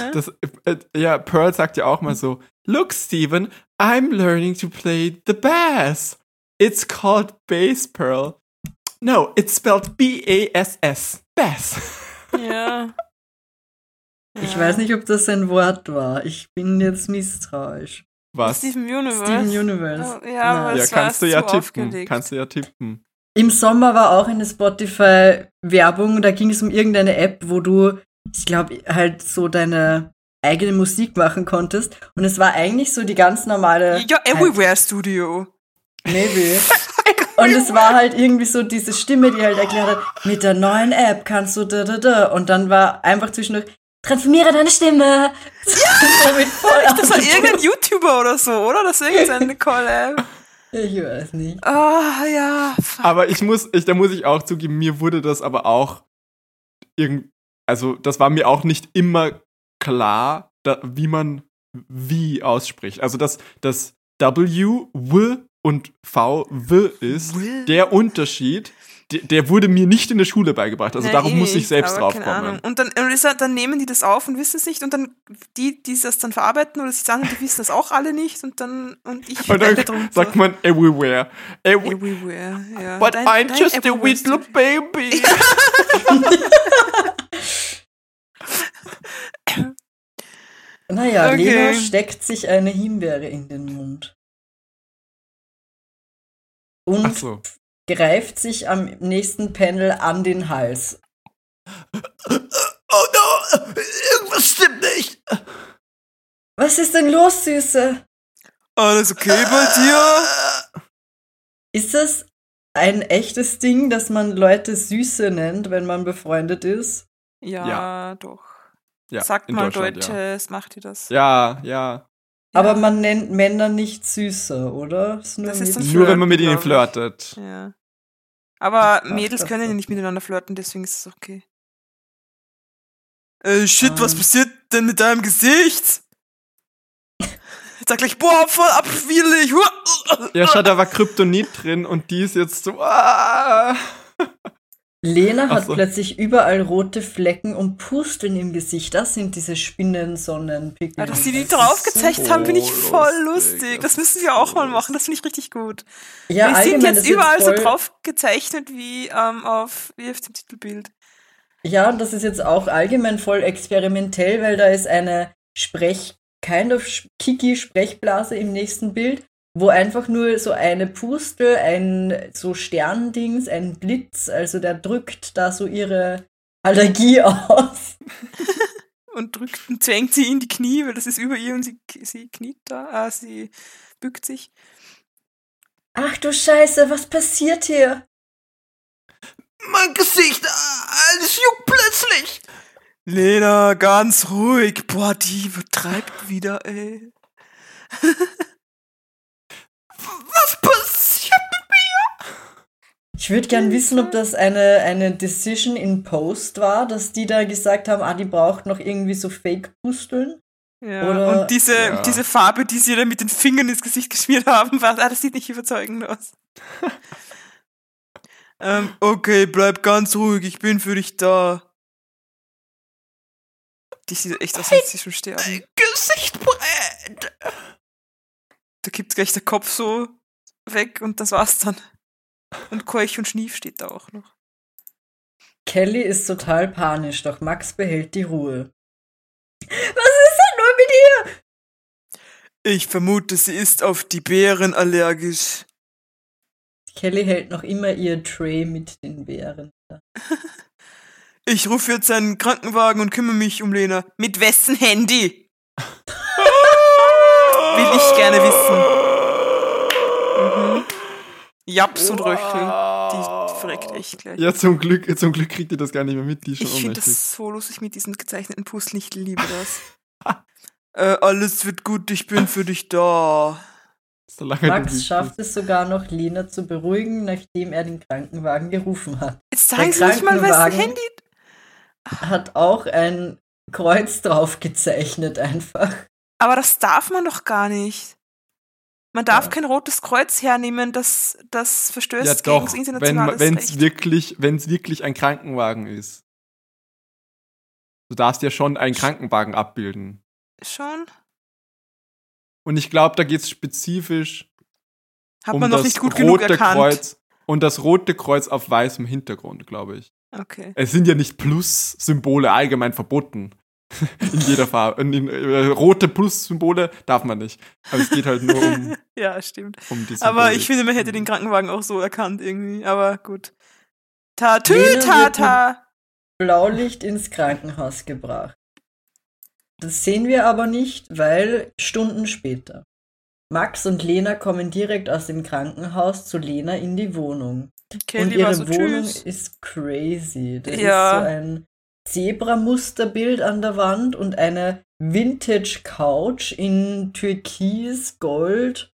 [SPEAKER 4] Hä?
[SPEAKER 2] Das, äh, ja, Pearl sagt ja auch mal so, Look, Steven, I'm learning to play the bass. It's called Bass, Pearl. No, it's spelled B-A-S-S. Bass.
[SPEAKER 4] Ja.
[SPEAKER 3] Ich
[SPEAKER 4] Ja.
[SPEAKER 3] weiß nicht, ob das ein Wort war. Ich bin jetzt misstrauisch.
[SPEAKER 2] Was?
[SPEAKER 4] Steven Universe.
[SPEAKER 3] Steven Universe.
[SPEAKER 4] Oh, ja, aber
[SPEAKER 3] Nein.
[SPEAKER 2] Ja, kannst du
[SPEAKER 4] zu
[SPEAKER 2] ja tippen.
[SPEAKER 4] aufgelegt.
[SPEAKER 2] Kannst du ja tippen.
[SPEAKER 3] Im Sommer war auch eine Spotify-Werbung, da ging es um irgendeine App, wo du, ich glaube, halt so deine eigene Musik machen konntest. Und es war eigentlich so die ganz normale.
[SPEAKER 4] Ja, Everywhere Studio.
[SPEAKER 3] Maybe. Und es war halt irgendwie so diese Stimme, die halt erklärt hat, mit der neuen App kannst du da, da, da. Und dann war einfach zwischendurch, transformiere deine Stimme. Ja!
[SPEAKER 4] das war irgendein YouTuber oder so, oder? Das ist irgendeine Collab.
[SPEAKER 3] Ich weiß nicht.
[SPEAKER 4] Ah, ja. Fuck.
[SPEAKER 2] Aber ich muss, ich, da muss ich auch zugeben, mir wurde das aber auch irgend, also das war mir auch nicht immer klar, da, wie man wie ausspricht. Also dass das W, W und V, W ist,
[SPEAKER 4] W?
[SPEAKER 2] der Unterschied, der, der wurde mir nicht in der Schule beigebracht. Also
[SPEAKER 4] Ja,
[SPEAKER 2] darauf
[SPEAKER 4] eh
[SPEAKER 2] muss ich
[SPEAKER 4] nicht,
[SPEAKER 2] selbst drauf kommen.
[SPEAKER 4] Und dann, und dann nehmen die das auf und wissen es nicht und dann die, die das dann verarbeiten oder sich sagen, die wissen das auch alle nicht und dann und ich
[SPEAKER 2] Und dann
[SPEAKER 4] leide drunter.
[SPEAKER 2] sagt man everywhere. Every
[SPEAKER 4] Everywhere, ja.
[SPEAKER 2] But
[SPEAKER 4] Dein-
[SPEAKER 2] I'm
[SPEAKER 4] dein
[SPEAKER 2] just a little baby.
[SPEAKER 3] Naja,
[SPEAKER 4] Okay.
[SPEAKER 3] Lena steckt sich eine Himbeere in den Mund. Und
[SPEAKER 2] so.
[SPEAKER 3] Greift sich am nächsten Panel an den Hals.
[SPEAKER 2] Oh no, irgendwas stimmt nicht.
[SPEAKER 3] Was ist denn los, Süße?
[SPEAKER 4] Alles okay bei dir?
[SPEAKER 3] Ist das ein echtes Ding, dass man Leute Süße nennt, wenn man befreundet ist?
[SPEAKER 4] Ja,
[SPEAKER 2] Ja.
[SPEAKER 4] doch.
[SPEAKER 2] Ja,
[SPEAKER 4] Sagt mal Deutsches, macht ihr das?
[SPEAKER 2] Ja, ja.
[SPEAKER 3] Aber man nennt Männer nicht Süße, oder? Ist nur
[SPEAKER 4] Das ist ein
[SPEAKER 2] Nur wenn man mit ihnen flirtet.
[SPEAKER 4] Ja. Aber
[SPEAKER 3] Ach,
[SPEAKER 4] Mädels können ja nicht miteinander flirten, deswegen ist es okay. Äh, shit, was
[SPEAKER 3] Ähm.
[SPEAKER 4] passiert denn mit deinem Gesicht? Jetzt sag gleich, boah, voll abschwierig.
[SPEAKER 2] Ja, schau, da war Kryptonit drin und die ist jetzt so. Ah.
[SPEAKER 3] Lena hat
[SPEAKER 2] so.
[SPEAKER 3] plötzlich überall rote Flecken und Pusteln im Gesicht. Das sind diese Spinnensonnenpickel.
[SPEAKER 4] Ja, dass sie die
[SPEAKER 2] Das ist
[SPEAKER 4] draufgezeichnet haben, finde ich
[SPEAKER 2] so
[SPEAKER 4] voll
[SPEAKER 2] lustig.
[SPEAKER 4] lustig.
[SPEAKER 2] Das
[SPEAKER 4] müssen wir auch
[SPEAKER 2] so
[SPEAKER 4] mal machen. Das finde ich richtig gut.
[SPEAKER 3] Ja,
[SPEAKER 4] wir sind jetzt überall so
[SPEAKER 3] voll-
[SPEAKER 4] drauf gezeichnet wie ähm, auf, wie auf dem Titelbild.
[SPEAKER 3] Ja, und das ist jetzt auch allgemein voll experimentell, weil da ist eine Sprech, kind of Kiki-Sprechblase im nächsten Bild, wo einfach nur so eine Pustel, ein so Sterndings, ein Blitz, also der drückt da so ihre Allergie aus.
[SPEAKER 4] Und drückt und zwängt sie in die Knie, weil das ist über ihr und sie, sie kniet da, äh, sie bückt sich.
[SPEAKER 3] Ach du Scheiße, was passiert hier?
[SPEAKER 2] Mein Gesicht, alles juckt plötzlich.
[SPEAKER 4] Lena, ganz ruhig. Boah, die übertreibt wieder, ey.
[SPEAKER 2] Was passiert?
[SPEAKER 3] Ich würde gern wissen, ob das eine, eine Decision in Post war, dass die da gesagt haben, ah, die braucht noch irgendwie so Fake-Pusteln.
[SPEAKER 4] Ja,
[SPEAKER 3] Oder-
[SPEAKER 4] und diese,
[SPEAKER 2] Ja.
[SPEAKER 4] diese Farbe, die sie da mit den Fingern ins Gesicht geschmiert haben, war, ah, das sieht nicht überzeugend aus. ähm, okay, bleib ganz ruhig, ich bin für dich da. Die sieht echt aus, als sie schon sterben.
[SPEAKER 2] Gesicht brennt.
[SPEAKER 4] Da kippt gleich der Kopf so weg und das war's dann. Und Keuch und Schnief steht da auch noch.
[SPEAKER 3] Kelly ist total panisch, doch Max behält die Ruhe. Was ist denn nur mit ihr?
[SPEAKER 4] Ich vermute, sie ist auf die Beeren allergisch.
[SPEAKER 3] Kelly hält noch immer ihr Tray mit den Beeren.
[SPEAKER 4] Ich rufe jetzt einen Krankenwagen und kümmere mich um Lena. Mit wessen Handy? Will ich gerne wissen. Mhm. Japs und Röchel. Die verreckt echt gleich.
[SPEAKER 2] Ja, zum Glück, zum Glück kriegt ihr das gar nicht mehr mit, die ist schon
[SPEAKER 4] ich finde das so lustig mit diesen gezeichneten Pusteln. Ich liebe das. äh, alles wird gut, ich bin für dich da.
[SPEAKER 2] Solange
[SPEAKER 3] Max schafft es sogar noch, Lena zu beruhigen, nachdem er den Krankenwagen gerufen hat.
[SPEAKER 4] Jetzt sagen
[SPEAKER 3] Der
[SPEAKER 4] sie nicht mal,
[SPEAKER 3] Krankenwagen-
[SPEAKER 4] Handy.
[SPEAKER 3] Hat auch ein Kreuz drauf gezeichnet einfach.
[SPEAKER 4] Aber das darf man doch gar nicht. Man darf
[SPEAKER 3] Ja.
[SPEAKER 4] kein rotes Kreuz hernehmen, das, das verstößt
[SPEAKER 2] Ja,
[SPEAKER 4] gegen
[SPEAKER 2] doch,
[SPEAKER 4] das
[SPEAKER 2] wenn
[SPEAKER 4] internationale
[SPEAKER 2] es
[SPEAKER 4] Recht.
[SPEAKER 2] wirklich, wenn's wirklich ein Krankenwagen ist. Du darfst ja schon einen Krankenwagen abbilden.
[SPEAKER 4] Schon?
[SPEAKER 2] Und ich glaube, da geht es spezifisch
[SPEAKER 4] Hat
[SPEAKER 2] um
[SPEAKER 4] man noch
[SPEAKER 2] das
[SPEAKER 4] nicht gut genug
[SPEAKER 2] rote
[SPEAKER 4] erkannt.
[SPEAKER 2] Kreuz und das rote Kreuz auf weißem Hintergrund, glaube ich.
[SPEAKER 4] Okay.
[SPEAKER 2] Es sind ja nicht Plus-Symbole allgemein verboten. In jeder Farbe. In, in, äh, rote Plus-Symbole darf man nicht. Aber es geht halt nur um,
[SPEAKER 4] ja, stimmt.
[SPEAKER 2] um die
[SPEAKER 4] Aber ich finde, man hätte den Krankenwagen auch so erkannt irgendwie. Aber gut. Tatü, tata.
[SPEAKER 3] Blaulicht ins Krankenhaus gebracht. Das sehen wir aber nicht, weil Stunden später. Max und Lena kommen direkt aus dem Krankenhaus zu Lena in die Wohnung. und
[SPEAKER 4] Kelly
[SPEAKER 3] ihre
[SPEAKER 4] war so
[SPEAKER 3] Wohnung
[SPEAKER 4] tschüss.
[SPEAKER 3] ist crazy. Da
[SPEAKER 4] Ja.
[SPEAKER 3] ist so ein Zebra-Musterbild an der Wand und eine Vintage-Couch in Türkis, Gold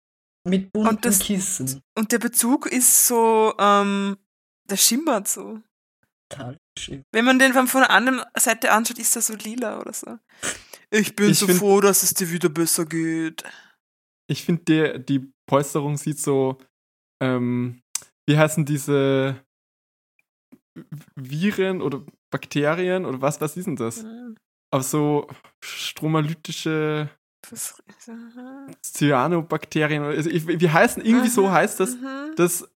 [SPEAKER 3] mit bunten
[SPEAKER 4] Und das-
[SPEAKER 3] Kissen.
[SPEAKER 4] Und der Bezug ist so, ähm, der schimmert so.
[SPEAKER 3] Total schön.
[SPEAKER 4] Wenn man den von von der anderen Seite anschaut, ist er so lila oder so. Ich bin
[SPEAKER 2] Ich
[SPEAKER 4] so
[SPEAKER 2] find-
[SPEAKER 4] froh, dass es dir wieder besser geht.
[SPEAKER 2] Ich finde, die Polsterung sieht so, ähm, wie heißen diese Viren oder Bakterien oder was, was ist denn das? Aber so stromalytische
[SPEAKER 4] Das,
[SPEAKER 2] Cyanobakterien, oder- also ich, wie heißen, irgendwie so
[SPEAKER 4] Mhm,
[SPEAKER 2] heißt das,
[SPEAKER 4] mhm.
[SPEAKER 2] das,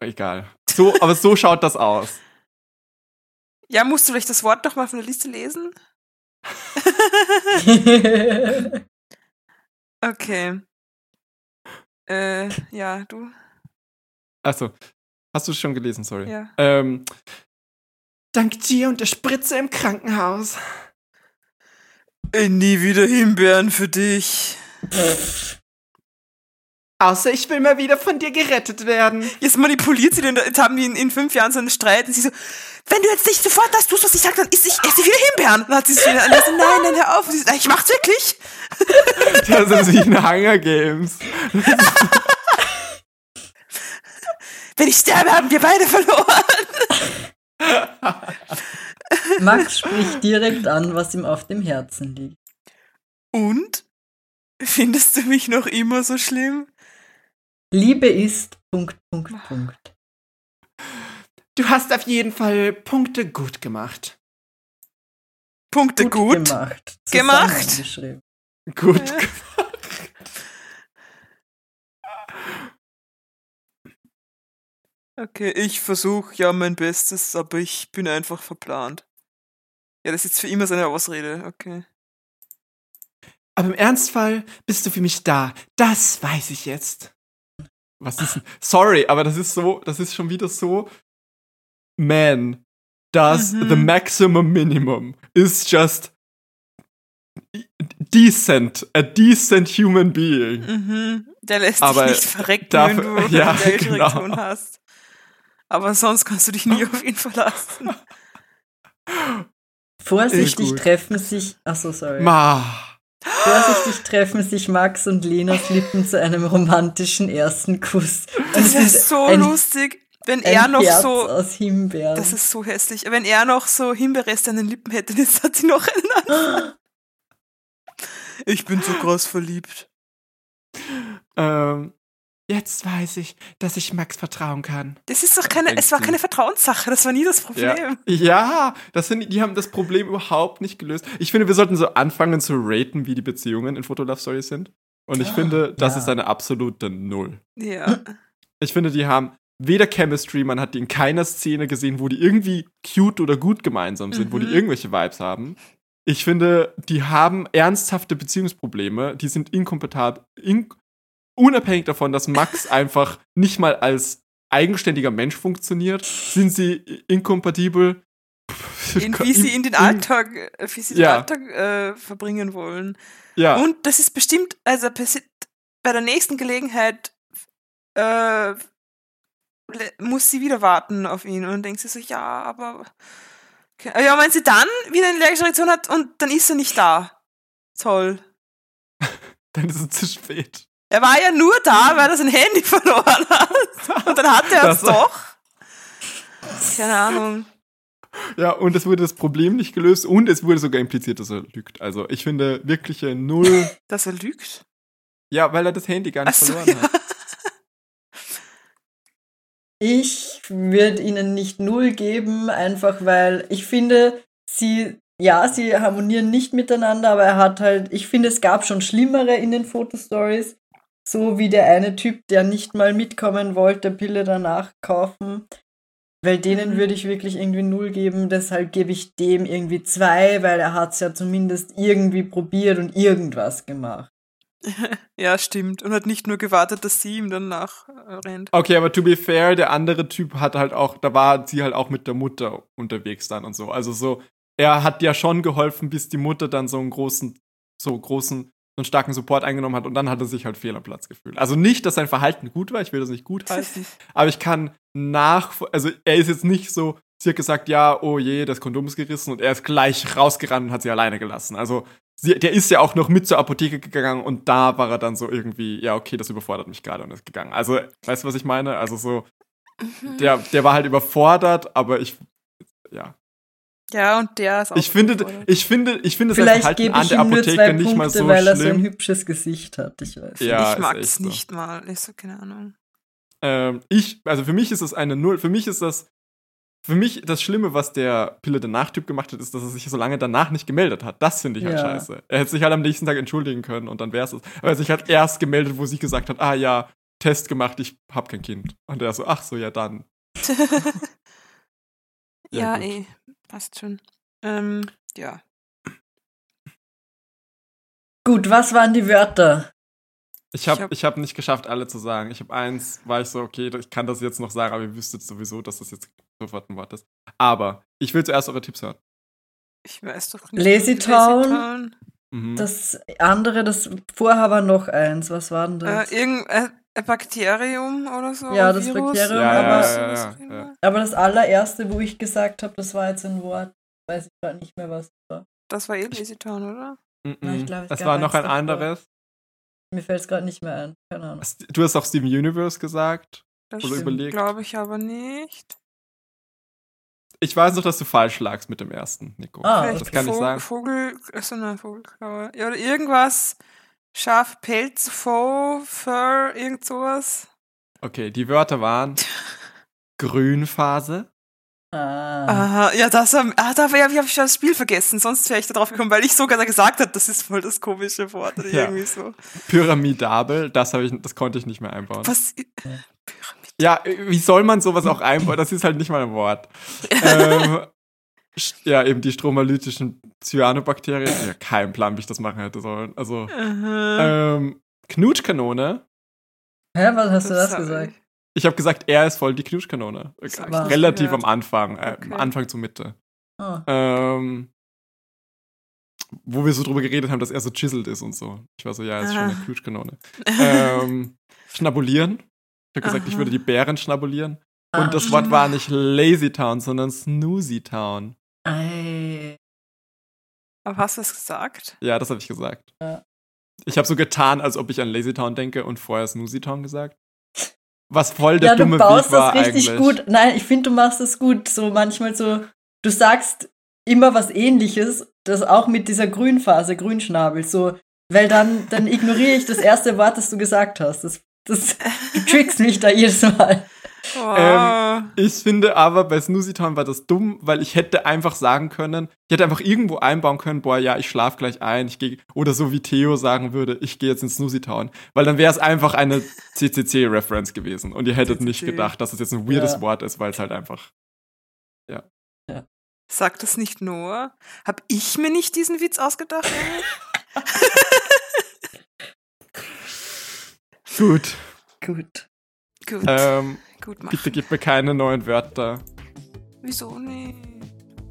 [SPEAKER 2] egal. So, aber so schaut das aus.
[SPEAKER 4] Ja, musst du vielleicht das Wort noch mal von der Liste lesen? Okay. Äh, ja, du?
[SPEAKER 2] Achso, hast du es schon gelesen, sorry.
[SPEAKER 4] Ja.
[SPEAKER 2] Ähm, dank dir und der Spritze im Krankenhaus.
[SPEAKER 4] Äh, nie wieder Himbeeren für dich.
[SPEAKER 2] Außer ich will mal wieder von dir gerettet werden.
[SPEAKER 4] Jetzt manipuliert sie den, jetzt haben die in, in fünf Jahren so einen Streit und sie so, wenn du jetzt nicht sofort das tust, was ich sage, dann isst ich, esse ich wieder Himbeeren. Dann hat sie so, nein, nein, hör auf. Und sie so, ich mach's wirklich.
[SPEAKER 2] Das ist wie in Hunger Games.
[SPEAKER 4] Wenn ich sterbe, haben wir beide verloren.
[SPEAKER 3] Max spricht direkt an, was ihm auf dem Herzen liegt.
[SPEAKER 4] Und? Findest du mich noch immer so schlimm?
[SPEAKER 3] Liebe ist. Punkt, Punkt, Punkt.
[SPEAKER 2] Du hast auf jeden Fall Punkte gut gemacht.
[SPEAKER 4] Punkte gut.
[SPEAKER 3] gemacht.
[SPEAKER 4] Gemacht.
[SPEAKER 3] Zusammengeschrieben.
[SPEAKER 2] Gut.
[SPEAKER 4] Ja. Okay, ich versuche ja mein Bestes, aber ich bin einfach verplant. Ja, das ist jetzt für immer seine Ausrede, okay.
[SPEAKER 2] Aber im Ernstfall bist du für mich da. Das weiß ich jetzt. Was ist denn? Sorry, aber das ist so, das ist schon wieder so. Man does
[SPEAKER 4] Mhm.
[SPEAKER 2] the maximum minimum is just decent, a decent human being.
[SPEAKER 4] Mhm. Der lässt
[SPEAKER 2] Aber
[SPEAKER 4] dich nicht verrecken,
[SPEAKER 2] darf-
[SPEAKER 4] wenn du
[SPEAKER 2] ja,
[SPEAKER 4] eine
[SPEAKER 2] genau.
[SPEAKER 4] hast. Aber sonst kannst du dich nie auf ihn verlassen.
[SPEAKER 3] Vorsichtig treffen sich. Achso, sorry.
[SPEAKER 2] Ma.
[SPEAKER 3] Vorsichtig treffen sich Max und Lenas Lippen zu einem romantischen ersten Kuss.
[SPEAKER 4] Das wäre
[SPEAKER 3] ist
[SPEAKER 4] so
[SPEAKER 3] ein,
[SPEAKER 4] lustig, wenn
[SPEAKER 3] ein
[SPEAKER 4] er noch
[SPEAKER 3] Herz
[SPEAKER 4] so.
[SPEAKER 3] aus Himbeeren.
[SPEAKER 4] Das ist so hässlich. Wenn er noch so Himbeerreste an den Lippen hätte, jetzt hat sie noch einen an. Ich bin so krass verliebt.
[SPEAKER 2] Ähm, jetzt weiß ich, dass ich Max vertrauen kann.
[SPEAKER 4] Das ist doch keine, es war keine Vertrauenssache, das war nie das Problem.
[SPEAKER 2] Ja, das sind, die haben das Problem überhaupt nicht gelöst. Ich finde, wir sollten so anfangen zu raten, wie die Beziehungen in Fotolove Stories sind. Und ich finde, das
[SPEAKER 3] Ja.
[SPEAKER 2] ist eine absolute Null.
[SPEAKER 4] Ja.
[SPEAKER 2] Ich finde, die haben weder Chemistry, man hat die in keiner Szene gesehen, wo die irgendwie cute oder gut gemeinsam sind, wo die
[SPEAKER 4] Mhm.
[SPEAKER 2] irgendwelche Vibes haben. Ich finde, die haben ernsthafte Beziehungsprobleme, die sind inkompatibel, in, unabhängig davon, dass Max einfach nicht mal als eigenständiger Mensch funktioniert, sind sie inkompatibel.
[SPEAKER 4] In, wie sie in den Alltag, äh, wie sie den
[SPEAKER 2] Ja.
[SPEAKER 4] Alltag äh, verbringen wollen.
[SPEAKER 2] Ja,
[SPEAKER 4] Und das ist bestimmt, also bei der nächsten Gelegenheit äh, muss sie wieder warten auf ihn und denkt sie so, ja, aber okay. ja, wenn sie dann wieder eine allergische Reaktion hat und dann ist er nicht da. Toll.
[SPEAKER 2] dann ist es zu spät.
[SPEAKER 4] Er war ja nur da, weil er sein Handy verloren hat. Und dann hatte er es doch. Keine Ahnung.
[SPEAKER 2] Ja, und es wurde das Problem nicht gelöst und es wurde sogar impliziert, dass er lügt. Also ich finde wirkliche Null.
[SPEAKER 4] Dass er lügt.
[SPEAKER 2] ja, weil er das Handy gar nicht
[SPEAKER 4] Ach so,
[SPEAKER 2] verloren
[SPEAKER 4] ja.
[SPEAKER 2] hat.
[SPEAKER 3] Ich würde ihnen nicht null geben, einfach weil ich finde, sie, ja, sie harmonieren nicht miteinander, aber er hat halt, ich finde, es gab schon schlimmere in den Fotostories. So wie der eine Typ, der nicht mal mitkommen wollte, Pille danach kaufen. Weil denen
[SPEAKER 4] Mhm.
[SPEAKER 3] würde ich wirklich irgendwie null geben, deshalb gebe ich dem irgendwie zwei, weil er hat es ja zumindest irgendwie probiert und irgendwas gemacht.
[SPEAKER 4] Ja, stimmt. Und hat nicht nur gewartet, dass sie ihm dann nachrennt.
[SPEAKER 2] Okay, aber to be fair, der andere Typ hat halt auch, da war sie halt auch mit der Mutter unterwegs dann und so. Also so, er hat ja schon geholfen, bis die Mutter dann so einen großen, so großen, einen starken Support eingenommen hat und dann hat er sich halt fehl am Platz gefühlt. Also nicht, dass sein Verhalten gut war, ich will das nicht gut heißen, aber ich kann nach, also er ist jetzt nicht so, sie hat gesagt, ja, oh je, das Kondom ist gerissen und er ist gleich rausgerannt und hat sie alleine gelassen. Also sie, der ist ja auch noch mit zur Apotheke gegangen und da war er dann so irgendwie, ja, okay, das überfordert mich gerade und ist gegangen. Also, weißt du, was ich meine? Also so, der, der war halt überfordert, aber ich, ja.
[SPEAKER 4] Ja, und der ist auch
[SPEAKER 2] Ich finde, ich finde, ich finde
[SPEAKER 3] Vielleicht
[SPEAKER 2] Verhalten an
[SPEAKER 3] ich
[SPEAKER 2] der Apotheke nicht mal
[SPEAKER 3] Punkte,
[SPEAKER 2] so
[SPEAKER 3] weil er so ein
[SPEAKER 2] schlimm.
[SPEAKER 3] hübsches Gesicht hat. Ich weiß.
[SPEAKER 2] Ja,
[SPEAKER 4] ich mag es
[SPEAKER 2] echt so.
[SPEAKER 4] nicht mal. Ich so, keine Ahnung.
[SPEAKER 2] Ähm, ich, also für mich ist es eine Null. Für mich ist das, für mich das Schlimme, was der Pille danach Typ gemacht hat, ist, dass er sich so lange danach nicht gemeldet hat. Das finde ich halt
[SPEAKER 3] Ja.
[SPEAKER 2] scheiße. Er hätte sich halt am nächsten Tag entschuldigen können und dann wäre es. Aber er hat sich halt erst gemeldet, wo sie gesagt hat, ah ja, Test gemacht, ich hab kein Kind. Und er so, ach so, ja dann. Ja,
[SPEAKER 4] ja,
[SPEAKER 2] gut.
[SPEAKER 4] Passt schon. Ähm, ja.
[SPEAKER 3] Gut, was waren die Wörter?
[SPEAKER 2] Ich habe
[SPEAKER 4] Ich hab-
[SPEAKER 2] ich hab nicht geschafft, alle zu sagen. Ich habe eins, war ich so, okay, ich kann das jetzt noch sagen, aber ihr wüsstet sowieso, dass das jetzt sofort ein Wort ist. Aber ich will zuerst eure Tipps hören.
[SPEAKER 4] Ich weiß doch nicht.
[SPEAKER 3] Lazy Town.
[SPEAKER 4] Town.
[SPEAKER 2] Mhm.
[SPEAKER 3] Das andere, das vorher war noch eins. Was war denn
[SPEAKER 4] Äh,
[SPEAKER 3] das?
[SPEAKER 4] irgend, äh, Bakterium oder so.
[SPEAKER 3] Ja, das
[SPEAKER 4] Virus.
[SPEAKER 3] Bakterium,
[SPEAKER 2] Ja,
[SPEAKER 3] aber,
[SPEAKER 2] ja,
[SPEAKER 4] Was
[SPEAKER 2] ja,
[SPEAKER 3] aber das allererste, wo ich gesagt habe, das war jetzt ein Wort. Weiß ich gerade nicht mehr, was es war.
[SPEAKER 4] Das war eh Lazy Town, oder?
[SPEAKER 3] Na, ich glaub, gab
[SPEAKER 2] war noch ein
[SPEAKER 3] davor.
[SPEAKER 2] anderes.
[SPEAKER 3] Mir fällt es gerade nicht mehr ein. Keine Ahnung.
[SPEAKER 2] Du hast auch Steven Universe gesagt.
[SPEAKER 4] Das
[SPEAKER 2] Oder überlegt.
[SPEAKER 4] glaube ich aber nicht.
[SPEAKER 2] Ich weiß noch, dass du falsch lagst mit dem ersten, Nico.
[SPEAKER 3] Ah,
[SPEAKER 2] das kann ich
[SPEAKER 4] Vogel,
[SPEAKER 2] sagen.
[SPEAKER 4] Vogel, also nein, Vogelklaue. Ja, oder irgendwas. Schaf, Pelz, Faux, Fur, irgend sowas.
[SPEAKER 2] Okay, die Wörter waren Grünphase.
[SPEAKER 3] Ah.
[SPEAKER 4] Aha, ja, das haben, ah, da habe ich schon das Spiel vergessen, sonst wäre ich da drauf gekommen, weil ich sogar gesagt habe, das ist voll das komische Wort oder
[SPEAKER 2] Ja.
[SPEAKER 4] irgendwie so.
[SPEAKER 2] Pyramidabel, das, ich, das konnte ich nicht mehr einbauen.
[SPEAKER 4] Was?
[SPEAKER 2] Ja, wie soll man sowas auch einbauen? Das ist halt nicht mal ein Wort. ähm, ja, eben die stromalytischen Cyanobakterien. Ja, kein Plan, wie ich das machen hätte sollen. Also, ähm, Knutschkanone.
[SPEAKER 3] Hä, was hast du das
[SPEAKER 4] hab
[SPEAKER 3] gesagt?
[SPEAKER 4] ich-
[SPEAKER 2] Ich habe gesagt, er ist voll die Knutschkanone.
[SPEAKER 4] Das
[SPEAKER 3] ich
[SPEAKER 2] Relativ
[SPEAKER 4] gehört.
[SPEAKER 2] am Anfang, äh,
[SPEAKER 4] Okay.
[SPEAKER 2] Anfang zur Mitte.
[SPEAKER 3] Oh.
[SPEAKER 2] Ähm, wo wir so drüber geredet haben, dass er so chiseled ist und so. Ich war so, ja, er ist schon eine. Knutschkanone. ähm, schnabulieren. Ich habe gesagt, ich
[SPEAKER 4] Aha.
[SPEAKER 2] würde die Bären schnabulieren.
[SPEAKER 3] Ah.
[SPEAKER 2] Und das Wort war nicht Lazy Town, sondern Snoozy Town.
[SPEAKER 3] Ei.
[SPEAKER 4] Aber hast du es gesagt?
[SPEAKER 2] Ja, das habe ich gesagt.
[SPEAKER 3] Ja.
[SPEAKER 2] Ich habe so getan, als ob ich an Lazy Town denke und vorher Snoozy Town gesagt. Was voll der
[SPEAKER 3] Ja, du
[SPEAKER 2] dumme
[SPEAKER 3] baust
[SPEAKER 2] Weg war
[SPEAKER 3] das richtig
[SPEAKER 2] eigentlich.
[SPEAKER 3] gut. Nein, ich finde, du machst das gut. So manchmal so, du sagst immer was ähnliches, das auch mit dieser Grünphase, Grünschnabel, so, weil dann, dann ignoriere ich das erste Wort, das du gesagt hast. Das, das, du trickst mich da jedes Mal.
[SPEAKER 4] Wow.
[SPEAKER 2] Ähm, Ich finde aber, bei Snoozy Town war das dumm, weil ich hätte einfach sagen können, ich hätte einfach irgendwo einbauen können, boah, ja, ich schlaf gleich ein, ich gehe, oder so wie Theo sagen würde, ich gehe jetzt in Snoozy Town. Weil dann wäre es einfach eine CCC-Reference gewesen und ihr hättet nicht
[SPEAKER 4] CCC.
[SPEAKER 2] gedacht, dass es jetzt ein weirdes
[SPEAKER 3] Ja.
[SPEAKER 2] Wort ist, weil es halt einfach.
[SPEAKER 4] Sagt das nicht Noah? Hab ich mir nicht diesen Witz ausgedacht?
[SPEAKER 2] Gut.
[SPEAKER 3] Gut.
[SPEAKER 4] Gut,
[SPEAKER 2] Ähm,
[SPEAKER 4] gut, mach.
[SPEAKER 2] bitte gib mir keine neuen Wörter.
[SPEAKER 4] Wieso nicht?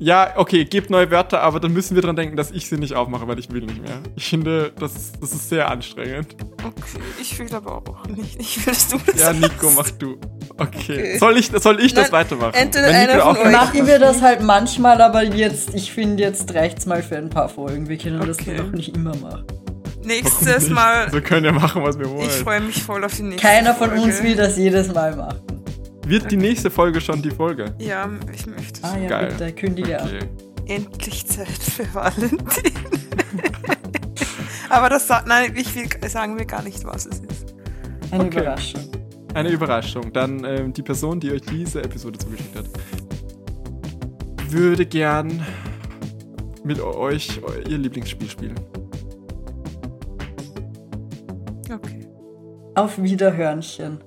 [SPEAKER 2] Ja, okay, gebt neue Wörter, aber dann müssen wir dran denken, dass ich sie nicht aufmache, weil ich will nicht mehr. Ich finde, das, das ist sehr anstrengend.
[SPEAKER 4] Okay, ich will aber auch nicht. Ich will, dass du das
[SPEAKER 2] Ja, Nico, mach du. Okay.
[SPEAKER 4] Okay.
[SPEAKER 2] Soll ich, soll ich das
[SPEAKER 4] Nein,
[SPEAKER 2] weitermachen?
[SPEAKER 4] entweder einer von
[SPEAKER 2] auch-
[SPEAKER 4] euch-
[SPEAKER 3] Machen wir das halt manchmal, aber jetzt, ich finde, jetzt reicht's mal für ein paar Folgen. Wir können das
[SPEAKER 4] Okay.
[SPEAKER 3] doch nicht immer machen.
[SPEAKER 4] Nächstes? Mal.
[SPEAKER 2] Wir können ja machen, was wir
[SPEAKER 4] Ich
[SPEAKER 2] wollen.
[SPEAKER 4] freue mich voll auf die nächste
[SPEAKER 3] Keiner von
[SPEAKER 4] Folge.
[SPEAKER 3] uns will das jedes Mal machen.
[SPEAKER 2] Wird die nächste Folge schon die Folge?
[SPEAKER 4] Ja, ich möchte.
[SPEAKER 3] Ah ja,
[SPEAKER 2] Geil.
[SPEAKER 3] bitte, kündige an.
[SPEAKER 2] Okay.
[SPEAKER 4] Endlich Zeit für Valentin. aber das sagt. Nein, ich will sagen wir gar nicht, was es ist.
[SPEAKER 3] Eine
[SPEAKER 2] Okay.
[SPEAKER 3] Überraschung.
[SPEAKER 2] Eine Überraschung. Dann ähm, die Person, die euch diese Episode zugeschickt hat, würde gern mit euch eu- ihr Lieblingsspiel spielen.
[SPEAKER 4] Okay.
[SPEAKER 3] Auf Wiederhörnchen.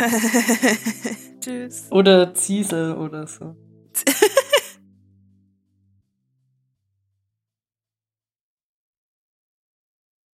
[SPEAKER 4] Tschüss.
[SPEAKER 3] Oder Ziesel oder so.